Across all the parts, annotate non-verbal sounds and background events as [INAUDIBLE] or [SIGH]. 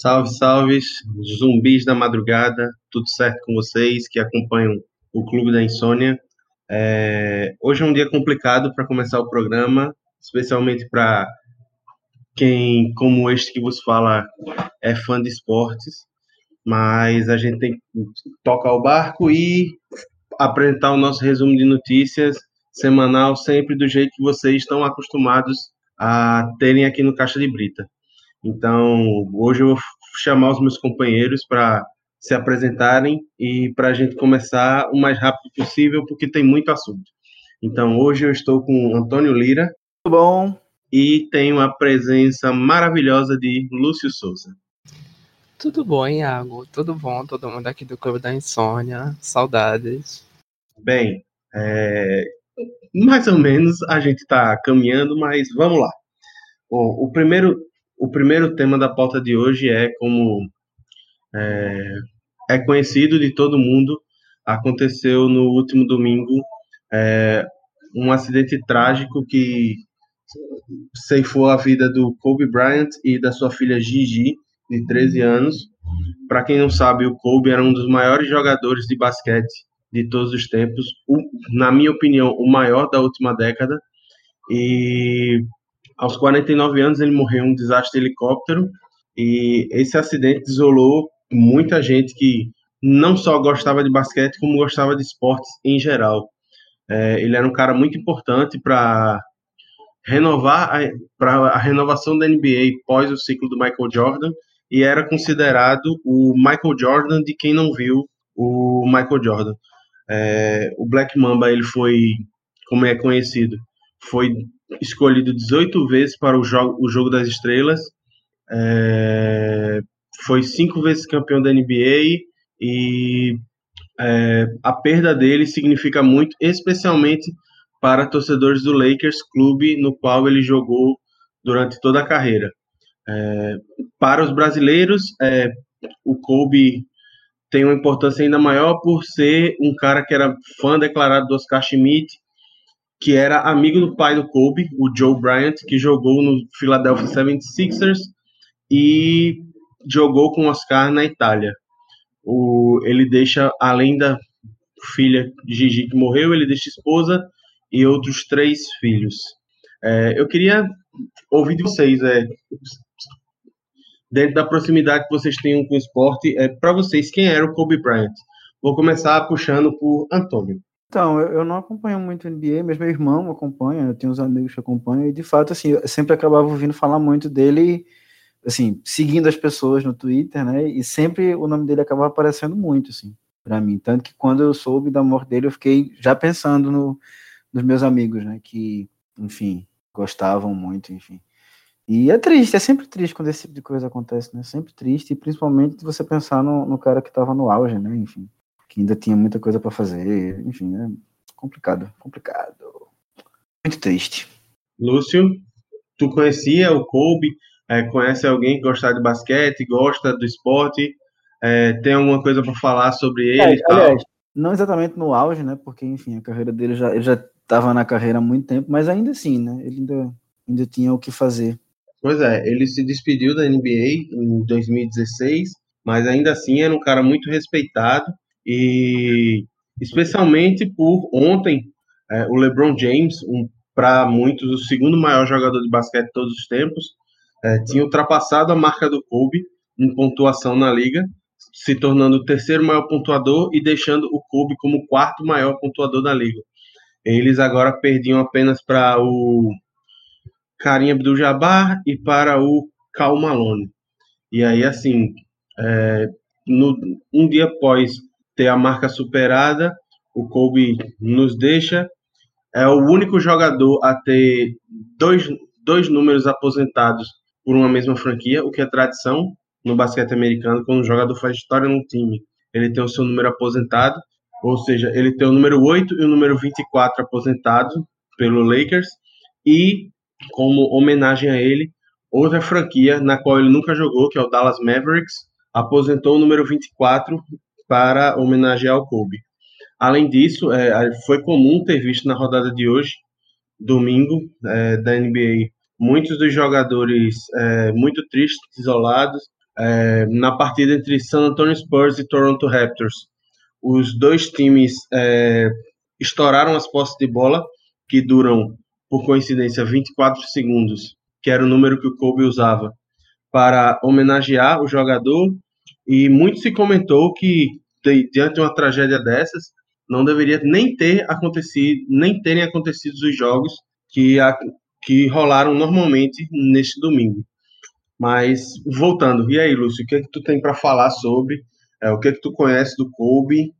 Salve, salve, zumbis da madrugada, tudo certo com vocês que acompanham o Clube da Insônia? É, hoje é um dia complicado para começar o programa, especialmente para quem, como este que vos fala, é fã de esportes, mas a gente tem que tocar o barco e apresentar o nosso resumo de notícias semanal, sempre do jeito que vocês estão acostumados a terem aqui no Caixa de Brita. Então, hoje eu chamar os meus companheiros para se apresentarem e para a gente começar o mais rápido possível, porque tem muito assunto. Então, hoje eu estou com Antônio Lira. Tudo bom? E tenho a presença maravilhosa de Lúcio Souza. Tudo bom, Iago? Tudo bom? Todo mundo aqui do Clube da Insônia. Saudades. Bem, é... mais ou menos a gente está caminhando, mas vamos lá. Bom, o primeiro o primeiro tema da pauta de hoje é como é, é conhecido de todo mundo, aconteceu no último domingo é, um acidente trágico que ceifou a vida do Kobe Bryant e da sua filha Gigi, de 13 anos. Para quem não sabe, o Kobe era um dos maiores jogadores de basquete de todos os tempos, o, na minha opinião, o maior da última década. E aos 49 anos, ele morreu em um desastre de helicóptero e esse acidente isolou muita gente que não só gostava de basquete, como gostava de esportes em geral. É, ele era um cara muito importante para renovar para a renovação da NBA pós o ciclo do Michael Jordan e era considerado o Michael Jordan de quem não viu o Michael Jordan. É, o Black Mamba ele foi, como é conhecido, foi escolhido 18 vezes para o jogo, o jogo das Estrelas, é, foi cinco vezes campeão da NBA e é, a perda dele significa muito, especialmente para torcedores do Lakers, clube no qual ele jogou durante toda a carreira. É, para os brasileiros, o Kobe tem uma importância ainda maior por ser um cara que era fã declarado do Oscar Schmidt que era amigo do pai do Kobe, o Joe Bryant, que jogou no Philadelphia 76ers e jogou com Oscar na Itália. O, ele deixa, além da filha Gigi que morreu, ele deixa esposa e outros três filhos. É, eu queria ouvir de vocês, é, dentro da proximidade que vocês têm com o esporte, é, para vocês, quem era o Kobe Bryant? Vou começar puxando por Antônio. Então, eu, não acompanho muito NBA, mas meu irmão acompanha, eu tenho uns amigos que acompanham, e de fato, assim, eu sempre acabava ouvindo falar muito dele, assim, seguindo as pessoas no Twitter, né, e sempre o nome dele acabava aparecendo muito, assim, para mim. Tanto que quando eu soube da morte dele, eu fiquei já pensando no, nos meus amigos, né, que, enfim, gostavam muito, enfim. E é triste, é sempre triste quando esse tipo de coisa acontece, né, sempre triste, e principalmente você pensar no, no cara que estava no auge, né, enfim que ainda tinha muita coisa para fazer, enfim, é complicado, complicado. Muito triste. Lúcio, tu conhecia o Kobe? É, conhece alguém que gosta de basquete, gosta do esporte? É, tem alguma coisa para falar sobre ele? É, aliás, não exatamente no auge, né? Porque, enfim, a carreira dele já, ele já estava na carreira há muito tempo, mas ainda assim, né? Ele ainda, ainda tinha o que fazer. Pois é, ele se despediu da NBA em 2016, mas ainda assim era um cara muito respeitado e especialmente por ontem é, o LeBron James, um, para muitos o segundo maior jogador de basquete de todos os tempos, é, tinha ultrapassado a marca do Kobe em pontuação na liga, se tornando o terceiro maior pontuador e deixando o Kobe como o quarto maior pontuador da liga. Eles agora perdiam apenas para o Karim Abdul-Jabbar e para o Cal Malone. E aí, assim, é, no, um dia após ter a marca superada. O Kobe nos deixa. É o único jogador a ter dois, dois números aposentados por uma mesma franquia, o que é tradição no basquete americano, quando um jogador faz história no time. Ele tem o seu número aposentado, ou seja, ele tem o número 8 e o número 24 aposentados pelo Lakers, e como homenagem a ele, outra franquia na qual ele nunca jogou, que é o Dallas Mavericks, aposentou o número 24 para homenagear o Kobe. Além disso, é, foi comum ter visto na rodada de hoje, domingo, é, da NBA, muitos dos jogadores é, muito tristes, isolados, é, na partida entre San Antonio Spurs e Toronto Raptors. Os dois times é, estouraram as posses de bola, que duram, por coincidência, 24 segundos, que era o número que o Kobe usava, para homenagear o jogador. E muito se comentou que, diante de uma tragédia dessas, não deveria nem ter acontecido, nem terem acontecido os jogos que, a, que rolaram normalmente neste domingo. Mas voltando, e aí, Lúcio, o que é que tu tem para falar sobre? É, o que é que tu conhece do Kobe?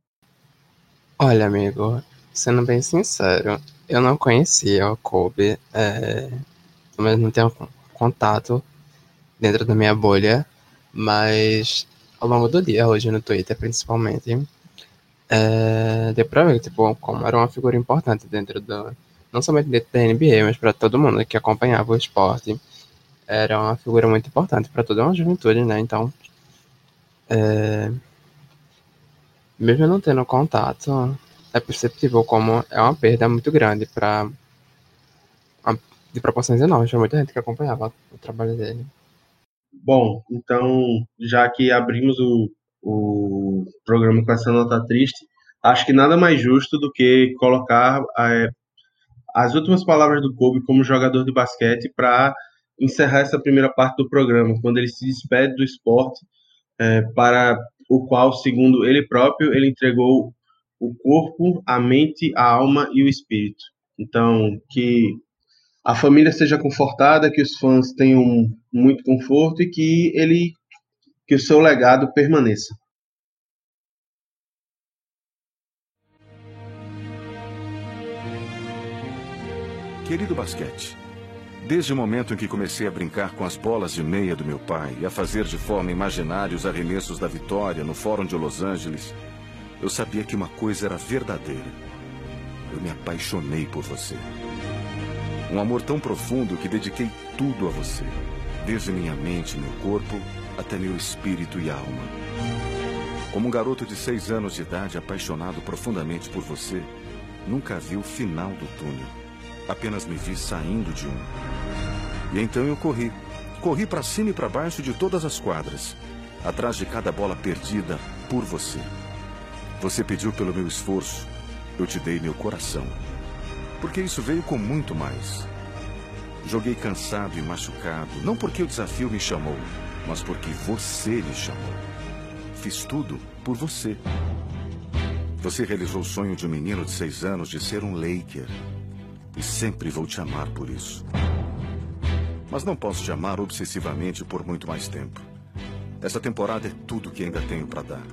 Olha, amigo, sendo bem sincero, eu não conhecia o Kobe, é, mas não tenho contato dentro da minha bolha, mas ao longo do dia, hoje no Twitter principalmente, é, deu pra ver tipo, como era uma figura importante dentro do. Não somente dentro da NBA, mas para todo mundo que acompanhava o esporte era uma figura muito importante para toda uma juventude, né? Então, é... mesmo não tendo contato, é perceptível como é uma perda muito grande para de proporções enormes para muita gente que acompanhava o trabalho dele. Bom, então, já que abrimos o, o programa com essa nota triste, acho que nada mais justo do que colocar é, as últimas palavras do Kobe como jogador de basquete para encerrar essa primeira parte do programa, quando ele se despede do esporte, é, para o qual, segundo ele próprio, ele entregou o corpo, a mente, a alma e o espírito. Então, que a família seja confortada, que os fãs tenham muito conforto e que ele que o seu legado permaneça. Querido basquete, Desde o momento em que comecei a brincar com as bolas de meia do meu pai e a fazer de forma imaginária os arremessos da vitória no Fórum de Los Angeles, eu sabia que uma coisa era verdadeira. Eu me apaixonei por você. Um amor tão profundo que dediquei tudo a você, desde minha mente meu corpo até meu espírito e alma. Como um garoto de seis anos de idade apaixonado profundamente por você, nunca vi o final do túnel Apenas me vi saindo de um. E então eu corri. Corri para cima e para baixo de todas as quadras, atrás de cada bola perdida por você. Você pediu pelo meu esforço, eu te dei meu coração. Porque isso veio com muito mais. Joguei cansado e machucado, não porque o desafio me chamou, mas porque você me chamou. Fiz tudo por você. Você realizou o sonho de um menino de seis anos de ser um Laker. E sempre vou te amar por isso. Mas não posso te amar obsessivamente por muito mais tempo. Essa temporada é tudo que ainda tenho para dar.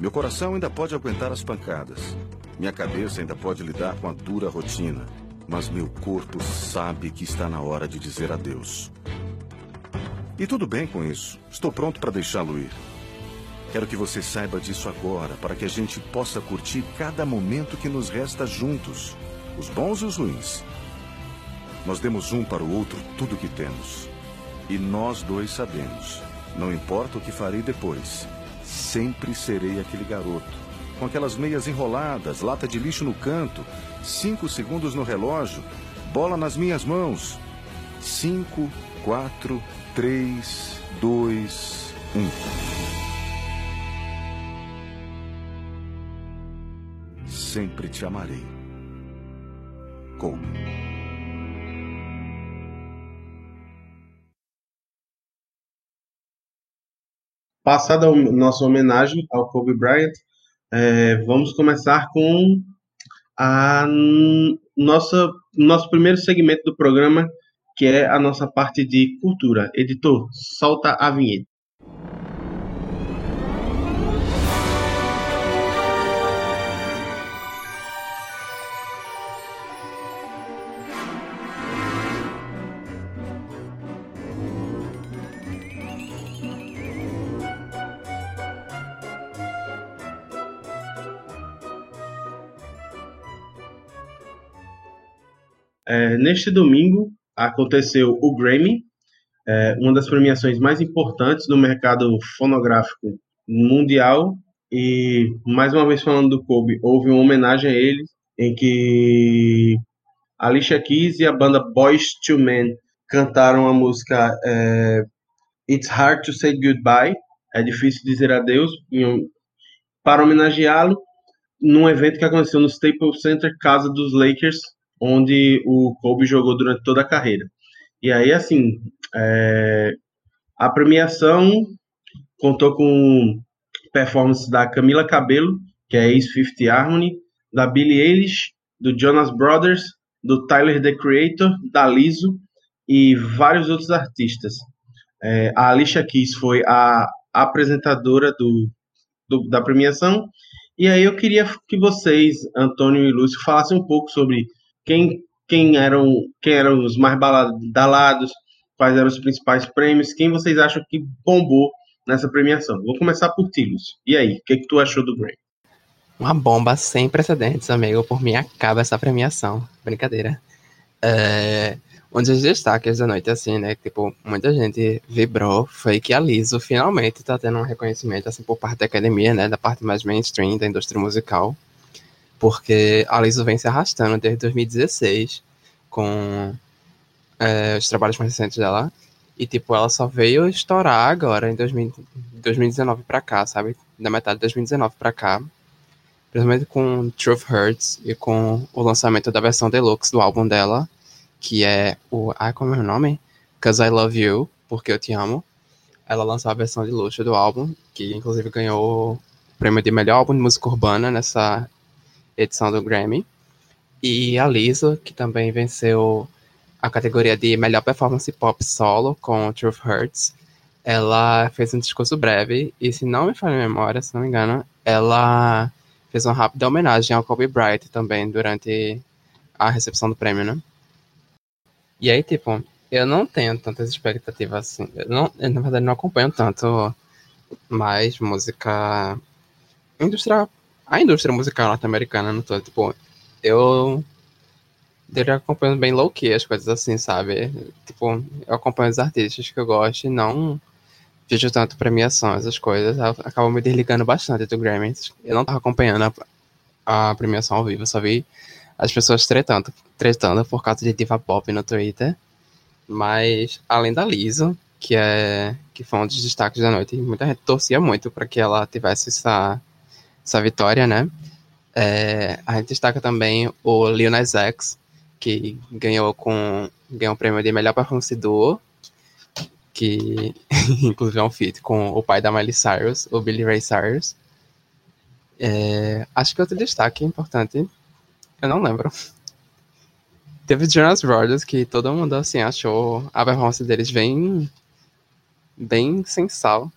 Meu coração ainda pode aguentar as pancadas. Minha cabeça ainda pode lidar com a dura rotina. Mas meu corpo sabe que está na hora de dizer adeus. E tudo bem com isso. Estou pronto para deixá-lo ir. Quero que você saiba disso agora, para que a gente possa curtir cada momento que nos resta juntos os bons e os ruins. Nós demos um para o outro tudo o que temos. E nós dois sabemos. Não importa o que farei depois, sempre serei aquele garoto. Com aquelas meias enroladas, lata de lixo no canto, cinco segundos no relógio, bola nas minhas mãos. Cinco, quatro, três, dois, um. Sempre te amarei. Kobe. Passada a nossa homenagem ao Kobe Bryant, é, vamos começar com a nossa nosso primeiro segmento do programa, que é a nossa parte de cultura. Editor, solta a vinheta. É, neste domingo aconteceu o Grammy, é, uma das premiações mais importantes do mercado fonográfico mundial. E, mais uma vez falando do Kobe, houve uma homenagem a ele, em que Alicia Keys e a banda Boys to Men cantaram a música é, It's Hard to Say Goodbye, é difícil dizer adeus, para homenageá-lo num evento que aconteceu no Staples Center, casa dos Lakers, onde o Kobe jogou durante toda a carreira. E aí, assim, é, a premiação contou com performance da Camila Cabello, que é ex-50 Harmony, da Billie Eilish, do Jonas Brothers, do Tyler, The Creator, da Lizzo e vários outros artistas. É, a Alicia Keys foi a apresentadora do, do, da premiação. E aí eu queria que vocês, Antônio e Lúcio, falassem um pouco sobre quem, quem, eram, quem eram os mais badalados, quais eram os principais prêmios, quem vocês acham que bombou nessa premiação. Vou começar por ti, Lúcio. E aí, o que, que tu achou do Grammy? Uma bomba sem precedentes, amigo. Por mim acaba essa premiação. Brincadeira. É, um dos destaques da noite, assim, né? Tipo, muita gente vibrou foi que a Liso finalmente tá tendo um reconhecimento, assim, por parte da academia, né? Da parte mais mainstream da indústria musical. Porque a Liso vem se arrastando desde 2016 com é, os trabalhos mais recentes dela. E, tipo, ela só veio estourar agora em 2000, 2019 pra cá, sabe? Da metade de 2019 pra cá principalmente com Truth Hurts e com o lançamento da versão deluxe do álbum dela, que é o. Ai, como é o nome? Cause I Love You, Porque Eu Te Amo. Ela lançou a versão de luxo do álbum, que inclusive ganhou o prêmio de melhor álbum de música urbana nessa edição do Grammy. E a Lisa, que também venceu a categoria de melhor performance pop solo com Truth Hurts. Ela fez um discurso breve, e se não me falha a memória, se não me engano, ela fez uma rápida homenagem ao Kobe Bryant também durante a recepção do prêmio, né? E aí, tipo, eu não tenho tantas expectativas assim. Eu, não, eu, na verdade, não acompanho tanto mais música. Indústria. A indústria musical norte-americana no todo. Tipo, eu. Eu acompanho bem low-key as coisas assim, sabe? Tipo, eu acompanho os artistas que eu gosto e não vejo tanto premiação, essas coisas, acaba me desligando bastante do Grammy. Eu não tava acompanhando a, a, premiação ao vivo, só vi as pessoas tretando, tretando por causa de diva pop no Twitter. Mas, além da Lisa, que é que foi um dos destaques da noite, muita gente torcia muito para que ela tivesse essa, essa vitória, né? É, a gente destaca também o Lil Nas X, que ganhou com ganhou o prêmio de melhor performance duo que [LAUGHS] inclusive é um feat com o pai da Miley Cyrus, o Billy Ray Cyrus. É, acho que outro destaque importante, eu não lembro. Teve Jonas Brothers, que todo mundo assim achou a performance deles bem bem sensal.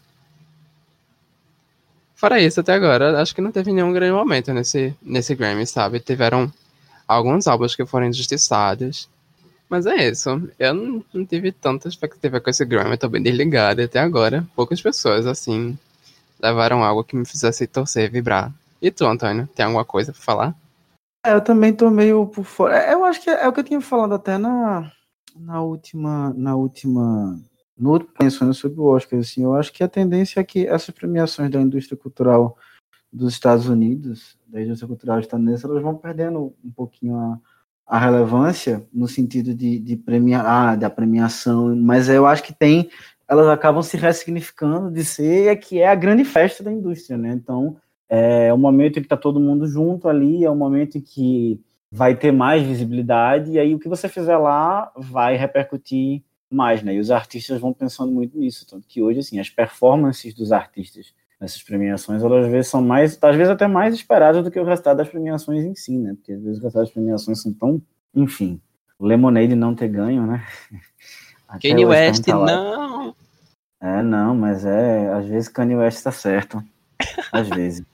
Fora isso, até agora, acho que não teve nenhum grande momento nesse, nesse Grammy, sabe? Tiveram alguns álbuns que foram injustiçados. Mas é isso. Eu não, não tive tanta expectativa com esse Grammy, tô bem desligado. Até agora, poucas pessoas, assim, levaram algo que me fizesse torcer e vibrar. E tu, Antônio, tem alguma coisa pra falar? É, eu também tô meio por fora. É, eu acho que é o que eu tinha falado até na, na última. Na última. No pensando sobre o Oscar, assim, eu acho que a tendência é que essas premiações da indústria cultural dos Estados Unidos, da indústria cultural estadunidense, elas vão perdendo um pouquinho a a relevância no sentido de, de premiar, ah, da premiação, mas eu acho que tem, elas acabam se ressignificando de ser é que é a grande festa da indústria, né? Então, é o momento em que está todo mundo junto ali, é o momento em que vai ter mais visibilidade, e aí o que você fizer lá vai repercutir mais, né? E os artistas vão pensando muito nisso, tanto que hoje, assim, as performances dos artistas nessas premiações, elas às vezes são mais, às vezes até mais esperadas do que o resultado das premiações em si, né? Porque às vezes o resultado das premiações são tão, enfim, Lemonade não ter ganho, né? [LAUGHS] Kanye West tá não. É, não, mas é, às vezes Kanye West tá certo. [LAUGHS] Às vezes.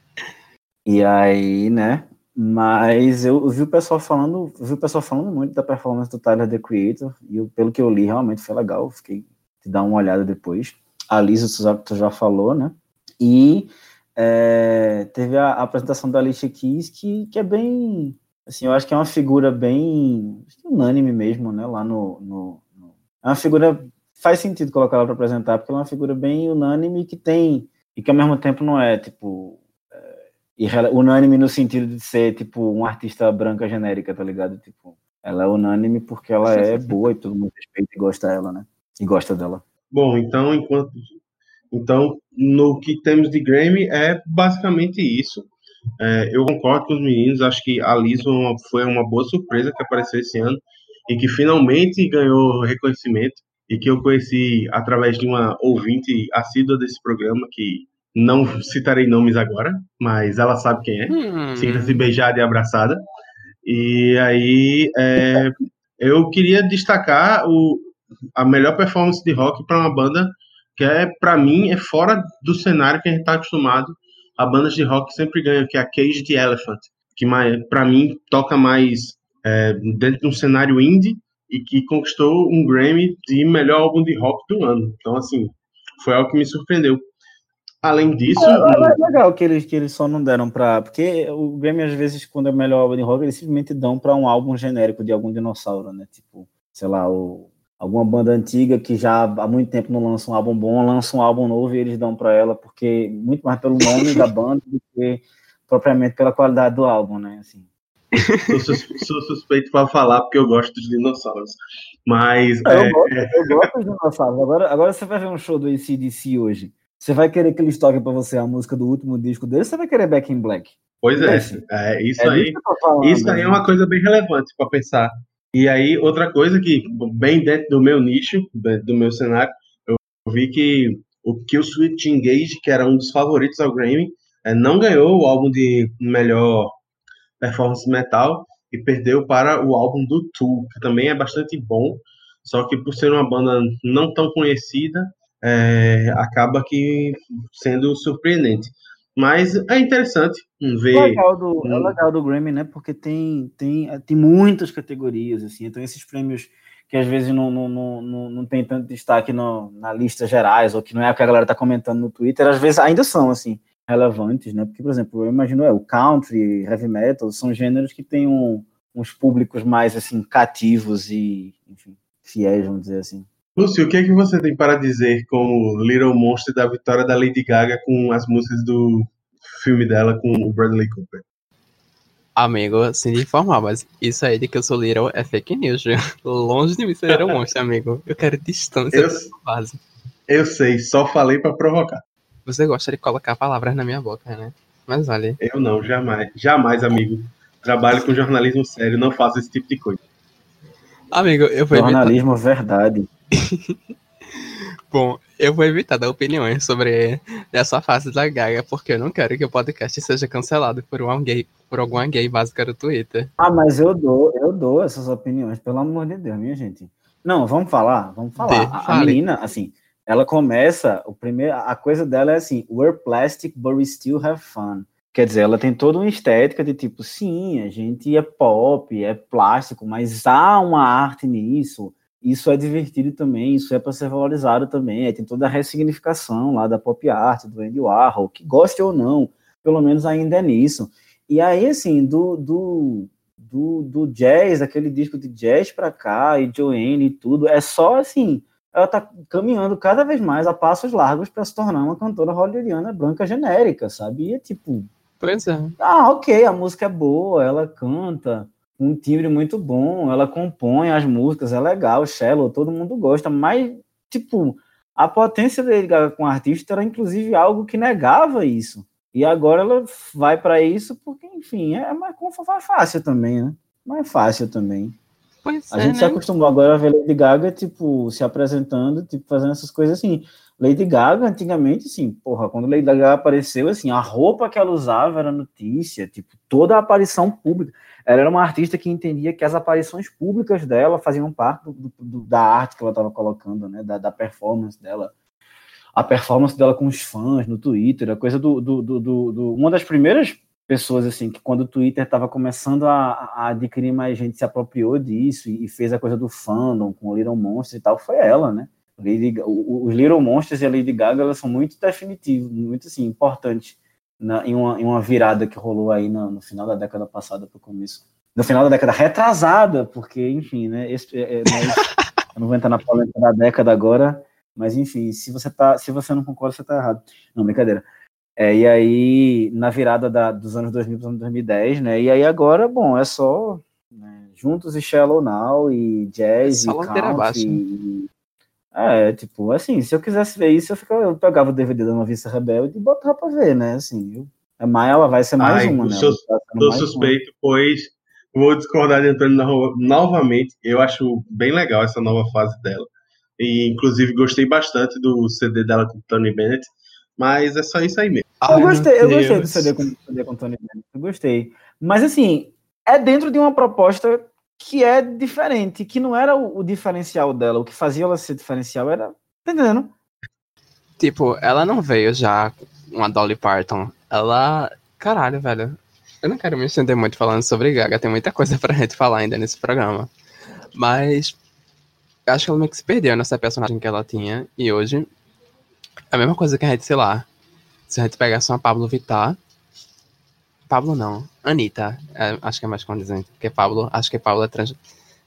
E aí, né? Mas eu vi o pessoal falando, vi o pessoal falando muito da performance do Tyler The Creator, e eu, pelo que eu li, realmente foi legal. Fiquei de dar uma olhada depois. A Lisa, tu já falou, né? E é, teve a, a, apresentação da Alicia Keys, que, que é bem. Assim, eu acho que é uma figura bem unânime mesmo, né? Lá no, no, no É uma figura. Faz sentido colocar ela para apresentar, porque ela é uma figura bem unânime que tem. E que ao mesmo tempo não é, tipo. Unânime no sentido de ser, tipo, um artista branca genérica, tá ligado? Tipo, ela é unânime porque ela é [LAUGHS] boa e todo mundo respeita e gosta dela, né? E gosta dela. Bom, então, enquanto. Então, no que temos de Grammy é basicamente isso. É, eu concordo com os meninos, acho que a Liso foi uma boa surpresa que apareceu esse ano e que finalmente ganhou reconhecimento e que eu conheci através de uma ouvinte assídua desse programa que não citarei nomes agora, mas ela sabe quem é. Hum. Sinta-se beijada e abraçada. E aí é, eu queria destacar o, a melhor performance de rock para uma banda que é para mim é fora do cenário que a gente está acostumado. A bandas de rock sempre ganham, que é a Cage the Elephant, que para mim toca mais é, dentro de um cenário indie e que conquistou um Grammy de melhor álbum de rock do ano. Então assim, foi algo que me surpreendeu. Além disso. É, é, legal que eles, que eles só não deram para. Porque o Grammy, às vezes, quando é o melhor álbum de rock, eles simplesmente dão para um álbum genérico de algum dinossauro, né? Tipo, sei lá, o, alguma banda antiga que já há muito tempo não lança um álbum bom, lança um álbum novo e eles dão para ela, porque muito mais pelo nome da banda do que propriamente pela qualidade do álbum, né? Assim. Sou, sou suspeito para falar porque eu gosto de dinossauros. Mas. É, eu, gosto, eu gosto de dinossauros. Agora, agora você vai ver um show do ACDC hoje. Você vai querer que eles toquem para você a música do último disco dele, você vai querer Back in Black. Pois é, é isso é aí. Falando, isso aí é uma coisa bem relevante para pensar. E aí, outra coisa que, bem dentro do meu nicho, do meu cenário, eu vi que o Kill Switch Engage, que era um dos favoritos ao Grammy, é, não ganhou o álbum de melhor performance metal e perdeu para o álbum do Tool, que também é bastante bom, só que por ser uma banda não tão conhecida, é, acaba que sendo surpreendente. Mas é interessante ver. É legal do, um... É legal do Grammy, né? Porque tem, tem, tem muitas categorias, assim. Então, esses prêmios que às vezes não, não, não, não tem tanto destaque no, na lista gerais, ou que não é o que a galera tá comentando no Twitter, às vezes ainda são, assim, relevantes, né? Porque, por exemplo, eu imagino, é, o country, heavy metal, são gêneros que têm um, uns públicos mais, assim, cativos e, enfim, fiéis, vamos dizer assim. Lúcio, o que é que você tem para dizer como Little Monster da vitória da Lady Gaga com as músicas do filme dela com o Bradley Cooper? Amigo, sem te informar, mas isso aí de que eu sou Little é fake news. Longe de mim ser Little Monster, amigo. Eu quero distância eu, base. Eu sei, só falei para provocar. Você gosta de colocar palavras na minha boca, né? Mas olha. Eu não, jamais. Jamais, amigo. Trabalho com jornalismo sério, não faço esse tipo de coisa. Amigo, eu vou Jornalismo evitar... verdade. [LAUGHS] Bom, eu vou evitar dar opiniões sobre essa fase da Gaga, porque eu não quero que o podcast seja cancelado por, um gay, por alguma gay básica do Twitter. Ah, mas eu dou, eu dou essas opiniões, pelo amor de Deus, minha gente. Não, vamos falar, vamos falar. De, a, a menina, assim, ela começa, o primeiro, a coisa dela é assim, we're plastic, but we still have fun. Quer dizer, ela tem toda uma estética de tipo, sim, a gente é pop, é plástico, mas há uma arte nisso isso é divertido também, isso é para ser valorizado também. Aí tem toda a ressignificação lá da pop art, do Andy Warhol, que goste ou não, pelo menos ainda é nisso. E aí, assim, do, do, do, do jazz, aquele disco de jazz para cá, e Joanne e tudo, é só assim, ela tá caminhando cada vez mais a passos largos para se tornar uma cantora hollywoodiana branca genérica, sabe? E é tipo. Pois é. Ah, ok, a música é boa, ela canta um timbre muito bom, ela compõe as músicas, é legal, Shallow, todo mundo gosta, mas, tipo, a potência dele com o artista era inclusive algo que negava isso. E agora ela vai para isso porque, enfim, é mais é fácil também, né? Mais fácil também. Pois a é, gente né? se acostumou agora a ver Lady Gaga, tipo, se apresentando, tipo, fazendo essas coisas assim. Lady Gaga, antigamente, assim, porra, quando Lady Gaga apareceu, assim, a roupa que ela usava era notícia, tipo, toda a aparição pública. Ela era uma artista que entendia que as aparições públicas dela faziam parte do, do, da arte que ela estava colocando, né? Da, da, performance dela. A performance dela com os fãs no Twitter, a coisa do. do, do, uma das primeiras pessoas, assim, que quando o Twitter estava começando a, a, adquirir mais gente, se apropriou disso e, e, fez a coisa do fandom com o Little Monsters e tal, foi ela, né? Lady, os Little Monsters e a Lady Gaga elas são muito definitivos, muito assim, importantes na, em, uma, em uma virada que rolou aí no, no final da década passada para o começo. No final da década retrasada, porque, enfim, né? Esse, é, é, [LAUGHS] eu não vou entrar na polêmica da década agora, mas enfim, se você, tá, se você não concorda, você está errado. Não, brincadeira. É, e aí, na virada da, dos anos 2000 para os anos 2010, né? E aí agora, bom, é só né, Juntos e Shallow Now, e Jazz, é e Country, e, É, tipo, assim, se eu quisesse ver isso, eu, ficava, eu pegava o DVD da Noviça Rebelde e botava pra ver, né? Assim, eu, a Maia ela vai ser mais Ai, uma, né? Tá sou mais suspeito, pois vou discordar de Antônio no- novamente. Eu acho bem legal essa nova fase dela. E, inclusive, gostei bastante do CD dela com Tony Bennett. Mas é só isso aí mesmo. uma. Eu gostei, meu eu gostei do. CD com, CD com Tony Bennett, eu gostei. Mas, assim, é dentro de uma proposta que é diferente, que não era o, o diferencial dela. O que fazia ela ser diferencial era. Tá entendendo? Tipo, ela não veio já uma Dolly Parton. Ela. Caralho, velho. Eu não quero me estender muito falando sobre Gaga, tem muita coisa pra [LAUGHS] gente falar ainda nesse programa. Mas. Eu acho que ela meio que se perdeu nessa personagem que ela tinha. E hoje. É a mesma coisa que a gente, sei lá. Se a gente pegasse uma Pablo Vittar. Pablo não. Anitta. é, acho que é mais condizente. Porque Pablo. Acho que Pablo é trans,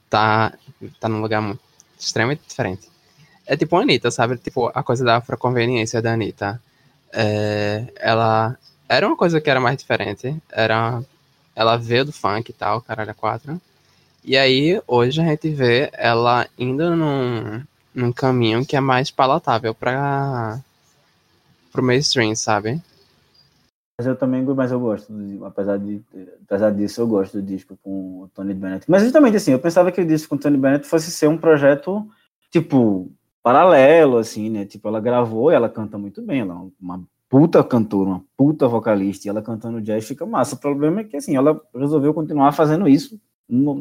tá, tá num lugar muito, extremamente diferente. É tipo a Anitta, sabe? Tipo, a coisa da afroconveniência da Anitta. É, ela era uma coisa que era mais diferente. Era, ela veio do funk e tal, caralho, a quatro. E aí, hoje a gente vê ela indo num, num caminho que é mais palatável para pro mainstream, sabe? Mas eu também mas eu gosto, apesar, de, apesar disso, eu gosto do disco com o Tony Bennett. Mas justamente assim, eu pensava que o disco com o Tony Bennett fosse ser um projeto, tipo, paralelo, assim, né? Tipo, ela gravou e ela canta muito bem, ela é uma puta cantora, uma puta vocalista, e ela cantando jazz fica massa. O problema é que, assim, ela resolveu continuar fazendo isso no-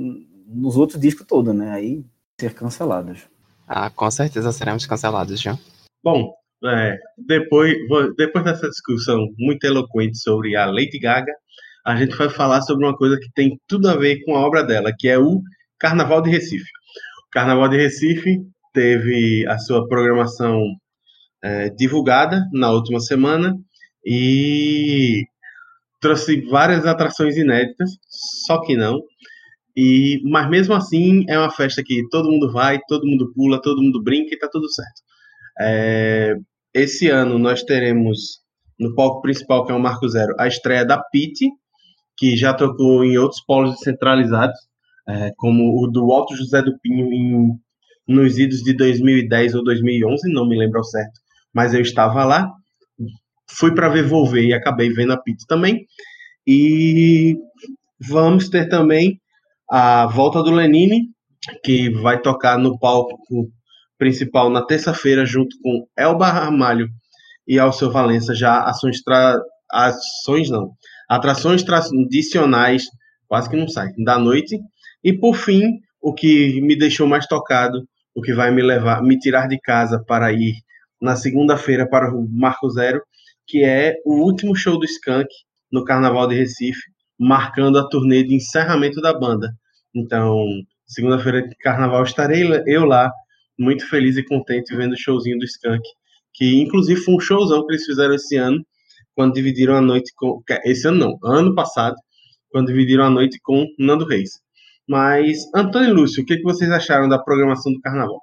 nos outros discos todos, né? Aí ser cancelados. Ah, com certeza seremos cancelados, viu? Bom, é, depois, depois dessa discussão muito eloquente sobre a Lady Gaga, a gente vai falar sobre uma coisa que tem tudo a ver com a obra dela, que é o Carnaval de Recife. O Carnaval de Recife teve a sua programação é, divulgada na última semana e trouxe várias atrações inéditas, só que não. E, mas mesmo assim é uma festa que todo mundo vai, todo mundo pula, todo mundo brinca e tá tudo certo. É, esse ano nós teremos no palco principal, que é o Marco Zero, a estreia da Pete, que já tocou em outros polos descentralizados, é, como o do Alto José do Pinho em, nos idos de 2010 ou 2011, não me lembro ao certo, mas eu estava lá. Fui para ver Volver e acabei vendo a Pete também. E vamos ter também a volta do Lenine, que vai tocar no palco principal na terça-feira, junto com Elba Ramalho e Alceu Valença, já ações, tra... ações não, atrações tradicionais, quase que não sai, da noite. E por fim, o que me deixou mais tocado, o que vai me levar, me tirar de casa para ir na segunda-feira para o Marco Zero, que é o último show do Skank no Carnaval de Recife, marcando a turnê de encerramento da banda. Então, segunda-feira de carnaval estarei eu lá, muito feliz e contente vendo o showzinho do Skank, que inclusive foi um showzão que eles fizeram esse ano, quando dividiram a noite com. Esse ano não, ano passado, quando dividiram a noite com Nando Reis. Mas, Antônio e Lúcio, o que, que vocês acharam da programação do carnaval?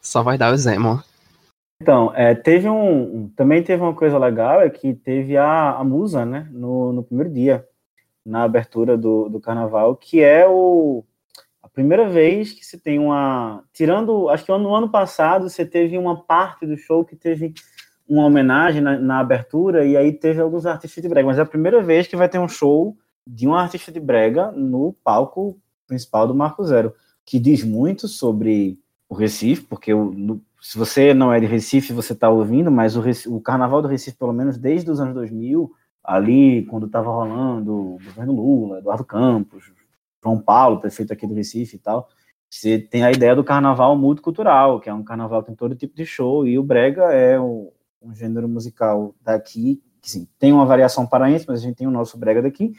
Só vai dar o Zemo. Então, é, teve um. Também teve uma coisa legal, é que teve a, a Musa, né? No, no primeiro dia, na abertura do, do carnaval, que é o. Primeira vez que se tem uma. Tirando. Acho que no ano passado você teve uma parte do show que teve uma homenagem na, na abertura, e aí teve alguns artistas de brega. Mas é a primeira vez que vai ter um show de um artista de brega no palco principal do Marco Zero, que diz muito sobre o Recife, porque o, no, se você não é de Recife, você está ouvindo, mas o, o, Carnaval do Recife, pelo menos desde os anos 2000, ali, quando estava rolando o governo Lula, Eduardo Campos, João Paulo, prefeito aqui do Recife e tal, você tem a ideia do carnaval multicultural, que é um carnaval que tem todo tipo de show, e o brega é um, um gênero musical daqui, que sim, tem uma variação paraense, mas a gente tem o nosso brega daqui,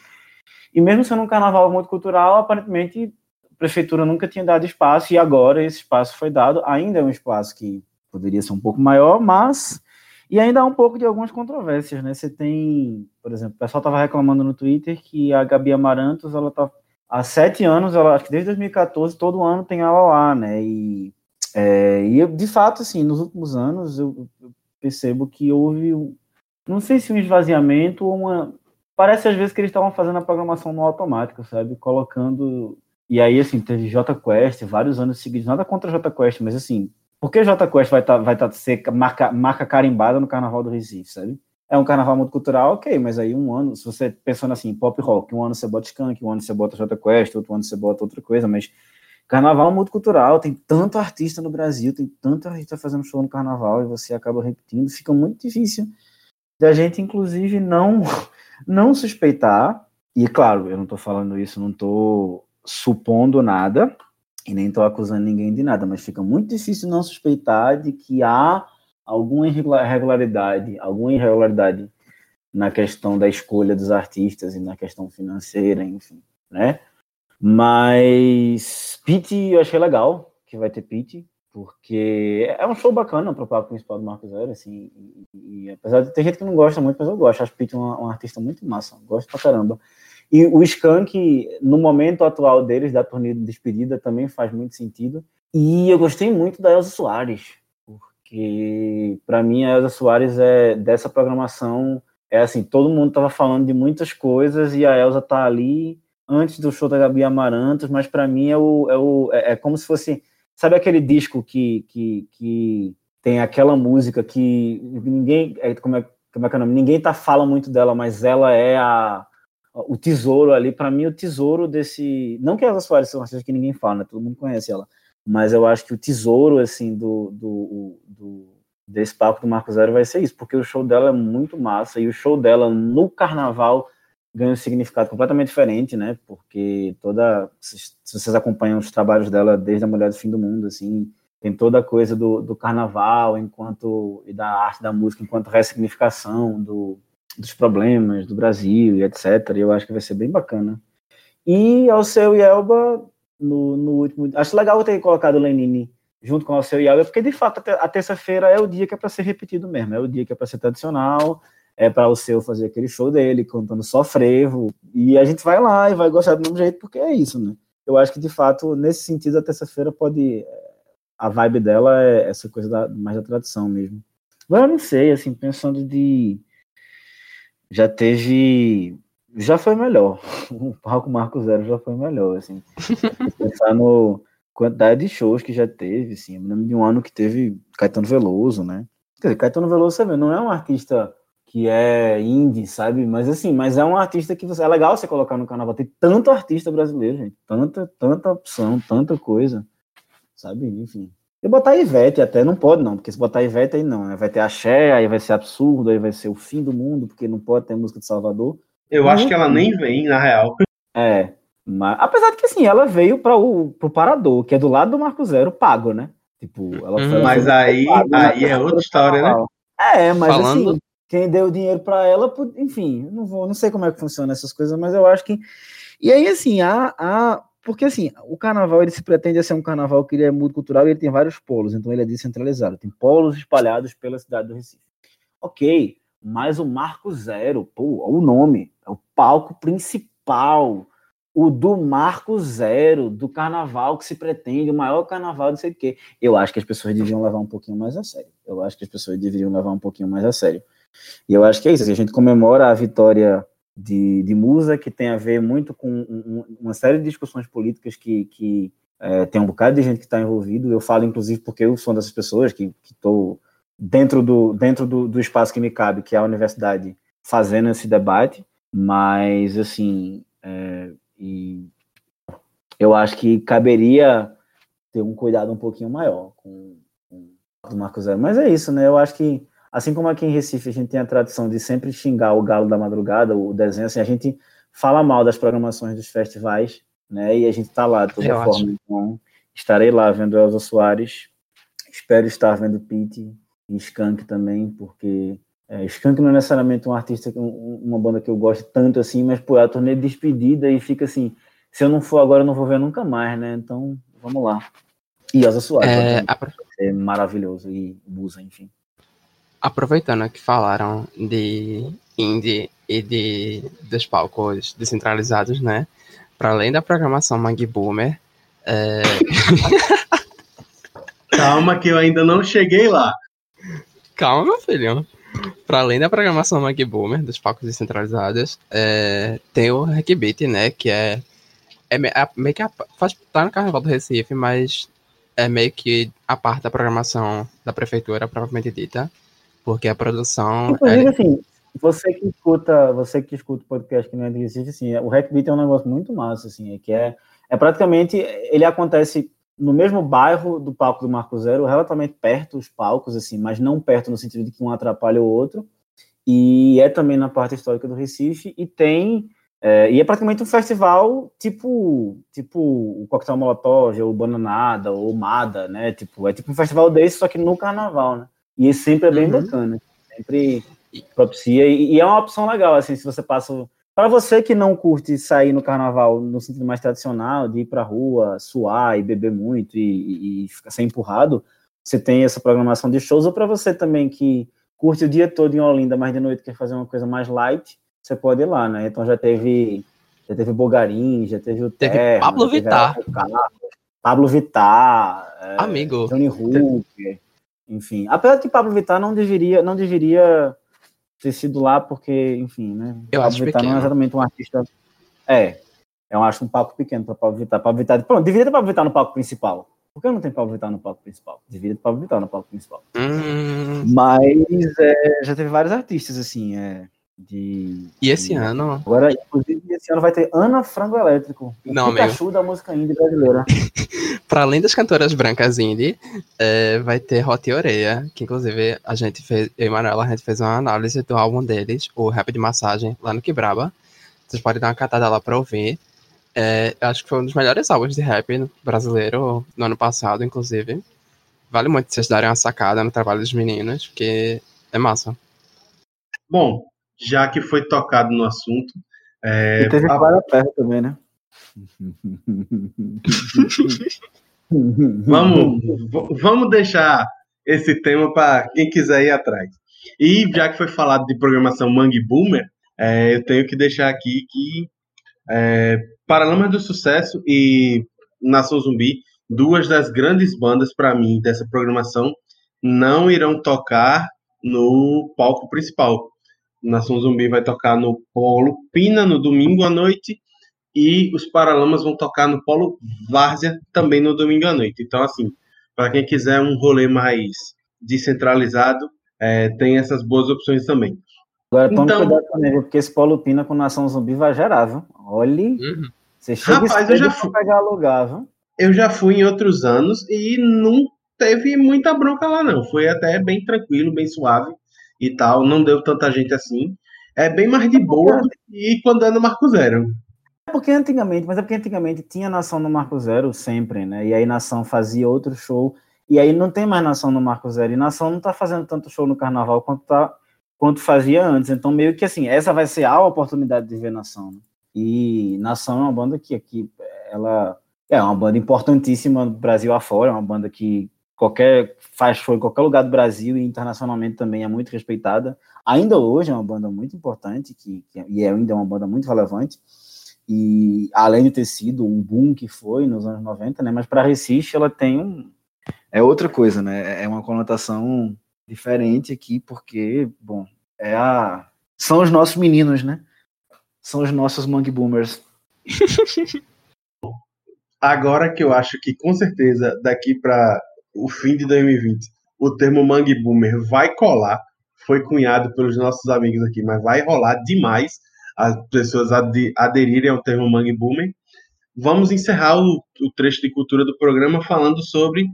e mesmo sendo um carnaval multicultural, aparentemente a prefeitura nunca tinha dado espaço, e agora esse espaço foi dado, ainda é um espaço que poderia ser um pouco maior, mas e ainda há um pouco de algumas controvérsias, né? Você tem, por exemplo, o pessoal estava reclamando no Twitter que a Gabi Amarantos, ela tá há sete anos, ela acho que desde 2014 todo ano tem aula lá, né? E, é, e de fato, assim, nos últimos anos eu, eu percebo que houve, não sei se um esvaziamento ou uma, parece às vezes que eles estavam fazendo a programação no automático, sabe? Colocando e aí, assim, teve J Quest vários anos seguidos, nada contra J Quest, mas assim, Por que Jota Quest vai estar tá, vai tá ser marca, marca carimbada no Carnaval do Recife, sabe? É um carnaval multicultural, ok, mas aí um ano, se você pensando assim, pop rock, um ano você bota Skank, um ano você bota Jota Quest, outro ano você bota outra coisa, mas carnaval multicultural, tem tanto artista no Brasil, tem tanto artista fazendo show no carnaval e você acaba repetindo, fica muito difícil da gente, inclusive, não, [LAUGHS] não suspeitar, e claro, eu não estou falando isso, não estou supondo nada, e nem estou acusando ninguém de nada, mas fica muito difícil não suspeitar de que há alguma irregularidade, alguma irregularidade na questão da escolha dos artistas e na questão financeira, enfim, né? Mas Pete eu achei legal que vai ter Pete, porque é um show bacana para o palco principal do Marco Zero, assim, e, e, apesar de ter gente que não gosta muito, mas eu gosto, acho Pete um, um artista muito massa, gosto pra caramba. E o Skank, no momento atual deles, da turnê de despedida, também faz muito sentido. E eu gostei muito da Elza Soares que para mim a Elza Soares é dessa programação é assim, todo mundo tava falando de muitas coisas e a Elza tá ali antes do show da Gabi Amarantos, mas para mim é o, é o é, é, como se fosse, sabe aquele disco que, que, que tem aquela música que ninguém é, como é, como é que é o nome? Ninguém tá fala muito dela, mas ela é a o tesouro ali, para mim o tesouro desse, não que a Elza Soares seja uma artista que ninguém fala, né? Todo mundo conhece ela, mas eu acho que o tesouro assim do, do, do desse palco do Marco Zero vai ser isso, porque o show dela é muito massa e o show dela no carnaval ganha um significado completamente diferente, né? Porque toda se vocês acompanham os trabalhos dela desde a Mulher do Fim do Mundo, assim, tem toda a coisa do, do carnaval enquanto e da arte da música enquanto ressignificação do, dos problemas do Brasil e etc. E eu acho que vai ser bem bacana. E ao seu e Elba no, no último. Acho legal ter colocado o Lenine junto com o seu Iago, porque de fato a terça-feira é o dia que é para ser repetido mesmo, é o dia que é para ser tradicional, é para o seu fazer aquele show dele, contando só frevo, e a gente vai lá e vai gostar do mesmo jeito, porque é isso, né? Eu acho que de fato, nesse sentido, a terça-feira pode. A vibe dela é essa coisa da, mais da tradição mesmo. Agora eu não sei, assim, pensando de. Já teve já foi melhor. [LAUGHS] O palco Marco Zero já foi melhor, assim. Pensar no quantidade de shows que já teve, assim. Eu me lembro de um ano que teve Caetano Veloso, né? Quer dizer, Caetano Veloso, você vê, não é um artista que é indie, sabe? Mas assim, mas é um artista que você. É legal você colocar no carnaval. Tem tanto artista brasileiro, gente. Tanta, tanta opção, tanta coisa. Sabe? Enfim. E botar Ivete até não pode, não, porque se botar Ivete aí não, né? vai ter axé, aí vai ser absurdo, aí vai ser o fim do mundo, porque não pode ter música de Salvador. Eu acho que ela nem vem, na real. É. Mas, apesar de que assim, ela veio para o pro Parador, que é do lado do Marco Zero, pago, né? Tipo, ela foi. Uhum. Mas aí, pago, aí é outra história, né? É, mas Falando... assim, quem deu dinheiro para ela, enfim, não vou, não sei como é que funciona essas coisas, mas eu acho que. E aí, assim, a, a, porque assim, o carnaval ele se pretende ser um carnaval que ele é multicultural e ele tem vários polos, então ele é descentralizado. Tem polos espalhados pela cidade do Recife. Ok, mas o Marco Zero, pô, o nome, é o palco principal, o do Marco Zero, do carnaval que se pretende, o maior carnaval, não sei o quê. Eu acho que as pessoas deviam levar um pouquinho mais a sério. Eu acho que as pessoas deveriam levar um pouquinho mais a sério. E eu acho que é isso, a gente comemora a vitória de, de Musa, que tem a ver muito com um, uma série de discussões políticas que, que é, tem um bocado de gente que está envolvido. Eu falo, inclusive, porque eu sou uma dessas pessoas que estou dentro do, dentro do, do espaço que me cabe, que é a universidade, fazendo esse debate, mas, assim, é, e eu acho que caberia ter um cuidado um pouquinho maior com, com o Marco Zero. Mas é isso, né? Eu acho que, assim como aqui em Recife a gente tem a tradição de sempre xingar o galo da madrugada, o desenho, assim, a gente fala mal das programações dos festivais, né? E a gente tá lá de toda eu forma. Acho. Então, estarei lá vendo Elza Soares, espero estar vendo Pete, e Skank também, porque é, Skank não é necessariamente um artista, uma banda que eu gosto tanto assim, mas pô, é a turnê de despedida e fica assim, se eu não for agora, eu não vou ver nunca mais, né? Então, vamos lá. E Asa Soares, é, é maravilhoso, e Musa, enfim. Aproveitando que falaram de indie e de, dos palcos descentralizados, né? Para além da programação Mag Boomer, é... [LAUGHS] Calma que eu ainda não cheguei lá. Calma, meu filho. Para além da programação Mac Boomer, dos palcos descentralizados, é, tem o Hackbeat, né? Que é, é, é meio que a, faz, tá no Carnaval do Recife, mas é meio que a parte da programação da prefeitura, propriamente dita, porque a produção. Inclusive, é... assim, você que escuta, você que escuta o podcast que não é de Recife, assim, o Rap Beat é um negócio muito massa, assim, é que é, é praticamente, ele acontece no mesmo bairro do palco do Marco Zero, relativamente perto os palcos, assim, mas não perto no sentido de que um atrapalha o outro, e é também na parte histórica do Recife, e tem é, e é praticamente um festival tipo tipo o Coquetel Molotov, ou Bananada, ou Mada, né? Tipo, é tipo um festival desse, só que no carnaval, né? E sempre é bem uhum. bacana. Sempre propicia. E, e, é uma opção legal, assim, se você passa. Para você que não curte sair no carnaval no sentido mais tradicional, de ir pra rua, suar e beber muito e, e ficar sem empurrado, você tem essa programação de shows. Ou para você também que curte o dia todo em Olinda, mas de noite quer fazer uma coisa mais light, você pode ir lá, né? Então já teve, já teve Bogarim, já teve o teve Terra, Pablo Vittar. Pablo Vittar, é, amigo, Johnny Hooker, enfim. Apesar de que Pablo Vittar não deveria, não deveria ter sido lá porque, enfim, né? Eu Pablo acho Vittar pequeno. não é exatamente um artista. É, eu acho um palco pequeno para Pablo Vittar. Pablo Vittar, pronto, deveria ter Pablo Vittar no palco principal. Por que não tem Pablo Vittar no palco principal? Deveria ter Pablo Vittar no palco principal. Hum. Mas é, já teve vários artistas assim, é, de. E esse de... ano? Agora, inclusive, esse ano vai ter Ana Frango Elétrico. O Não, Pikachu meu. da música indie brasileira. [LAUGHS] Para além das cantoras brancas indie, é, vai ter Hot e Oreia, que inclusive a gente fez, eu e Manuela, a gente fez uma análise do álbum deles, o Rap de Massagem, lá no Quebraba. Vocês podem dar uma catada lá para ouvir. É, eu acho que foi um dos melhores álbuns de rap brasileiro no ano passado, inclusive. Vale muito vocês darem uma sacada no trabalho dos meninos, porque é massa. Bom, já que foi tocado no assunto. É, e teve a... perto também, né? [LAUGHS] vamos, vamos deixar esse tema para quem quiser ir atrás. E já que foi falado de programação Mangue Boomer, é, eu tenho que deixar aqui que é, Paralamas do Sucesso e Nação Zumbi, duas das grandes bandas para mim dessa programação, não irão tocar no palco principal. Nação Zumbi vai tocar no Polo Pina no domingo à noite e os Paralamas vão tocar no Polo Várzea também no domingo à noite. Então, assim, para quem quiser um rolê mais descentralizado, é, tem essas boas opções também. Agora, tome então, cuidado comigo, porque esse Polo Pina com Nação Zumbi vai gerar, viu? Olhe, uhum. você chega Rapaz, eu já fui. pegar lugar, viu? Eu já fui em outros anos e não teve muita bronca lá, não. Foi até bem tranquilo, bem suave e tal, não deu tanta gente assim. É bem mais de boa do que quando é no Marco Zero. É porque antigamente, mas é porque antigamente tinha nação no Marco Zero sempre, né? E aí nação fazia outro show, e aí não tem mais nação no Marco Zero, e nação não tá fazendo tanto show no carnaval quanto, tá, quanto fazia antes. Então, meio que assim, essa vai ser a oportunidade de ver nação. Né? E nação é uma banda que aqui, ela é uma banda importantíssima no Brasil afora, é uma banda que qualquer faz show em qualquer lugar do Brasil e internacionalmente também é muito respeitada. Ainda hoje é uma banda muito importante que, que e é ainda uma banda muito relevante. E além de ter sido um boom que foi nos anos 90, né, mas para Recife ela tem um é outra coisa, né? É uma conotação diferente aqui porque, bom, é a são os nossos meninos, né? São os nossos monkey boomers. [LAUGHS] Agora que eu acho que com certeza daqui para o fim de 2020, o termo Mangue Boomer vai colar, foi cunhado pelos nossos amigos aqui, mas vai rolar demais as pessoas aderirem ao termo Mangue Boomer. Vamos encerrar o, o trecho de cultura do programa falando sobre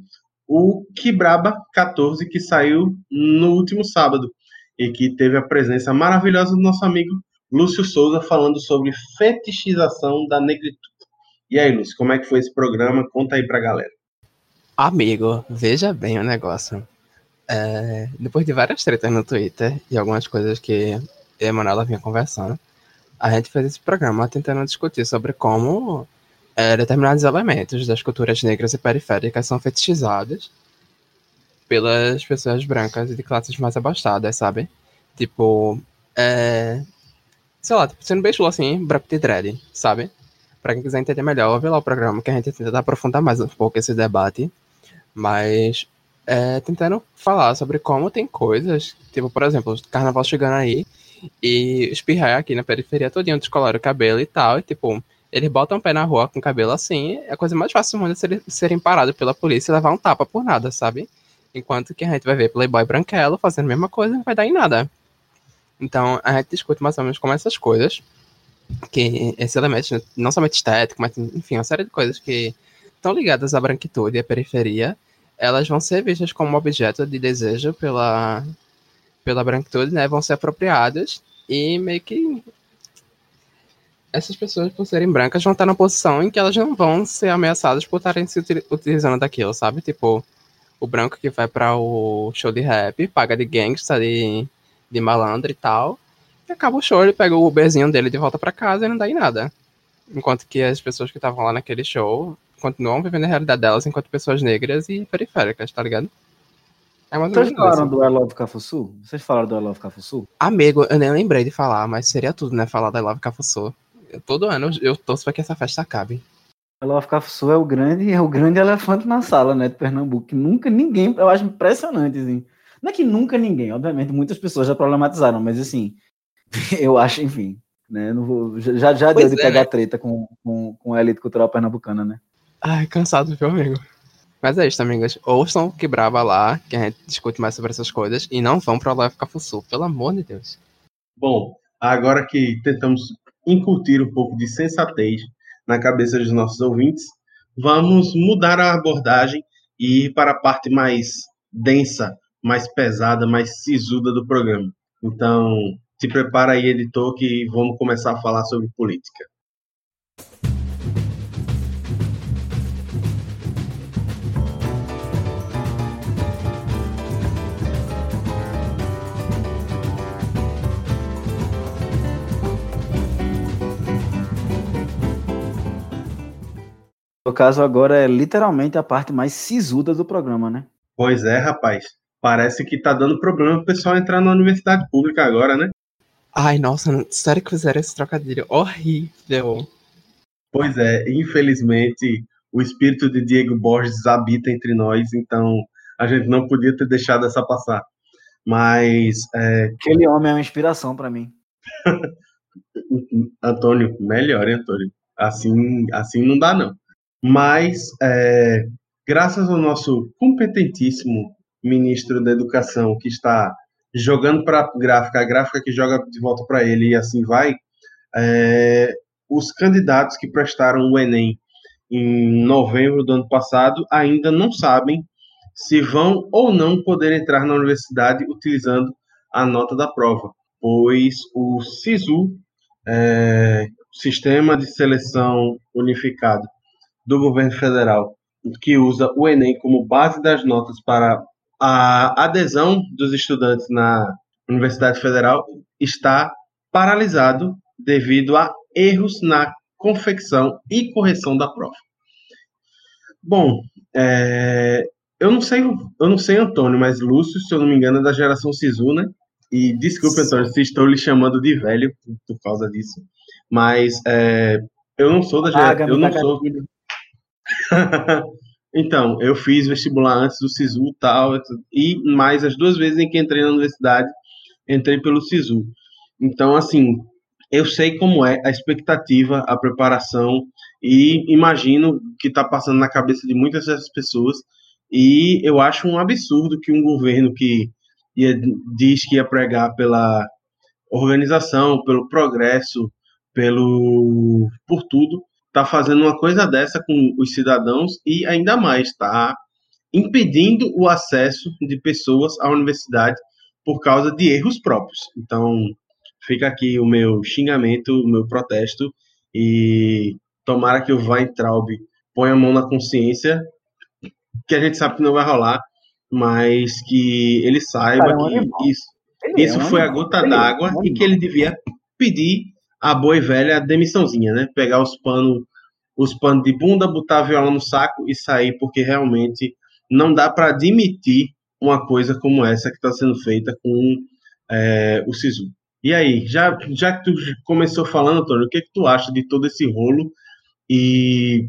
o Kibraba 14, que saiu no último sábado e que teve a presença maravilhosa do nosso amigo Lúcio Souza falando sobre fetichização da negritude. E aí, Lúcio, como é que foi esse programa? Conta aí pra galera. Amigo, veja bem o negócio. É, depois de várias tretas no Twitter e algumas coisas que eu e a Manuela vinha conversando, a gente fez esse programa tentando discutir sobre como é, determinados elementos das culturas negras e periféricas são fetichizados pelas pessoas brancas e de classes mais abastadas, sabe? Tipo, é, sei lá, tipo, sendo bem chulo assim, Brap de Dread, sabe? Pra quem quiser entender melhor, ouve lá o programa que a gente tenta aprofundar mais um pouco esse debate mas é, tentando falar sobre como tem coisas, tipo, por exemplo, carnaval chegando aí e espirrar aqui na periferia todinha, descolar o cabelo e tal, e tipo, Eles botam o pé na rua com o cabelo assim, é a coisa mais fácil do mundo ser, serem parados pela polícia e levar um tapa por nada, sabe? Enquanto que a gente vai ver Playboy branquelo fazendo a mesma coisa, não vai dar em nada. Então, a gente discute mais ou menos como essas coisas, que esses elementos, não somente estético, mas enfim, uma série de coisas que estão ligadas à branquitude e à periferia, elas vão ser vistas como objeto de desejo pela, pela branquitude, né? Vão ser apropriadas e meio que essas pessoas, por serem brancas, vão estar na posição em que elas não vão ser ameaçadas por estarem se utilizando daquilo, sabe? Tipo, o branco que vai para o show de rap, paga de gangsta, de, de malandro e tal, e acaba o show, ele pega o Uberzinho dele de volta para casa e não dá em nada. Enquanto que as pessoas que estavam lá naquele show continuam vivendo a realidade delas enquanto pessoas negras e periféricas, tá ligado? É Vocês falaram do I Love Cafuçu? Vocês falaram do I Love Cafuçu? Amigo, eu nem lembrei de falar, mas seria tudo, né? Falar do I Love Cafuçu. Todo ano eu torço pra que essa festa acabe. I Love Cafuçu é o grande, é o grande elefante na sala, né, de Pernambuco. Que nunca ninguém, eu acho impressionante, assim. Não é que nunca ninguém, obviamente, muitas pessoas já problematizaram, mas assim, [LAUGHS] eu acho, enfim, né, não vou, já, já deu de é, pegar né? treta com, com, com a elite cultural pernambucana, né? Ai, cansado, viu, amigo? Mas é isso, amigos. Ouçam que brava lá, que a gente discute mais sobre essas coisas, e não vão pra Live Cafuçu, pelo amor de Deus. Bom, agora que tentamos incutir um pouco de sensatez na cabeça dos nossos ouvintes, vamos mudar a abordagem e ir para a parte mais densa, mais pesada, mais sisuda do programa. Então, se prepara aí, editor, que vamos começar a falar sobre política. No caso, agora é literalmente a parte mais sisuda do programa, né? Pois é, rapaz. Parece que tá dando problema pro pessoal entrar na universidade pública agora, né? Ai, nossa, sério que fizeram esse trocadilho? Horrível. Pois é, infelizmente o espírito de Diego Borges habita entre nós, então a gente não podia ter deixado essa passar. Mas. É... Aquele homem é uma inspiração para mim. [LAUGHS] Antônio, melhor, hein, Antônio? Assim, assim não dá, não. Mas, é, graças ao nosso competentíssimo ministro da Educação, que está jogando para a gráfica, a gráfica que joga de volta para ele e assim vai, é, os candidatos que prestaram o Enem em novembro do ano passado ainda não sabem se vão ou não poder entrar na universidade utilizando a nota da prova, pois o SISU, é, Sistema de Seleção Unificado do governo federal, que usa o Enem como base das notas para a adesão dos estudantes na Universidade Federal, está paralisado devido a erros na confecção e correção da prova. Bom, é, eu não sei, eu não sei, Antônio, mas Lúcio, se eu não me engano, é da geração Sisu, né? E desculpe, Antônio, se estou lhe chamando de velho por, por causa disso, mas é, eu não sou da geração, eu não sou, [LAUGHS] então, eu fiz vestibular antes do SISU e tal, e mais as duas vezes em que entrei na universidade, entrei pelo SISU. Então, assim, eu sei como é a expectativa, a preparação, e imagino que está passando na cabeça de muitas dessas pessoas, e eu acho um absurdo que um governo que ia, diz que ia pregar pela organização, pelo progresso, pelo por tudo, está fazendo uma coisa dessa com os cidadãos e ainda mais está impedindo o acesso de pessoas à universidade por causa de erros próprios. Então, fica aqui o meu xingamento, o meu protesto e tomara que o Weintraub ponha a mão na consciência, que a gente sabe que não vai rolar, mas que ele saiba Cara, que isso, isso é foi a gota d'água é e que ele devia pedir a boa e velha demissãozinha, né? Pegar os panos os panos de bunda, botar a viola no saco e sair, porque realmente não dá para admitir uma coisa como essa que está sendo feita com é, o Sisu. E aí, já, já que tu começou falando, Antônio, o que, que tu acha de todo esse rolo e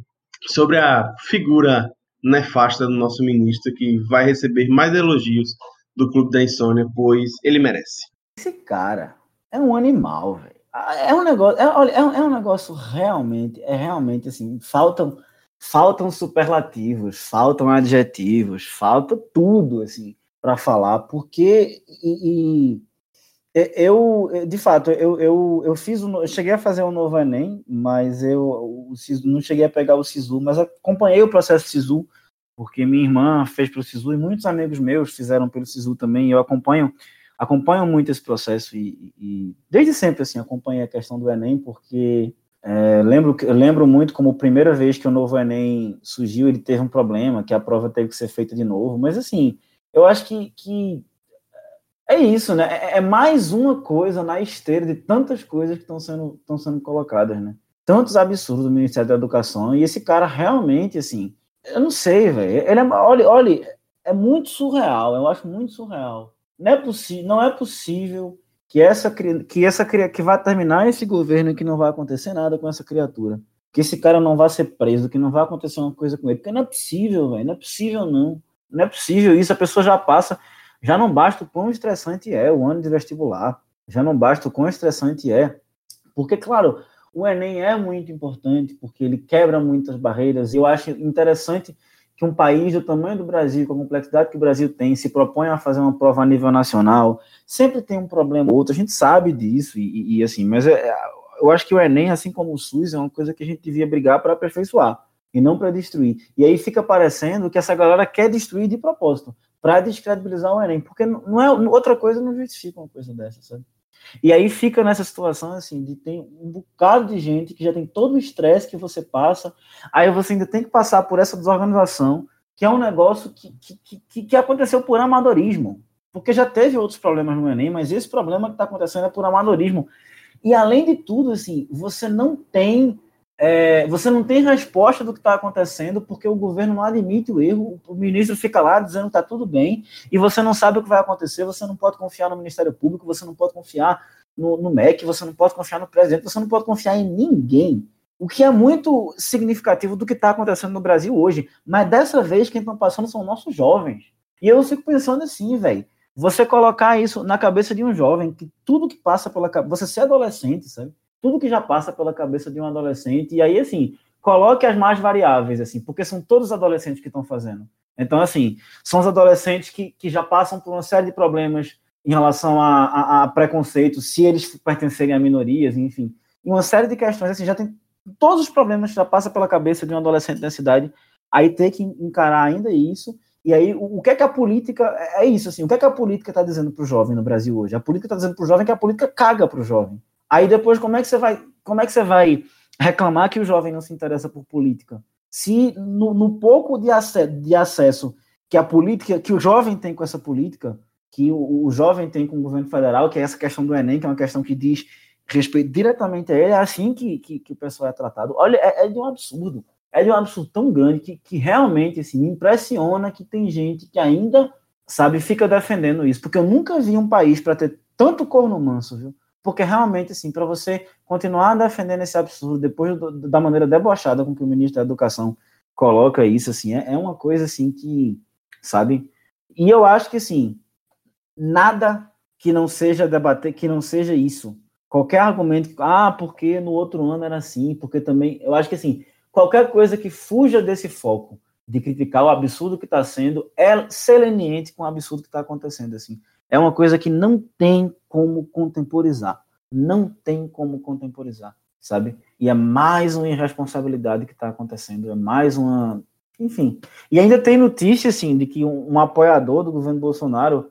sobre a figura nefasta do nosso ministro, que vai receber mais elogios do Clube da Insônia, pois ele merece. Esse cara é um animal, velho É um negócio, é, olha, é, é um negócio realmente, é realmente assim, faltam faltam superlativos, faltam adjetivos, falta tudo assim para falar, porque e, e, eu, de fato, eu, eu, eu fiz, um, eu cheguei a fazer um novo Enem, mas eu o Cisu, não cheguei a pegar o SISU, mas acompanhei o processo SISU, porque minha irmã fez pelo SISU e muitos amigos meus fizeram pelo SISU também, eu acompanho acompanho muito esse processo e, e desde sempre assim acompanhei a questão do Enem, porque é, lembro, lembro muito como a primeira vez que o novo Enem surgiu, ele teve um problema, que a prova teve que ser feita de novo. Mas assim, eu acho que, que é isso, né? É, é mais uma coisa na esteira de tantas coisas que estão sendo, estão sendo colocadas, né? Tantos absurdos do Ministério da Educação. E esse cara realmente, assim, eu não sei, velho. Ele é, olha, olha, é muito surreal. Eu acho muito surreal. Não é, não é possível que essa que essa que vai terminar esse governo e que não vai acontecer nada com essa criatura. Que esse cara não vai ser preso, que não vai acontecer uma coisa com ele. Porque não é possível, velho. Não é possível, não. Não é possível isso. A pessoa já passa. Já não basta o quão estressante é o ano de vestibular. Já não basta o quão estressante é. Porque, claro, o Enem é muito importante, porque ele quebra muitas barreiras. E eu acho interessante que um país do tamanho do Brasil, com a complexidade que o Brasil tem, se propõe a fazer uma prova a nível nacional, sempre tem um problema ou outro, a gente sabe disso, e, e assim, mas é, eu acho que o Enem, assim como o SUS, é uma coisa que a gente devia brigar para aperfeiçoar, e não para destruir. E aí fica parecendo que essa galera quer destruir de propósito, para descredibilizar o Enem, porque não é outra coisa não justifica uma coisa dessa, sabe? E aí fica nessa situação assim, de tem um bocado de gente que já tem todo o estresse que você passa, aí você ainda tem que passar por essa desorganização, que é um negócio que, que, que, que aconteceu por amadorismo. Porque já teve outros problemas no Enem, mas esse problema que está acontecendo é por amadorismo. E além de tudo, assim, você não tem é, você não tem resposta do que está acontecendo porque o governo não admite o erro, o ministro fica lá dizendo que está tudo bem e você não sabe o que vai acontecer, você não pode confiar no Ministério Público, você não pode confiar no, no MEC, você não pode confiar no presidente, você não pode confiar em ninguém. O que é muito significativo do que está acontecendo no Brasil hoje. Mas dessa vez quem estão passando são nossos jovens. E eu fico pensando assim, velho. Você colocar isso na cabeça de um jovem, que tudo que passa pela cabeça. Você ser adolescente, sabe? Tudo que já passa pela cabeça de um adolescente. E aí, assim, coloque as mais variáveis, assim, porque são todos os adolescentes que estão fazendo. Então, assim, são os adolescentes que, que já passam por uma série de problemas em relação a, a, a preconceito, se eles pertencerem a minorias, enfim. E uma série de questões, assim, já tem todos os problemas que já passa pela cabeça de um adolescente da cidade, aí ter que encarar ainda isso. E aí, o, o que é que a política. É, é isso, assim, o que é que a política está dizendo para o jovem no Brasil hoje? A política está dizendo para o jovem que a política caga para o jovem. Aí depois, como é que você vai, como é que você vai reclamar que o jovem não se interessa por política? Se no, no pouco de, ac de acesso que a política, que o jovem tem com essa política, que o, o, jovem tem com o governo federal, que é essa questão do Enem, que é uma questão que diz respeito diretamente a ele, é assim que, que, que o pessoal é tratado. Olha, é, é, de um absurdo. É de um absurdo tão grande que, que realmente assim, me impressiona que tem gente que ainda, sabe, fica defendendo isso. Porque eu nunca vi um país para ter tanto corno manso, viu? Porque realmente, assim, para você continuar defendendo esse absurdo depois do, da maneira debochada com que o ministro da Educação coloca isso, assim, é, é uma coisa, assim, que, sabe? E eu acho que, assim, nada que não seja debater, que não seja isso. Qualquer argumento, ah, porque no outro ano era assim, porque também, eu acho que, assim, qualquer coisa que fuja desse foco de criticar o absurdo que está sendo é seleniente com o absurdo que está acontecendo, assim é uma coisa que não tem como contemporizar. Não tem como contemporizar, sabe? E é mais uma irresponsabilidade que está acontecendo, é mais uma. Enfim. E ainda tem notícia, assim, de que um, um apoiador do governo Bolsonaro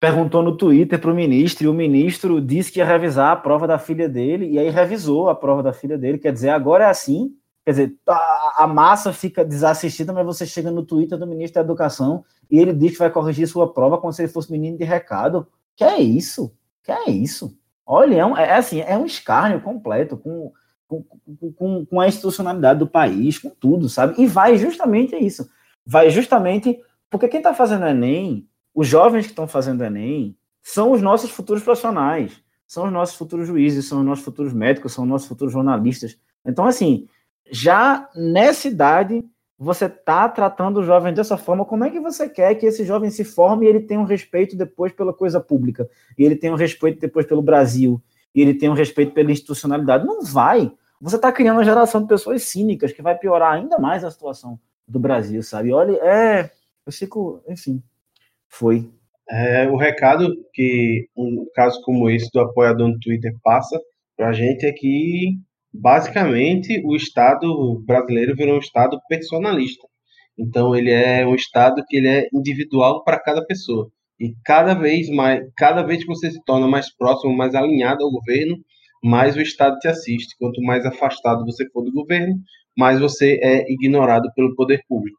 perguntou no Twitter para o ministro, e o ministro disse que ia revisar a prova da filha dele, e aí revisou a prova da filha dele. Quer dizer, agora é assim. Quer dizer, a, a massa fica desassistida, mas você chega no Twitter do ministro da Educação e ele diz que vai corrigir sua prova como se ele fosse menino de recado. Que é isso? Que é isso? Olha, é, um, é assim, é um escárnio completo com, com, com, com, a institucionalidade do país, com tudo, sabe? E vai justamente isso. Vai justamente porque quem está fazendo Enem, os jovens que estão fazendo Enem, são os nossos futuros profissionais, são os nossos futuros juízes, são os nossos futuros médicos, são os nossos futuros jornalistas. Então, assim, já nessa idade, você está tratando o jovem dessa forma, como é que você quer que esse jovem se forme e ele tenha um respeito depois pela coisa pública, e ele tenha um respeito depois pelo Brasil, e ele tem um respeito pela institucionalidade. Não vai. Você está criando uma geração de pessoas cínicas que vai piorar ainda mais a situação do Brasil, sabe? Olha, é. Eu fico. Enfim. Foi. É, o recado que um caso como esse do apoiador no Twitter passa para a gente é que, basicamente, o Estado brasileiro virou um Estado personalista. Então, ele é um Estado que ele é individual para cada pessoa. E cada vez mais, cada vez que você se torna mais próximo, mais alinhado ao governo, mais o Estado te assiste. Quanto mais afastado você for do governo, mais você é ignorado pelo poder público.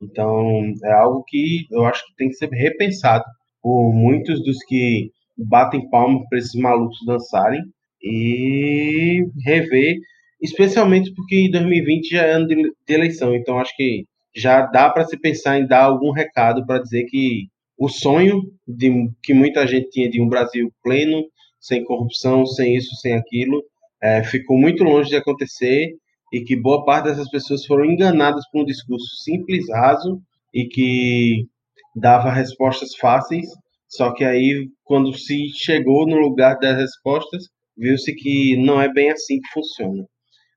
Então, é algo que eu acho que tem que ser repensado por muitos dos que batem palmas para esses malucos dançarem e rever, especialmente porque 2020 já é ano de eleição, então acho que já dá para se pensar em dar algum recado para dizer que o sonho de, que muita gente tinha de um Brasil pleno, sem corrupção, sem isso, sem aquilo, é, ficou muito longe de acontecer e que boa parte dessas pessoas foram enganadas por um discurso simples, raso e que dava respostas fáceis, só que aí, quando se chegou no lugar das respostas, viu-se que não é bem assim que funciona.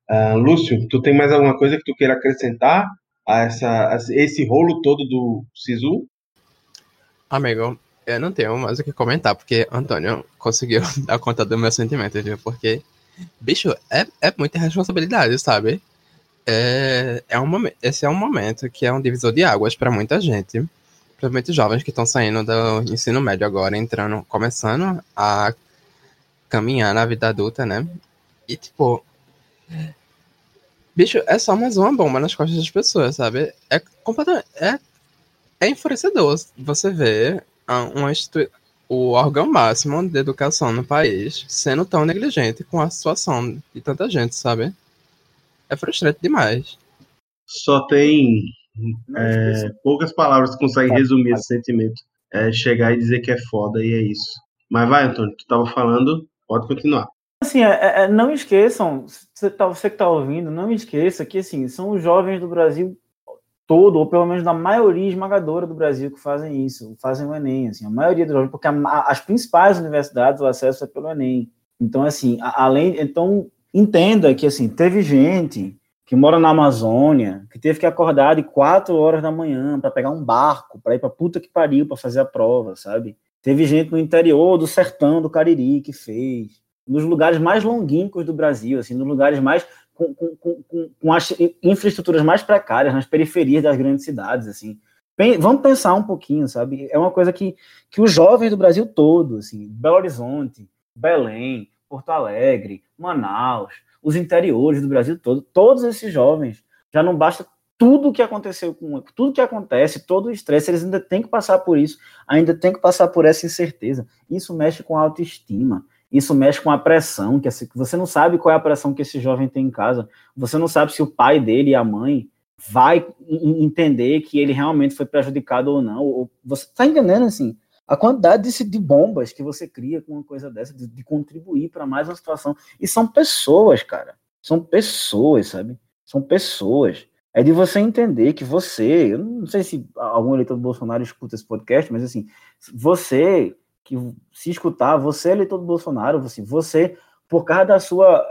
Uh, Lúcio, tu tem mais alguma coisa que tu queira acrescentar a, essa, a esse rolo todo do Sisu? Amigo, eu não tenho mais o que comentar, porque Antônio conseguiu [LAUGHS] dar conta do meu sentimento, viu? Porque, bicho, é, é muita responsabilidade, sabe? É, é um, esse é um momento que é um divisor de águas para muita gente principalmente jovens que estão saindo do ensino médio agora, entrando, começando a caminhar na vida adulta, né? E tipo, bicho, é só mais uma bomba nas costas das pessoas, sabe? É completamente, é, é enfurecedor você ver uma o órgão máximo de educação no país sendo tão negligente com a situação de tanta gente, sabe? É frustrante demais. Só tem é, poucas palavras conseguem resumir esse sentimento. É chegar e dizer que é foda e é isso. Mas vai, Antônio, tu estava falando, pode continuar. Assim, é, é, é, não esqueçam, você, tá, você que está ouvindo, não esqueça que assim, são os jovens do Brasil todo, ou pelo menos da maioria esmagadora do Brasil que fazem isso, fazem o Enem, assim, a maioria dos jovens, porque a, as principais universidades o acesso é pelo Enem. Então, assim, a, além, então entenda que assim, teve gente que mora na Amazônia, que teve que acordar de 4 horas da manhã para pegar um barco, para ir para puta que pariu para fazer a prova, sabe? Teve gente no interior do sertão do Cariri que fez, nos lugares mais longínquos do Brasil, assim, nos lugares mais com, com, com, com as infraestruturas mais precárias, nas periferias das grandes cidades, assim. Vamos pensar um pouquinho, sabe? É uma coisa que, que os jovens do Brasil todo, assim, Belo Horizonte, Belém, Porto Alegre, Manaus, os interiores do Brasil todo, todos esses jovens, já não basta tudo que aconteceu com tudo que acontece, todo o estresse, eles ainda têm que passar por isso, ainda têm que passar por essa incerteza. Isso mexe com a autoestima, isso mexe com a pressão, que você não sabe qual é a pressão que esse jovem tem em casa, você não sabe se o pai dele e a mãe vai entender que ele realmente foi prejudicado ou não. Ou você está entendendo assim? A quantidade de, de, bombas que você cria com uma coisa dessa, de, de contribuir para mais uma situação. E são pessoas, cara. São pessoas, sabe? São pessoas. É de você entender que você, eu não sei se algum eleitor do Bolsonaro escuta esse podcast, mas assim, você que se escutar, você eleitor do Bolsonaro, assim, você, por causa da sua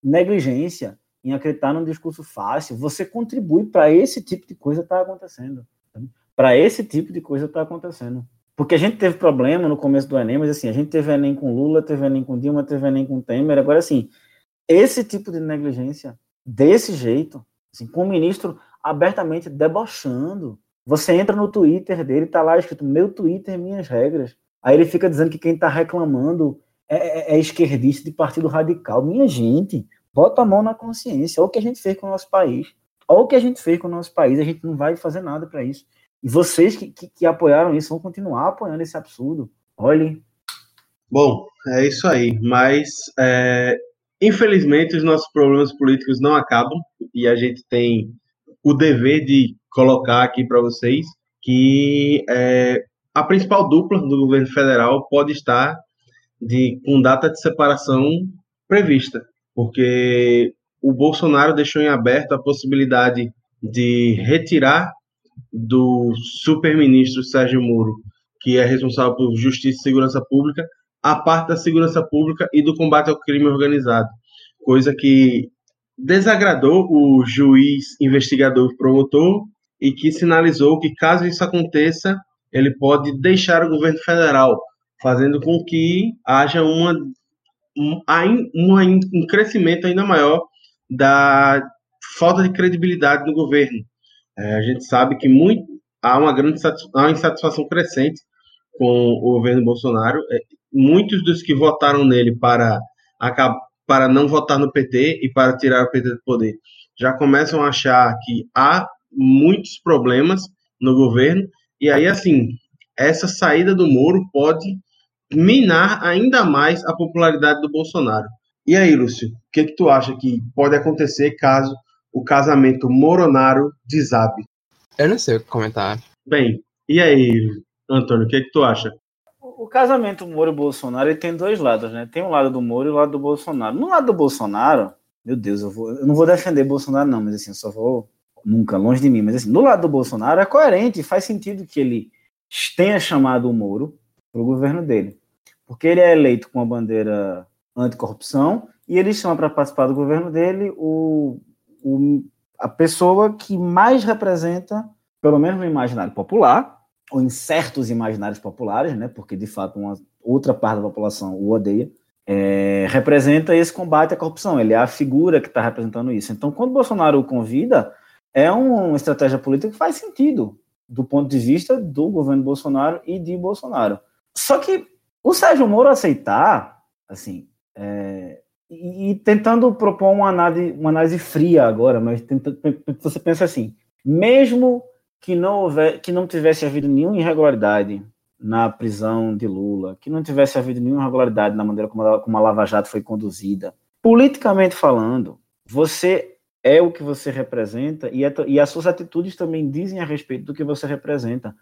negligência em acreditar num discurso fácil, você contribui para esse tipo de coisa estar tá acontecendo. Para esse tipo de coisa estar tá acontecendo. Porque a gente teve problema no começo do Enem, mas assim, a gente teve Enem com Lula, teve Enem com Dilma, teve Enem com Temer. Agora, assim, esse tipo de negligência, desse jeito, assim, com o ministro abertamente debochando. Você entra no Twitter dele, tá lá escrito meu Twitter, minhas regras. Aí ele fica dizendo que quem tá reclamando é, é, é esquerdista de partido radical. Minha gente, bota a mão na consciência. Olha o que a gente fez com o nosso país. Olha o que a gente fez com o nosso país. A gente não vai fazer nada para isso. E vocês que, que, que, apoiaram isso vão continuar apoiando esse absurdo. Olhe. Bom, é isso aí. Mas, é, infelizmente, os nossos problemas políticos não acabam. E a gente tem o dever de colocar aqui para vocês que é, a principal dupla do governo federal pode estar de, com data de separação prevista. Porque o Bolsonaro deixou em aberto a possibilidade de retirar do super-ministro Sérgio Moro, que é responsável por Justiça e Segurança Pública, a parte da segurança pública e do combate ao crime organizado, coisa que desagradou o juiz investigador promotor e que sinalizou que caso isso aconteça, ele pode deixar o governo federal, fazendo com que haja uma, um, um crescimento ainda maior da falta de credibilidade no governo. É, a gente sabe que muito, há uma grande há uma insatisfação crescente com o governo Bolsonaro. É, muitos dos que votaram nele para, para não votar no PT e para tirar o PT do poder já começam a achar que há muitos problemas no governo. E aí, assim, essa saída do Moro pode minar ainda mais a popularidade do Bolsonaro. E aí, Lúcio, o que, que tu acha que pode acontecer caso o casamento Moronaro desabe? Eu não sei o que comentar. Bem, e aí, Antônio, o que, que tu acha? O casamento Moro-Bolsonaro ele tem dois lados, né? Tem um lado do Moro e o lado do Bolsonaro. No lado do Bolsonaro, meu Deus, eu, vou, eu não vou defender Bolsonaro, não, mas assim, eu só vou nunca, longe de mim, mas assim, do lado do Bolsonaro é coerente, faz sentido que ele tenha chamado o Moro para o governo dele. Porque ele é eleito com a bandeira anticorrupção e ele chama para participar do governo dele o, o, a pessoa que mais representa, pelo menos no imaginário popular, ou em certos imaginários populares, né, porque de fato uma outra parte da população o odeia, é, representa esse combate à corrupção. Ele é a figura que está representando isso. Então, quando Bolsonaro o convida, é uma estratégia política que faz sentido do ponto de vista do governo Bolsonaro e de Bolsonaro. Só que o Sérgio Moro aceitar, assim, é, e, tentando propor uma análise, uma análise fria agora, mas tenta, você pensa assim, mesmo que não houver, que não tivesse havido nenhuma irregularidade na prisão de Lula, que não tivesse havido nenhuma irregularidade na maneira como a, como a Lava Jato foi conduzida, politicamente falando, você é o que você representa e, é, e, as suas atitudes também dizem a respeito do que você representa.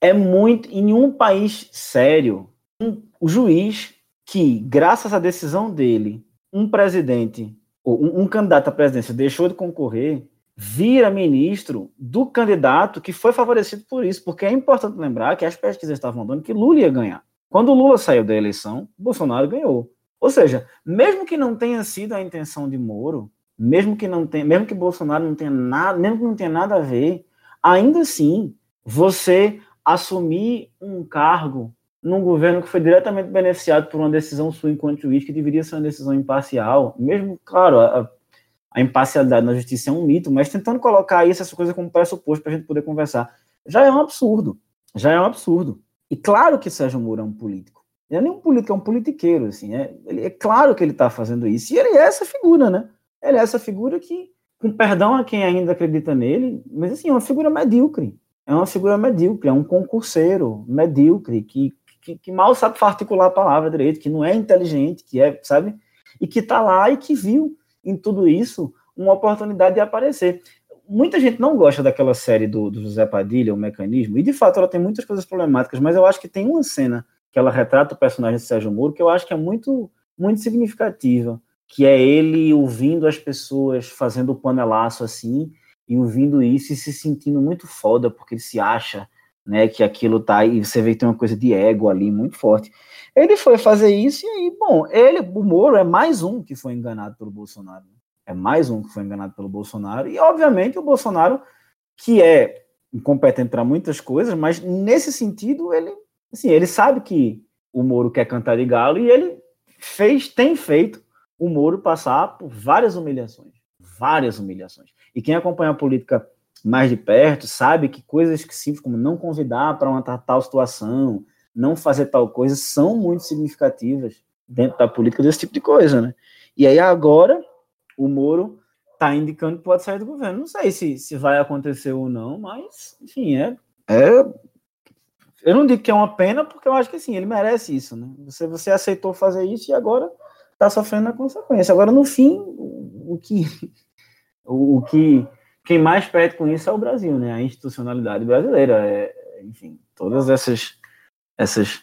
É muito em um país sério, um, o juiz que, graças à decisão dele, um presidente ou um, um candidato à presidência deixou de concorrer, vira ministro do candidato que foi favorecido por isso, porque é importante lembrar que as pesquisas estavam dando que Lula ia ganhar. Quando Lula saiu da eleição, Bolsonaro ganhou. Ou seja, mesmo que não tenha sido a intenção de Moro, mesmo que não tenha, mesmo que Bolsonaro não tenha nada, mesmo que não tenha nada a ver, ainda assim, você assumir um cargo num governo que foi diretamente beneficiado por uma decisão sua enquanto juiz, que deveria ser uma decisão imparcial, mesmo, claro, a, a imparcialidade na justiça é um mito, mas tentando colocar isso, essa coisa como pressuposto para a gente poder conversar, já é um absurdo. Já é um absurdo. E claro que Sérgio Moro é um político. Ele é nem um político, é um politiqueiro, assim. É, ele, é claro que ele está fazendo isso. E ele é essa figura, né? Ele é essa figura que, com perdão a quem ainda acredita nele, mas assim, é uma figura medíocre. É uma figura medíocre, é um concurseiro medíocre que, que, que mal sabe articular a palavra direito, que não é inteligente, que é, sabe? E que está lá e que viu em tudo isso uma oportunidade de aparecer. Muita gente não gosta daquela série do, do José Padilha, o mecanismo, e de fato ela tem muitas coisas problemáticas, mas eu acho que tem uma cena que ela retrata o personagem de Sérgio Moro que eu acho que é muito, muito significativa, que é ele ouvindo as pessoas fazendo o panelaço assim, e ouvindo isso e se sentindo muito foda, porque ele se acha né, que aquilo tá e você vê que tem uma coisa de ego ali muito forte. Ele foi fazer isso e aí, bom, ele, o Moro é mais um que foi enganado pelo Bolsonaro. É mais um que foi enganado pelo Bolsonaro. E, obviamente, o Bolsonaro, que é incompetente para muitas coisas, mas nesse sentido, ele, assim, ele sabe que o Moro quer cantar de galo e ele fez, tem feito o Moro passar por várias humilhações. Várias humilhações. E quem acompanha a política mais de perto sabe que coisas que simples como não convidar para uma tal situação, não fazer tal coisa são muito significativas dentro da política desse tipo de coisa, né? E aí agora o Moro está indicando que pode sair do governo. Não sei se, se vai acontecer ou não, mas, enfim, é, é. Eu não digo que é uma pena, porque eu acho que assim, ele merece isso, né? Você, você aceitou fazer isso e agora está sofrendo a consequência. Agora, no fim, o que. O, o que. Quem mais perde com isso é o Brasil, né? A institucionalidade brasileira. É, enfim, todas essas essas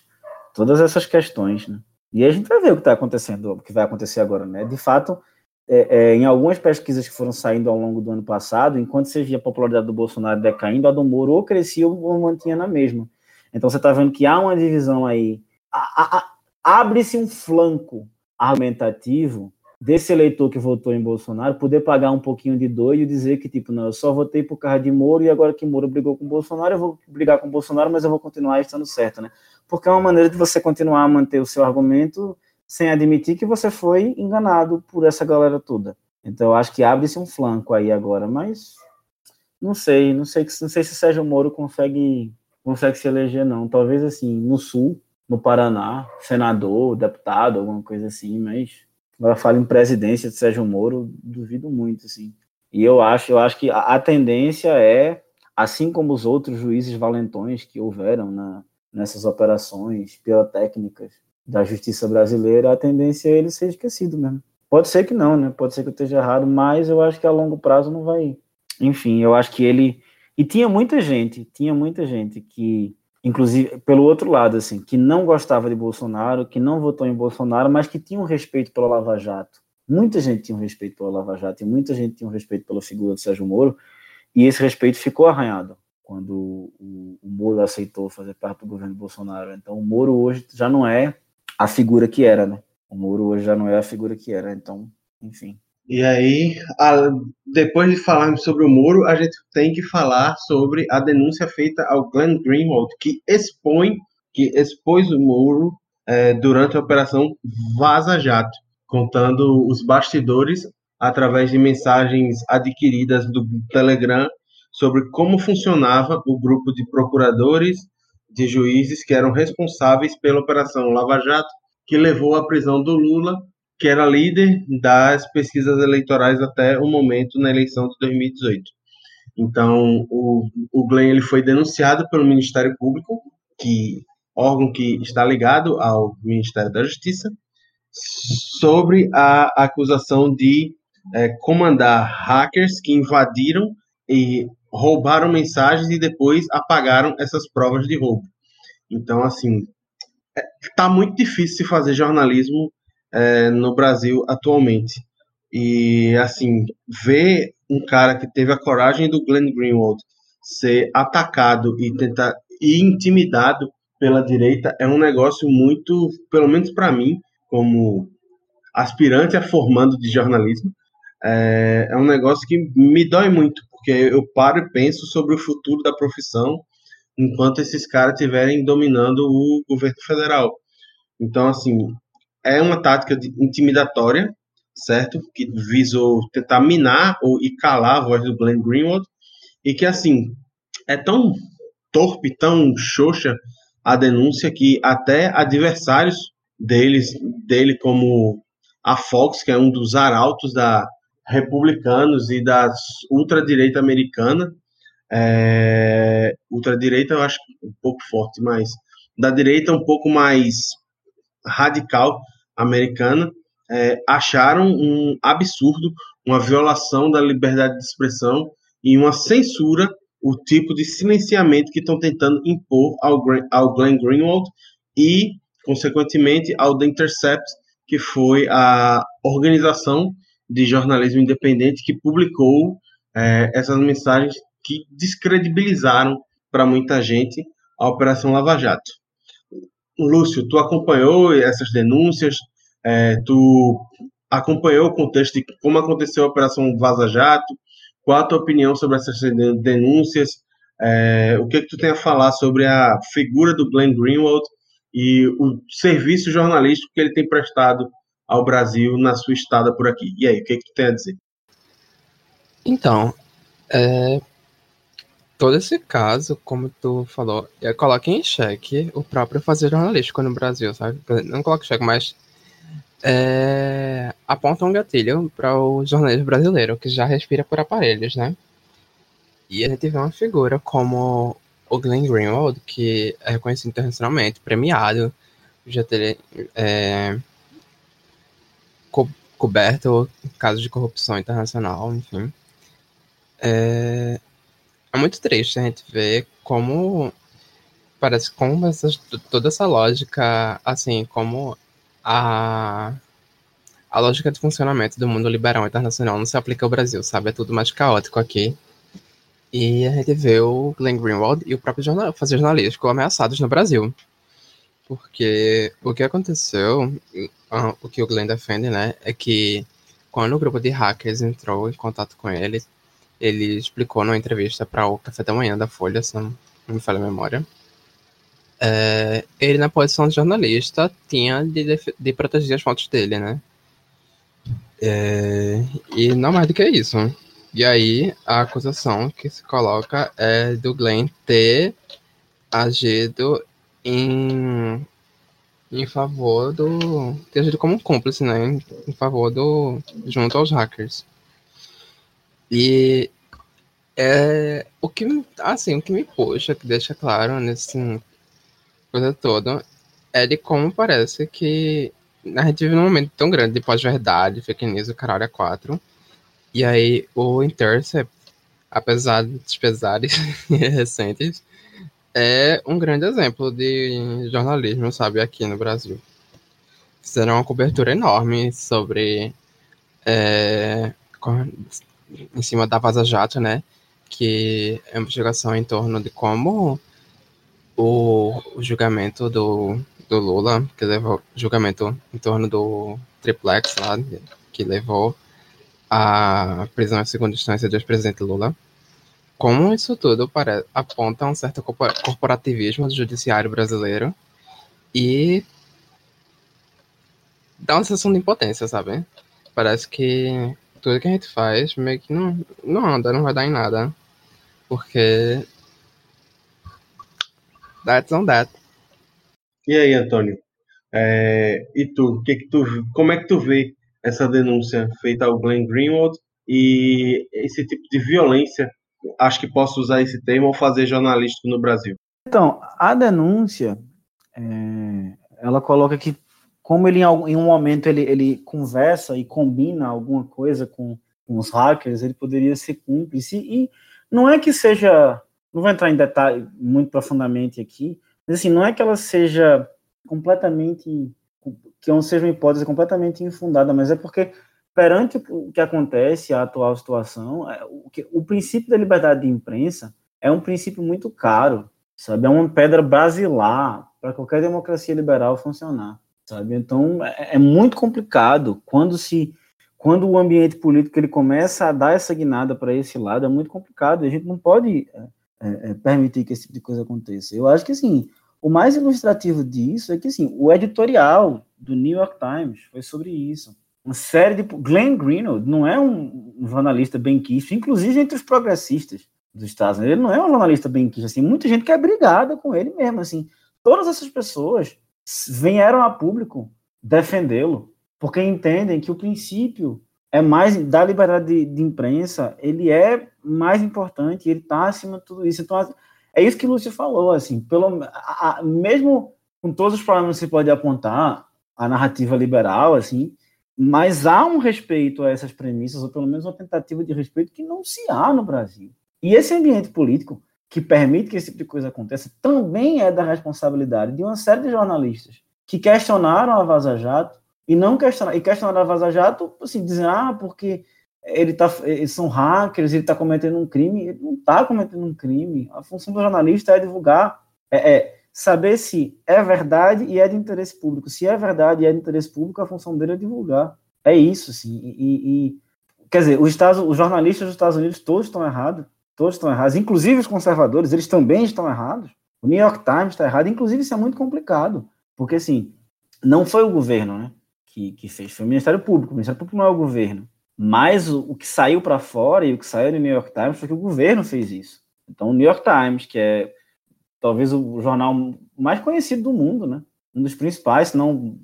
todas essas questões, né? E a gente vai ver o que está acontecendo, o que vai acontecer agora, né? De fato, é, é, em algumas pesquisas que foram saindo ao longo do ano passado, enquanto você via a popularidade do Bolsonaro decaindo, a do Moro ou crescia ou mantinha na mesma. Então você está vendo que há uma divisão aí. Abre-se um flanco argumentativo desse eleitor que votou em Bolsonaro poder pagar um pouquinho de doido e dizer que, tipo, não, eu só votei por causa de Moro e agora que Moro brigou com Bolsonaro, eu vou brigar com Bolsonaro, mas eu vou continuar estando certo, né? Porque é uma maneira de você continuar a manter o seu argumento sem admitir que você foi enganado por essa galera toda. Então, acho que abre-se um flanco aí agora, mas não sei, não sei, não sei se Sérgio Moro consegue, consegue se eleger, não. Talvez, assim, no Sul, no Paraná, senador, deputado, alguma coisa assim, mas agora fala em presidência de Sérgio Moro, duvido muito, assim. E eu acho, eu acho que a, tendência é, assim como os outros juízes valentões que houveram na, nessas operações pirotécnicas da justiça brasileira, a tendência é ele ser esquecido mesmo. Pode ser que não, né? Pode ser que eu esteja errado, mas eu acho que a longo prazo não vai. Enfim, eu acho que ele. E tinha muita gente, tinha muita gente que inclusive pelo outro lado, assim, que não gostava de Bolsonaro, que não votou em Bolsonaro, mas que tinha um respeito pela Lava Jato. Muita gente tinha um respeito pela Lava Jato e muita gente tinha um respeito pela figura do Sérgio Moro, e esse respeito ficou arranhado quando o, o Moro aceitou fazer parte do governo Bolsonaro. Então, o Moro hoje já não é a figura que era, né? O Moro hoje já não é a figura que era. Então, enfim. E aí, a, depois de falarmos sobre o muro, a gente tem que falar sobre a denúncia feita ao Glenn Greenwald, que expõe, que expôs o muro é, durante a operação Vaza Jato, contando os bastidores através de mensagens adquiridas do Telegram sobre como funcionava o grupo de procuradores, de juízes que eram responsáveis pela operação Lava Jato, que levou à prisão do Lula que era líder das pesquisas eleitorais até o momento na eleição de 2018. Então, o, o Glenn ele foi denunciado pelo Ministério Público, que órgão que está ligado ao Ministério da Justiça, sobre a acusação de é, comandar hackers que invadiram e roubaram mensagens e depois apagaram essas provas de roubo. Então, assim, está é, muito difícil se fazer jornalismo é, no Brasil atualmente. E, assim, ver um cara que teve a coragem do Glenn Greenwald ser atacado e tentar e intimidado pela direita é um negócio muito, pelo menos para mim, como aspirante a formando de jornalismo, é, é um negócio que me dói muito, porque eu paro e penso sobre o futuro da profissão enquanto esses caras estiverem dominando o governo federal. Então, assim, é uma tática intimidatória, certo? Que visou tentar minar ou e calar a voz do Glenn Greenwald e que assim é tão torpe, tão xoxa a denúncia que até adversários deles, dele como a Fox, que é um dos arautos da republicanos e da ultradireita americana, é, ultradireita eu acho um pouco forte, mas da direita um pouco mais radical americana é, acharam um absurdo, uma violação da liberdade de expressão e uma censura o tipo de silenciamento que estão tentando impor ao, ao Glenn Greenwald e, consequentemente, ao The Intercept, que foi a organização de jornalismo independente que publicou é, essas mensagens que descredibilizaram para muita gente a Operação Lava Jato. Lúcio, tu acompanhou essas denúncias, é, tu acompanhou o contexto de como aconteceu a Operação Vaza Jato, qual a tua opinião sobre essas denúncias, é, o que, que tu tem a falar sobre a figura do Glenn Greenwald e o serviço jornalístico que ele tem prestado ao Brasil na sua estada por aqui. E aí, o que, que tu tem a dizer? Então, é, todo esse caso, como tu falou, coloca em xeque o próprio fazer jornalístico no Brasil, sabe? Não coloca em xeque, mas é, aponta um gatilho para o jornalismo brasileiro, que já respira por aparelhos, né? E a gente vê uma figura como o Glenn Greenwald, que é reconhecido internacionalmente, premiado, já ter é, co coberto casos de corrupção internacional, enfim. É, é muito triste a gente ver como parece como essa, toda essa lógica, assim, como a a lógica de funcionamento do mundo liberal internacional não se aplica ao Brasil, sabe? É tudo mais caótico aqui. E a gente vê o Glenn Greenwald e o próprio jornal, fazer jornalístico ameaçados no Brasil. Porque o que aconteceu, ah, o que o Glenn defende, né, é que quando o grupo de hackers entrou em contato com ele, ele explicou numa entrevista para o Café da Manhã da Folha, se não me falha a memória, é, ele na posição de jornalista tinha de, de proteger as fotos dele, né? É, e não mais do que isso. E aí, a acusação que se coloca é do Glenn ter agido em, em favor do. ter agido como um cúmplice, né? Em, em favor do. junto aos hackers. E é, o que assim, o que me puxa, que deixa claro nesse coisa toda, é de como parece que a gente vive num momento tão grande de pós-verdade, fake news, o caralho é quatro. E aí o Intercept, apesar dos pesares [LAUGHS] recentes, é um grande exemplo de jornalismo, sabe, aqui no Brasil. Fizeram uma cobertura enorme sobre é, em cima da Vaza Jato, né? Que é uma investigação em torno de como o, o julgamento do, do Lula, que levou julgamento em torno do triplex lá, que levou à prisão em segunda instância do ex-presidente Lula. Como isso tudo para, aponta um certo corporativismo do judiciário brasileiro e dá uma sensação de impotência, sabe? Parece que tudo que a gente faz meio que não, não anda, não vai dar em nada. Porque. That's on that. E aí, Antônio? É, e tu, que que tu, como é que tu vê essa denúncia feita ao Glenn Greenwald e esse tipo de violência? Acho que posso usar esse termo ao fazer jornalístico no Brasil. Então, a denúncia, é, ela coloca que como ele em um momento ele, ele conversa e combina alguma coisa com, com os hackers, ele poderia ser cúmplice. E não é que seja, não vou entrar em detalhe muito profundamente aqui, mas assim, não é que ela seja completamente, que não seja uma hipótese completamente infundada, mas é porque perante o que acontece, a atual situação, é, o, que, o princípio da liberdade de imprensa é um princípio muito caro, sabe? É uma pedra basilar para qualquer democracia liberal funcionar sabe? Então é, é, muito complicado quando se quando o ambiente político ele começa a dar essa guinada para esse lado é muito complicado. A gente não pode é, é, é, permitir que esse tipo de coisa aconteça. Eu acho que assim o mais ilustrativo disso é que assim o editorial do New York Times foi sobre isso. Uma série de Glenn Greenwald não é um, um jornalista bem quisto, inclusive entre os progressistas dos Estados Unidos. Ele não é um jornalista bem quisto, assim, muita gente que é brigada com ele mesmo, assim. Todas essas pessoas vieram a público defendê-lo, porque entendem que o princípio é mais da liberdade de, de imprensa, ele é mais importante, ele está acima de tudo isso. Então, é isso que o Lúcio falou, assim, pelo, a, a, mesmo com todos os problemas que se pode apontar, a narrativa liberal, assim, mas há um respeito a essas premissas, ou pelo menos uma tentativa de respeito que não se há no Brasil. E esse ambiente político que permite que esse tipo de coisa aconteça também é da responsabilidade de uma série de jornalistas que questionaram a Vaza Jato e não questionaram, e questionaram a Vaza Jato, assim, dizendo, ah, porque ele tá, eles são hackers, ele está cometendo um crime. Ele não está cometendo um crime. A função do jornalista é divulgar, é, é, saber se é verdade e é de interesse público. Se é verdade e é de interesse público, a função dele é divulgar. É isso, assim. E, e quer dizer, os, Estados, os jornalistas dos Estados Unidos todos estão errados. Todos estão errados, inclusive os conservadores, eles também estão errados. O New York Times está errado, inclusive isso é muito complicado, porque assim, não foi o governo né, que, que fez, foi o Ministério Público. O Ministério Público não é o governo. Mas o, o que saiu para fora e o que saiu do New York Times foi que o governo fez isso. Então, o New York Times, que é talvez o jornal mais conhecido do mundo, né? Um dos principais, se não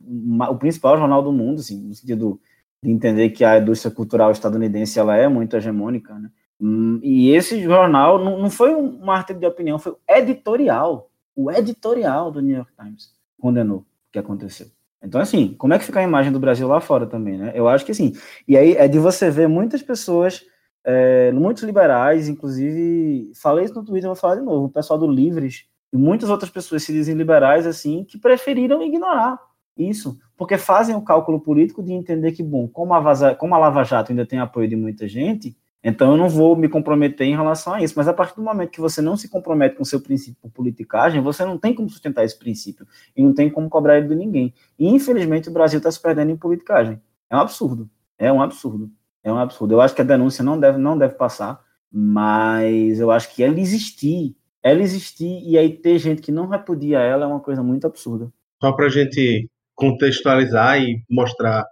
o principal jornal do mundo, assim, no sentido de entender que a indústria cultural estadunidense ela é muito hegemônica, né? Hum, e esse jornal não, não foi um artigo de opinião, foi o editorial. O editorial do New York Times condenou o que aconteceu. Então, assim, como é que fica a imagem do Brasil lá fora também, né? Eu acho que sim. E aí é de você ver muitas pessoas, é, muitos liberais, inclusive, falei isso no Twitter, vou falar de novo, o pessoal do Livres e muitas outras pessoas se dizem liberais, assim, que preferiram ignorar isso, porque fazem o cálculo político de entender que, bom, como a, Vaza, como a Lava Jato ainda tem apoio de muita gente, Então eu não vou me comprometer em relação a isso. Mas a partir do momento que você não se compromete com seu princípio por politicagem, você não tem como sustentar esse princípio e não tem como cobrar ele de ninguém. E infelizmente o Brasil está se perdendo em politicagem. É um absurdo. É um absurdo. É um absurdo. Eu acho que a denúncia não deve, não deve passar, mas eu acho que ela existir, ela existir e aí ter gente que não repudia ela é uma coisa muito absurda. Só para a gente contextualizar e mostrar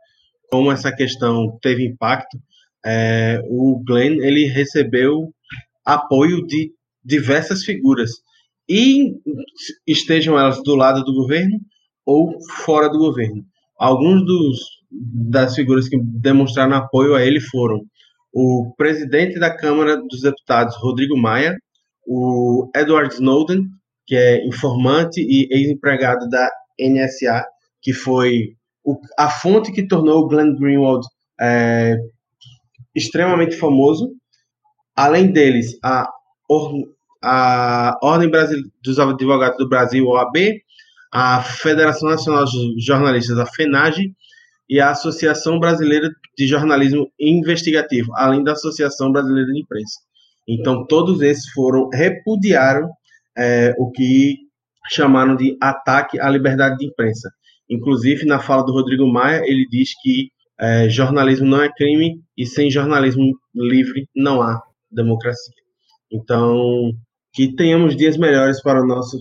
como essa questão teve impacto, é, o Glenn ele recebeu apoio de diversas figuras e estejam elas do lado do governo ou fora do governo. Alguns dos, das figuras que demonstraram apoio a ele foram o presidente da Câmara dos Deputados, Rodrigo Maia, o Edward Snowden, que é informante e ex-empregado da NSA, que foi o, a fonte que tornou o Glenn Greenwald é, extremamente famoso. Além deles, a, a Ordem Brasil, dos Advogados do Brasil, OAB, a Federação Nacional de Jornalistas, a FENAGE, e a Associação Brasileira de Jornalismo Investigativo, além da Associação Brasileira de Imprensa. Então, todos esses foram, repudiaram é, o que chamaram de ataque à liberdade de imprensa. Inclusive, na fala do Rodrigo Maia, ele diz que é, jornalismo não é crime e sem jornalismo livre não há democracia. Então, que tenhamos dias melhores para o nosso.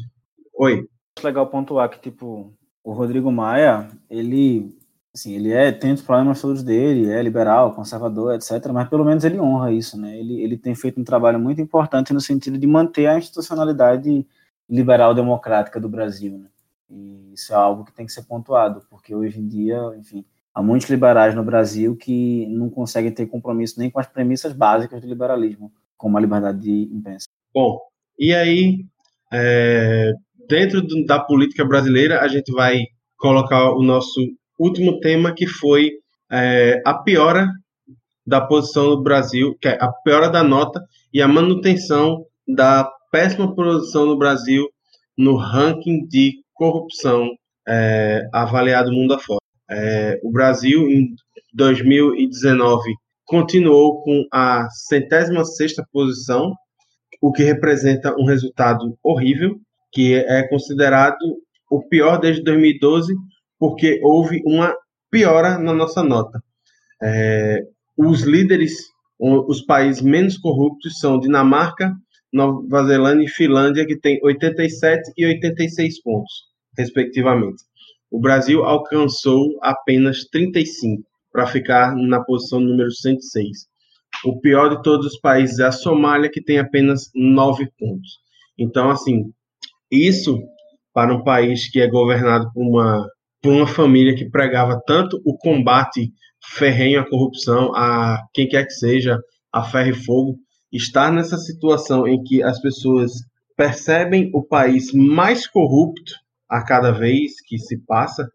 Oi. Legal pontuar que, tipo, o Rodrigo Maia, ele, assim, ele é, tem os problemas todos dele, é liberal, conservador, etc., mas pelo menos ele honra isso, né? Ele, ele tem feito um trabalho muito importante no sentido de manter a institucionalidade liberal democrática do Brasil, né? E isso é algo que tem que ser pontuado, porque hoje em dia, enfim, há muitos liberais no Brasil que não conseguem ter compromisso nem com as premissas básicas do liberalismo, como a liberdade de imprensa. Bom, e aí, é, dentro do, da política brasileira, a gente vai colocar o nosso último tema, que foi é, a piora da posição do Brasil, que é a piora da nota e a manutenção da péssima posição no Brasil no ranking de corrupção é, avaliado mundo afora. É, o Brasil, em 2019, continuou com a centésima sexta posição, o que representa um resultado horrível, que é considerado o pior desde 2012, porque houve uma piora na nossa nota. É, os líderes, os países menos corruptos são Dinamarca, Nova Zelândia e Finlândia, que tem 87 e 86 pontos, respectivamente. O Brasil alcançou apenas 35 para ficar na posição número 106. O pior de todos os países é a Somália, que tem apenas 9 pontos. Então, assim, isso para um país que é governado por uma, por uma família que pregava tanto o combate ferrenho à corrupção, a quem quer que seja, a ferro e fogo, estar nessa situação em que as pessoas percebem o país mais corrupto a cada vez que se passa,